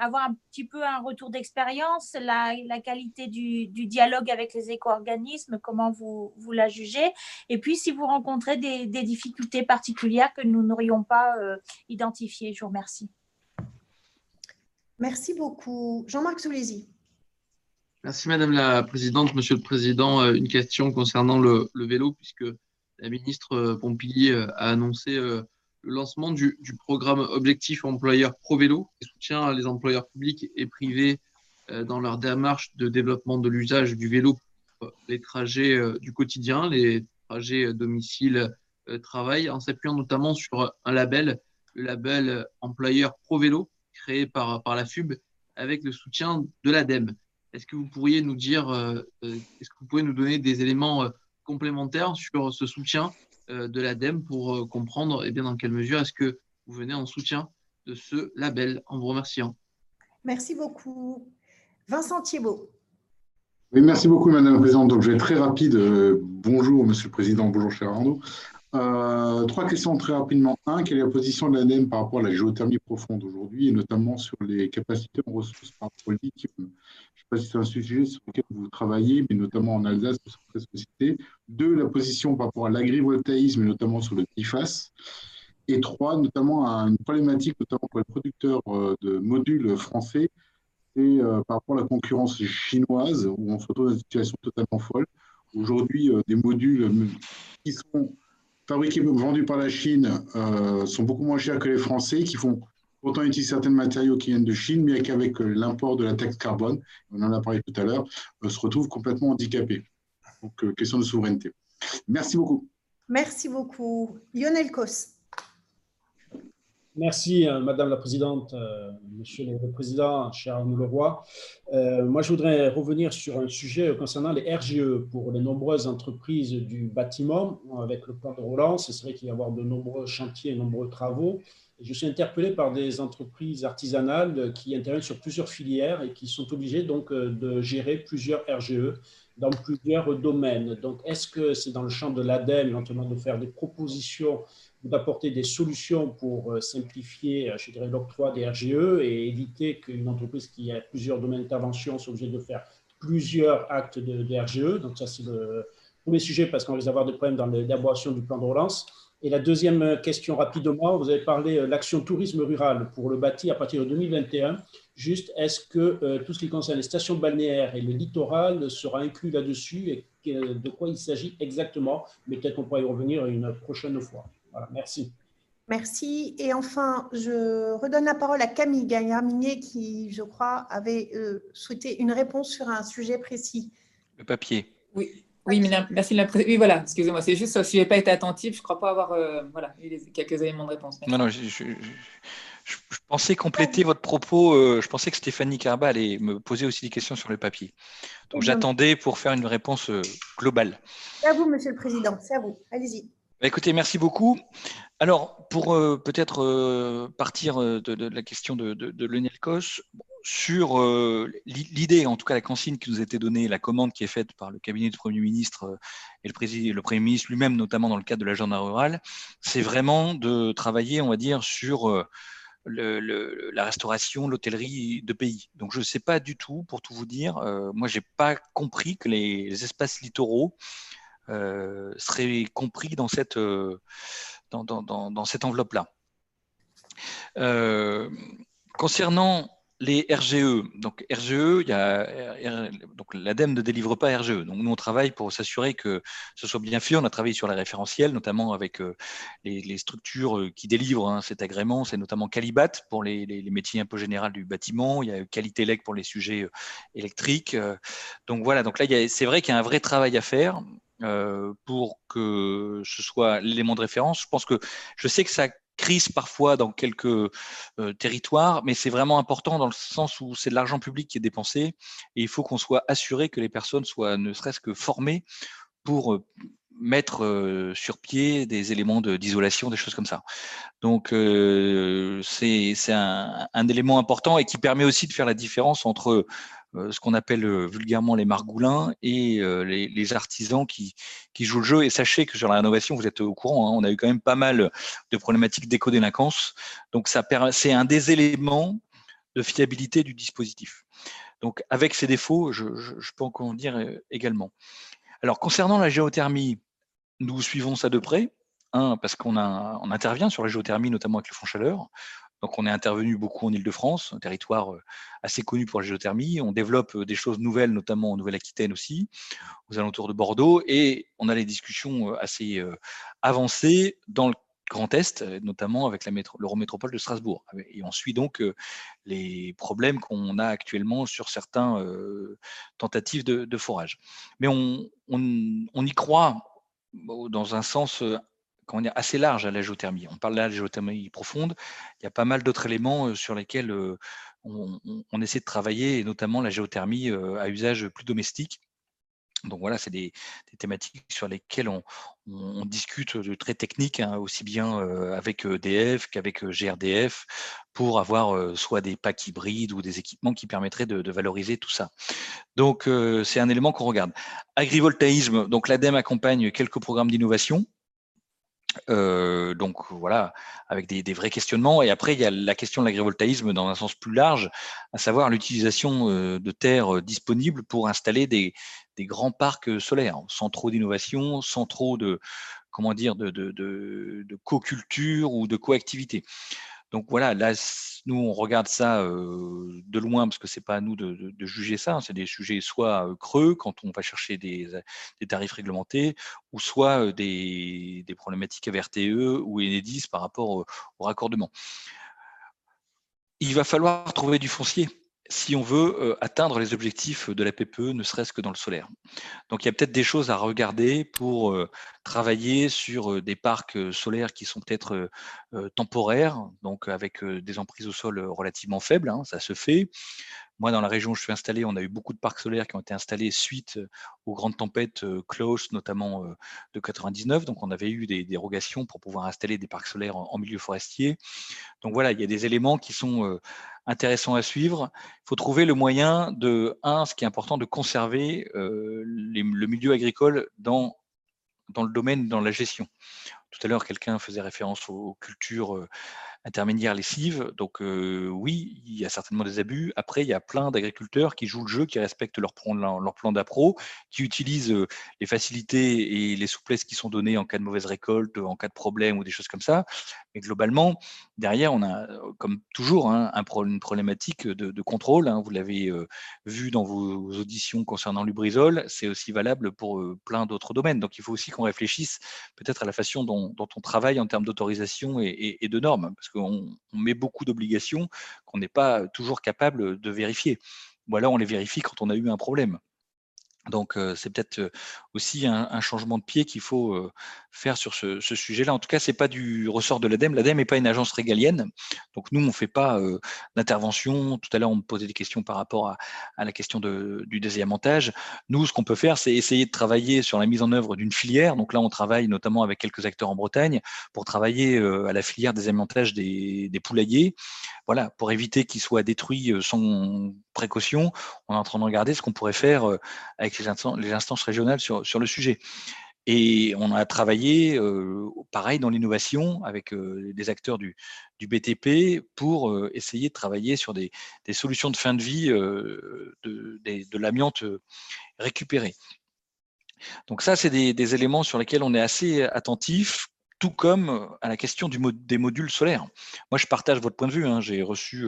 avoir un petit peu un retour d'expérience, la, qualité du, dialogue avec les éco-organismes, comment vous, vous la jugez. Et puis, si vous rencontrez des, difficultés particulières que nous n'aurions pas identifiées. Je vous remercie. Merci beaucoup. Jean-Marc Soulézy. Merci Madame la Présidente. Monsieur le Président, euh, une question concernant le, vélo, puisque la ministre euh, Pompili euh, a annoncé le lancement du, programme Objectif Employeur Pro Vélo, qui soutient les employeurs publics et privés dans leur démarche de développement de l'usage du vélo pour les trajets du quotidien, les trajets domicile-travail, en s'appuyant notamment sur un label, le label Employeur Pro Vélo, créé par, par la FUB avec le soutien de l'ADEME. Est-ce que vous pourriez nous dire, euh, euh, est-ce que vous pouvez nous donner des éléments euh, complémentaires sur ce soutien de l'ADEME pour comprendre et eh bien, dans quelle mesure est-ce que vous venez en soutien de ce label en vous remerciant? Merci beaucoup. Vincent Thiebaud. Oui, merci beaucoup, Madame la Présidente. Donc, je vais être très rapide. bonjour, Monsieur le Président. Bonjour, cher Arnaud. Euh, trois questions très rapidement. Un, quelle est la position de l'ADEME par rapport à la géothermie profonde aujourd'hui, et notamment sur les capacités en ressources par rapport Je ne sais pas si c'est un sujet sur lequel vous travaillez, mais notamment en Alsace, sur cette Deux, la position par rapport à l'agrivoltaïsme, et notamment sur le TIFAS. Et trois, notamment une problématique, notamment pour les producteurs euh, de modules français, c'est euh, par rapport à la concurrence chinoise, où on se retrouve dans une situation totalement folle. Aujourd'hui, des modules qui sont fabriqués, vendus par la Chine euh, sont beaucoup moins chers que les Français, qui font pourtant utiliser certains matériaux qui viennent de Chine, mais qu'avec euh, l'import de la taxe carbone, on en a parlé tout à l'heure, euh, se retrouvent complètement handicapés. Donc, question de souveraineté. Merci beaucoup. Merci beaucoup. Lionel Cos. Merci, euh, Madame la Présidente, euh, Monsieur le Président, cher Arnaud Leroy. Euh, moi, je voudrais revenir sur un sujet concernant les RGE pour les nombreuses entreprises du bâtiment avec le plan de relance. C'est vrai qu'il va y avoir de nombreux chantiers, de nombreux travaux. je suis interpellé par des entreprises artisanales qui interviennent sur plusieurs filières et qui sont obligées donc de gérer plusieurs RGE dans plusieurs domaines. Donc, est-ce que c'est dans le champ de l'ADEME, éventuellement, de faire des propositions d'apporter des solutions pour euh, simplifier, euh, je dirais, l'octroi des RGE et éviter qu'une entreprise qui a plusieurs domaines d'intervention soit obligée de faire plusieurs actes de, RGE. Donc ça, c'est le premier sujet parce qu'on risque d'avoir des problèmes dans l'élaboration du plan de relance. Et la deuxième question rapidement, vous avez parlé de euh, l'action tourisme rural pour le bâti à partir de 2021. Juste, est-ce que tout ce qui concerne les stations balnéaires et le littoral sera inclus là-dessus et de quoi il s'agit exactement? Mais peut-être qu'on pourra y revenir une prochaine fois merci. Merci. Et enfin, je redonne la parole à Camille Gagnard-Minier qui, je crois, avait euh, souhaité une réponse sur un sujet précis. Le papier. Oui. Oui, merci la Oui, voilà, excusez-moi, c'est juste si je n'ai pas été attentif, je ne crois pas avoir euh, voilà, eu quelques éléments de réponse. Non, non, je, pensais compléter votre propos, euh, je pensais que Stéphanie Carba allait me poser aussi des questions sur le papier. Donc j'attendais pour faire une réponse globale. C'est à vous, Monsieur le Président, c'est à vous, allez-y. Bah, écoutez, merci beaucoup. Alors, pour euh, peut-être euh, partir euh, de, la question de, de, Lionel sur l'idée, en tout cas la consigne qui nous a été donnée, la commande qui est faite par le cabinet du Premier ministre et le Premier ministre lui-même, notamment dans le cadre de l'agenda rural, c'est vraiment de travailler, on va dire, sur la restauration, l'hôtellerie de pays. Donc je ne sais pas du tout, pour tout vous dire, moi je n'ai pas compris que les, espaces littoraux seraient compris dans cette, dans, dans cette enveloppe-là. concernant les RGE. Donc RGE, il y a, donc l'ADEME ne délivre pas RGE. Donc nous on travaille pour s'assurer que ce soit bien fait. On a travaillé sur les référentiels, notamment avec euh, les, structures euh, qui délivrent hein, cet agrément. C'est notamment Calibat pour les, métiers un peu généraux du bâtiment. Il y a Qualité pour les sujets euh, électriques. Donc voilà. Donc là, c'est vrai qu'il y a un vrai travail à faire. Pour que ce soit l'élément de référence. Je pense que je sais que ça crise parfois dans quelques euh, territoires, mais c'est vraiment important dans le sens où c'est de l'argent public qui est dépensé et il faut qu'on soit assuré que les personnes soient ne serait-ce que formées pour euh, mettre euh, sur pied des éléments d'isolation, des choses comme ça. Donc c'est un, élément important et qui permet aussi de faire la différence entre euh, ce qu'on appelle euh, vulgairement les margoulins et euh, les, artisans qui, jouent le jeu. Et sachez que sur la rénovation, vous êtes au courant, hein, on a eu quand même pas mal de problématiques d'éco-délinquance. Donc c'est un des éléments de fiabilité du dispositif. Donc avec ces défauts, je, peux encore en dire également. Alors concernant la géothermie, nous suivons ça de près. parce qu'on on intervient sur la géothermie, notamment avec le fonds chaleur. Donc, on est intervenu beaucoup en Ile-de-France, un territoire assez connu pour la géothermie. On développe des choses nouvelles, notamment en Nouvelle-Aquitaine aussi, aux alentours de Bordeaux. Et on a des discussions assez avancées dans le Grand Est, notamment avec l'Eurométropole de Strasbourg. Et on suit donc les problèmes qu'on a actuellement sur certains tentatives de, forage. Mais on, on, y croit dans un sens assez large à la géothermie. On parle là de la géothermie profonde. Il y a pas mal d'autres éléments sur lesquels on, essaie de travailler, et notamment la géothermie à usage plus domestique. Donc voilà, c'est des, thématiques sur lesquelles on, discute de très techniques, hein, aussi bien avec EDF qu'avec GRDF, pour avoir soit des packs hybrides ou des équipements qui permettraient de valoriser tout ça. Donc c'est un élément qu'on regarde. Agrivoltaïsme, donc l'ADEME accompagne quelques programmes d'innovation donc voilà, avec des, vrais questionnements. Et après, il y a la question de l'agrivoltaïsme dans un sens plus large, à savoir l'utilisation de terres disponibles pour installer des, grands parcs solaires, sans trop d'innovation, sans trop de comment dire de, de co-culture ou de coactivité. Donc voilà, là, nous, on regarde ça de loin parce que c'est pas à nous de, juger ça. Hein. c'est des sujets soit creux quand on va chercher des, tarifs réglementés, ou soit des, problématiques à RTE ou Enedis par rapport au raccordement. Il va falloir trouver du foncier si on veut atteindre les objectifs de la PPE, ne serait-ce que dans le solaire. Donc il y a peut-être des choses à regarder pour travailler sur des parcs solaires qui sont peut-être temporaires, donc avec des emprises au sol relativement faibles, hein, ça se fait. Moi, dans la région où je suis installé, on a eu beaucoup de parcs solaires qui ont été installés suite aux grandes tempêtes Klaus, notamment de 99. Donc, on avait eu des dérogations pour pouvoir installer des parcs solaires en, milieu forestier. Donc voilà, il y a des éléments qui sont intéressants à suivre. Il faut trouver le moyen de, un, ce qui est important, de conserver le milieu agricole dans, dans le domaine, dans la gestion. Tout à l'heure, quelqu'un faisait référence aux cultures intermédiaires lessives. Donc oui, il y a certainement des abus. Après, il y a plein d'agriculteurs qui jouent le jeu, qui respectent leur plan, leur plan d'appro, qui utilisent les facilités et les souplesses qui sont données en cas de mauvaise récolte, en cas de problème ou des choses comme ça. Mais globalement, derrière, on a, comme toujours, hein, une problématique de, contrôle. Hein. Vous l'avez vu dans vos auditions concernant l'ubrizol. C'est aussi valable pour plein d'autres domaines. Donc, il faut aussi qu'on réfléchisse peut-être à la façon dont, on travaille en termes d'autorisation et, et, de normes. Parce qu'on met beaucoup d'obligations qu'on n'est pas toujours capable de vérifier. Ou alors on les vérifie quand on a eu un problème. Donc, c'est peut-être aussi un, changement de pied qu'il faut faire sur ce, sujet-là. En tout cas, ce n'est pas du ressort de l'ADEME. L'ADEME n'est pas une agence régalienne. Donc, nous, on ne fait pas d'intervention. Tout à l'heure, on me posait des questions par rapport à, la question du désalimentage. Nous, ce qu'on peut faire, c'est essayer de travailler sur la mise en œuvre d'une filière. Donc là, on travaille notamment avec quelques acteurs en Bretagne pour travailler à la filière désalimentage des, des poulaillers. Voilà, pour éviter qu'ils soient détruits sans précaution. On est en train de regarder ce qu'on pourrait faire avec les instances, régionales sur, le sujet. Et on a travaillé, pareil, dans l'innovation avec des acteurs du, BTP pour essayer de travailler sur des, solutions de fin de vie de, de l'amiante récupérée. Donc ça, c'est des, éléments sur lesquels on est assez attentif, tout comme à la question des modules solaires. Moi, je partage votre point de vue. Hein. J'ai reçu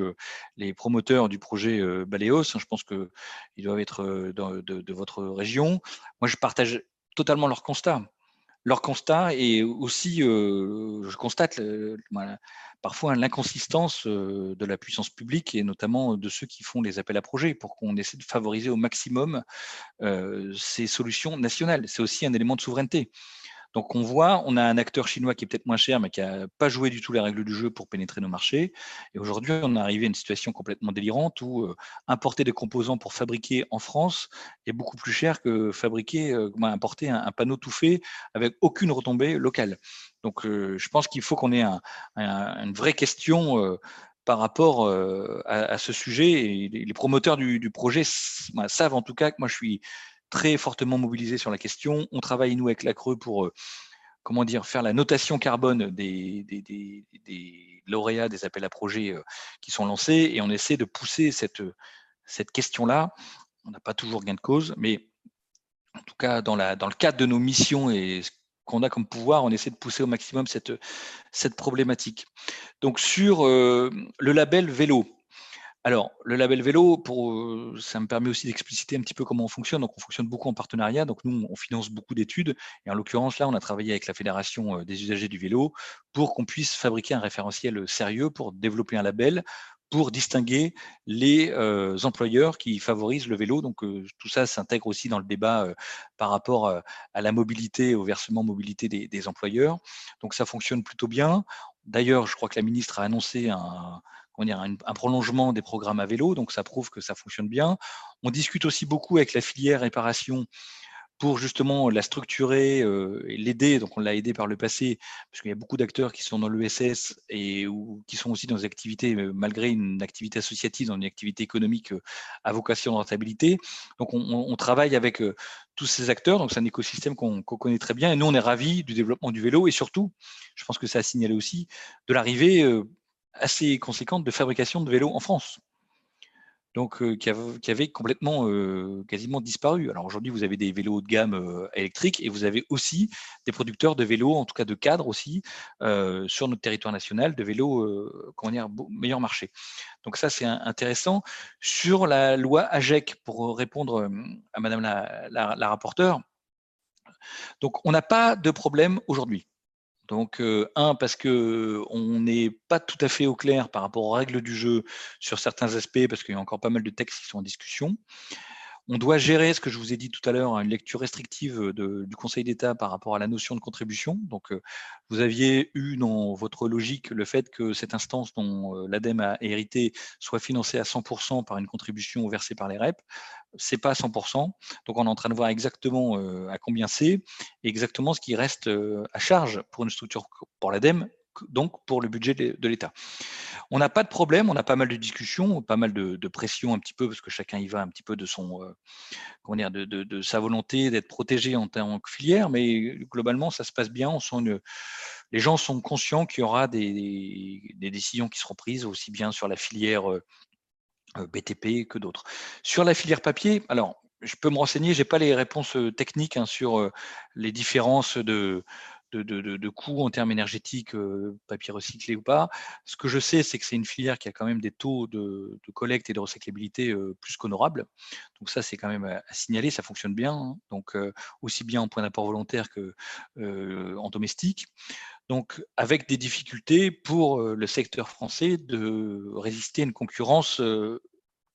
les promoteurs du projet Baleos. Hein. Je pense qu'ils doivent être de, de, votre région. Moi, je partage totalement leur constat. Leur constat et aussi, je constate parfois l'inconsistance de la puissance publique et notamment de ceux qui font les appels à projets pour qu'on essaie de favoriser au maximum ces solutions nationales. C'est aussi un élément de souveraineté. Donc on voit, on a un acteur chinois qui est peut-être moins cher, mais qui n'a pas joué du tout les règles du jeu pour pénétrer nos marchés. Et aujourd'hui, on est arrivé à une situation complètement délirante où euh, importer des composants pour fabriquer en France est beaucoup plus cher que fabriquer, euh, importer un, panneau tout fait avec aucune retombée locale. Donc euh, je pense qu'il faut qu'on ait une vraie question par rapport à, ce sujet. Et les, promoteurs du projet savent en tout cas que moi je suis très fortement mobilisé sur la question. On travaille, nous, avec la Creux pour comment dire, faire la notation carbone des, lauréats des appels à projets qui sont lancés et on essaie de pousser cette, cette question-là. On n'a pas toujours gain de cause, mais en tout cas, dans, le cadre de nos missions et ce qu'on a comme pouvoir, on essaie de pousser au maximum cette, cette problématique. Donc, sur le label vélo, alors, le label vélo, euh, ça me permet aussi d'expliciter un petit peu comment on fonctionne. Donc, on fonctionne beaucoup en partenariat. Donc, nous, on finance beaucoup d'études. Et en l'occurrence, là, on a travaillé avec la Fédération euh, des usagers du vélo pour qu'on puisse fabriquer un référentiel sérieux pour développer un label pour distinguer les euh, employeurs qui favorisent le vélo. Donc, tout ça s'intègre aussi dans le débat par rapport à la mobilité, au versement mobilité des employeurs. Donc, ça fonctionne plutôt bien. D'ailleurs, je crois que la ministre a annoncé un, un, prolongement des programmes à vélo, donc ça prouve que ça fonctionne bien. On discute aussi beaucoup avec la filière réparation pour justement la structurer euh, et l'aider. Donc on l'a aidé par le passé, parce qu'il y a beaucoup d'acteurs qui sont dans l'ESS et qui sont aussi dans des activités, euh, malgré une activité associative, dans une activité économique euh, à vocation de rentabilité. Donc on, travaille avec tous ces acteurs, donc c'est un écosystème qu'on connaît très bien. Et nous, on est ravis du développement du vélo et surtout, je pense que ça a signalé aussi, de l'arrivée assez conséquente de fabrication de vélos en France. Donc, euh, qui, avait, complètement, euh, quasiment disparu. Alors aujourd'hui, vous avez des vélos haut de gamme euh, électriques et vous avez aussi des producteurs de vélos, en tout cas de cadres aussi, sur notre territoire national, de vélos, comment dire, meilleur marché. Donc ça, c'est intéressant. Sur la loi AGEC, pour répondre à Madame la, la rapporteure, donc on n'a pas de problème aujourd'hui. Donc, un, parce qu'on n'est pas tout à fait au clair par rapport aux règles du jeu sur certains aspects, parce qu'il y a encore pas mal de textes qui sont en discussion. On doit gérer ce que je vous ai dit tout à l'heure, une lecture restrictive du Conseil d'État par rapport à la notion de contribution. Donc, vous aviez eu dans votre logique le fait que cette instance dont l'ADEME a hérité soit financée à 100% par une contribution versée par les REP. C'est pas à 100%. Donc, on est en train de voir exactement à combien c'est et exactement ce qui reste à charge pour une structure pour l'ADEME donc pour le budget de l'État. On n'a pas de problème, on a pas mal de discussions, pas mal de, pression un petit peu, parce que chacun y va un petit peu de son, euh, comment dire, de, sa volonté d'être protégé en tant que filière, mais globalement, ça se passe bien. Les gens sont conscients qu'il y aura des, décisions qui seront prises aussi bien sur la filière euh, euh, BTP que d'autres. Sur la filière papier, alors je peux me renseigner, je n'ai pas les réponses techniques hein, sur les différences de, de, coûts en termes énergétiques, euh, papier recyclé ou pas. Ce que je sais, c'est que c'est une filière qui a quand même des taux de, collecte et de recyclabilité euh, plus qu'honorables. Donc ça, c'est quand même à, signaler, ça fonctionne bien. Hein. Donc euh, aussi bien en point d'apport volontaire que en domestique. Donc avec des difficultés pour le secteur français de résister à une concurrence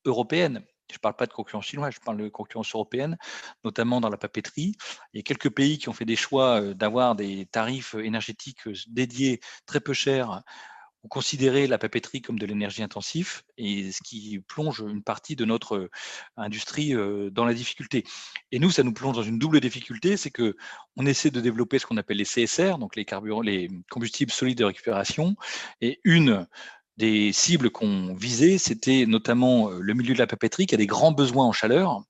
européenne. Je ne parle pas de concurrence chinoise, je parle de concurrence européenne, notamment dans la papeterie. Il y a quelques pays qui ont fait des choix euh, d'avoir des tarifs énergétiques euh, dédiés très peu chers ont considéré la papeterie comme de l'énergie intensive et ce qui plonge une partie de notre euh, industrie dans la difficulté. Et nous, ça nous plonge dans une double difficulté, c'est que on essaie de développer ce qu'on appelle les CSR, donc les les combustibles solides de récupération, et une des cibles qu'on visait, c'était notamment euh, le milieu de la papeterie qui a des grands besoins en chaleur.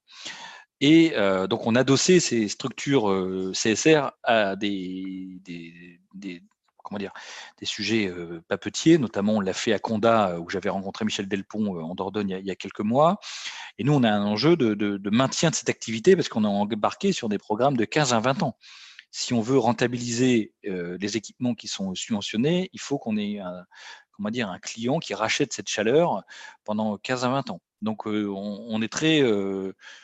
Et donc, on a adossé ces structures CSR à des, des, comment dire, des sujets papetiers. Notamment, on l'a fait à Conda, où j'avais rencontré Michel Delpont en Dordogne il y, a, quelques mois. Et nous, on a un enjeu de, de maintien de cette activité parce qu'on a embarqué sur des programmes de 15 à 20 ans si on veut rentabiliser les équipements qui sont subventionnés, il faut qu'on ait un, comment dire, un client qui rachète cette chaleur pendant 15 à 20 ans. Donc, on, est très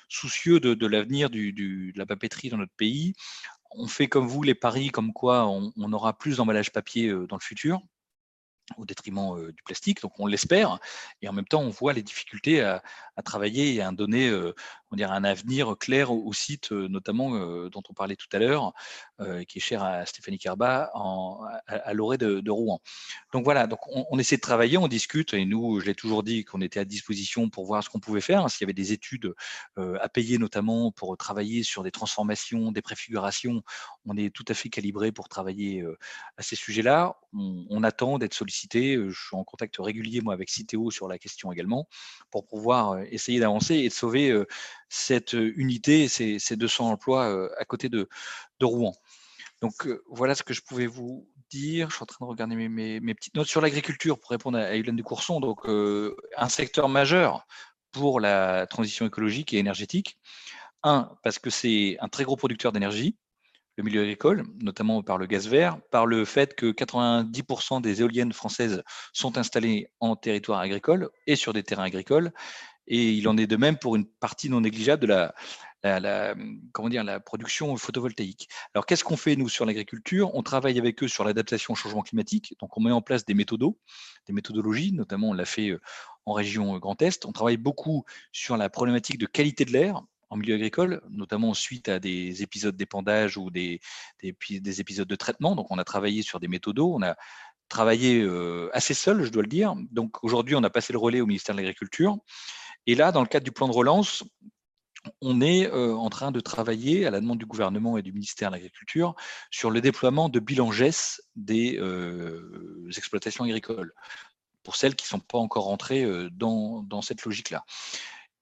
soucieux de, l'avenir de la papeterie dans notre pays. On fait comme vous les paris, comme quoi on, on aura plus d'emballage papier dans le futur au détriment du plastique, donc on l'espère, et en même temps on voit les difficultés à, travailler et à donner on dirait un avenir clair au, site, notamment dont on parlait tout à l'heure, qui est cher à Stéphanie Carba à, l'orée de, Rouen. Donc voilà, donc on, essaie de travailler, on discute, et nous, je l'ai toujours dit, qu'on était à disposition pour voir ce qu'on pouvait faire, s'il y avait des études à payer notamment pour travailler sur des transformations, des préfigurations, on est tout à fait calibré pour travailler à ces sujets-là. On attend d'être sollicité je suis en contact régulier moi avec Citeo sur la question également pour pouvoir essayer d'avancer et de sauver cette unité, ces, ces 200 emplois à côté de, Rouen. Donc voilà ce que je pouvais vous dire. Je suis en train de regarder mes, mes, petites notes sur l'agriculture pour répondre à Hélène de Courson. Donc un secteur majeur pour la transition écologique et énergétique. Un, parce que c'est un très gros producteur d'énergie le milieu agricole, notamment par le gaz vert, par le fait que 90% des éoliennes françaises sont installées en territoire agricole et sur des terrains agricoles. Et il en est de même pour une partie non négligeable de la, la, comment dire, la production photovoltaïque. Alors, qu'est-ce qu'on fait, nous, sur l'agriculture? On travaille avec eux sur l'adaptation au changement climatique. Donc, on met en place des méthodos, des méthodologies, notamment on l'a fait euh, en région Grand Est. On travaille beaucoup sur la problématique de qualité de l'air milieu agricole, notamment suite à des épisodes d'épandage ou des, des, épisodes de traitement. Donc, on a travaillé sur des méthodos, on a travaillé euh, assez seul, je dois le dire. Donc, aujourd'hui, on a passé le relais au ministère de l'Agriculture. Et là, dans le cadre du plan de relance, on est euh, en train de travailler, à la demande du gouvernement et du ministère de l'Agriculture, sur le déploiement de bilan GES des euh, exploitations agricoles, pour celles qui ne sont pas encore rentrées dans cette logique-là.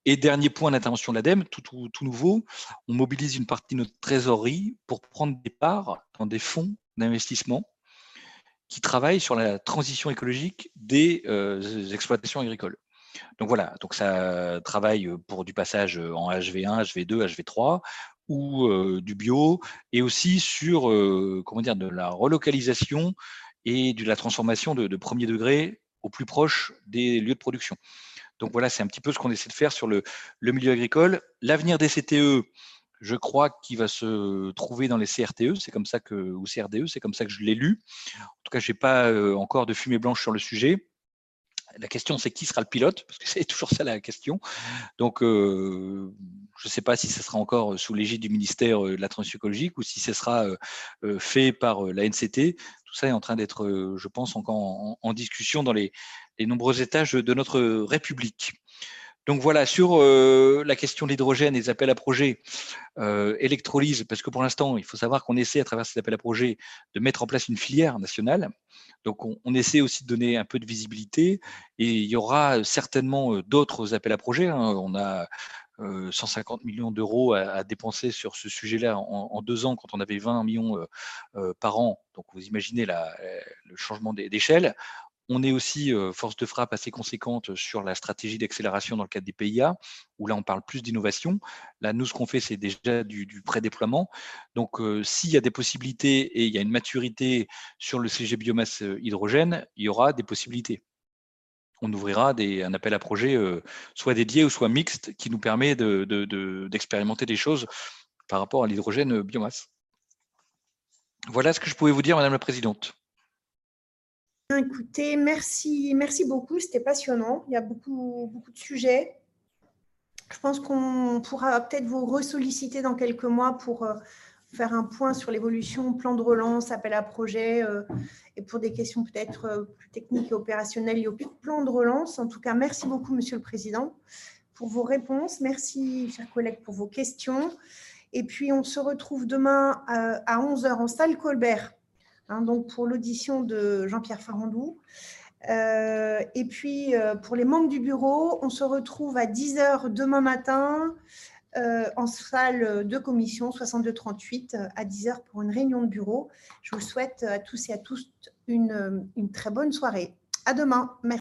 Et dernier point d'intervention de l'ADEME, tout, nouveau, on mobilise une partie de notre trésorerie pour prendre des parts dans des fonds d'investissement qui travaillent sur la transition écologique des euh, exploitations agricoles. Donc voilà, donc ça travaille pour du passage en HV1, HV2, HV3 ou euh, du bio, et aussi sur euh, comment dire de la relocalisation et de la transformation de premier degré au plus proche des lieux de production. Donc voilà, c'est un petit peu ce qu'on essaie de faire sur le, milieu agricole. L'avenir des CTE, je crois qu'il va se trouver dans les CRTE, c'est comme ça que, ou CRDE, c'est comme ça que je l'ai lu. En tout cas, je n'ai pas euh, encore de fumée blanche sur le sujet. La question, c'est qui sera le pilote Parce que c'est toujours ça la question. Donc, euh, je ne sais pas si ce sera encore sous l'égide du ministère euh, de la Transition écologique ou si ce sera fait par la NCT. Tout ça est en train d'être, je pense, encore en discussion dans les, les nombreux étages de notre République. Donc voilà, sur euh, la question de l'hydrogène et des appels à projets, euh, électrolyse, parce que pour l'instant, il faut savoir qu'on essaie à travers ces appels à projets de mettre en place une filière nationale. Donc on, essaie aussi de donner un peu de visibilité et il y aura certainement euh, d'autres appels à projets. Hein. On a 150 millions d'euros à, dépenser sur ce sujet-là en, deux ans quand on avait 20 millions par an. Donc vous imaginez le changement d'échelle. On est aussi force de frappe assez conséquente sur la stratégie d'accélération dans le cadre des PIA, où là, on parle plus d'innovation. Là, nous, ce qu'on fait, c'est déjà du, du pré-déploiement. Donc, s'il y a des possibilités et il y a une maturité sur le CG biomasse hydrogène, il y aura des possibilités. On ouvrira un appel à projet soit dédié ou soit mixte qui nous permet d'expérimenter des choses par rapport à l'hydrogène biomasse. Voilà ce que je pouvais vous dire, Madame la Présidente. Écoutez, merci, merci beaucoup, c'était passionnant. Il y a beaucoup, beaucoup de sujets. Je pense qu'on pourra peut-être vous ressolliciter dans quelques mois pour euh, faire un point sur l'évolution, plan de relance, appel à projet, euh, et pour des questions peut-être euh, plus techniques et opérationnelles liées au plan de relance. En tout cas, merci beaucoup, Monsieur le Président, pour vos réponses. Merci, chers collègues, pour vos questions. Et puis, on se retrouve demain à 11h en salle Colbert Hein, donc pour l'audition de Jean-Pierre Farandou. Euh, et puis, euh, pour les membres du bureau, on se retrouve à 10h demain matin en salle de commission 6238 à 10h pour une réunion de bureau. Je vous souhaite à tous et à tous une, une très bonne soirée. À demain. Merci.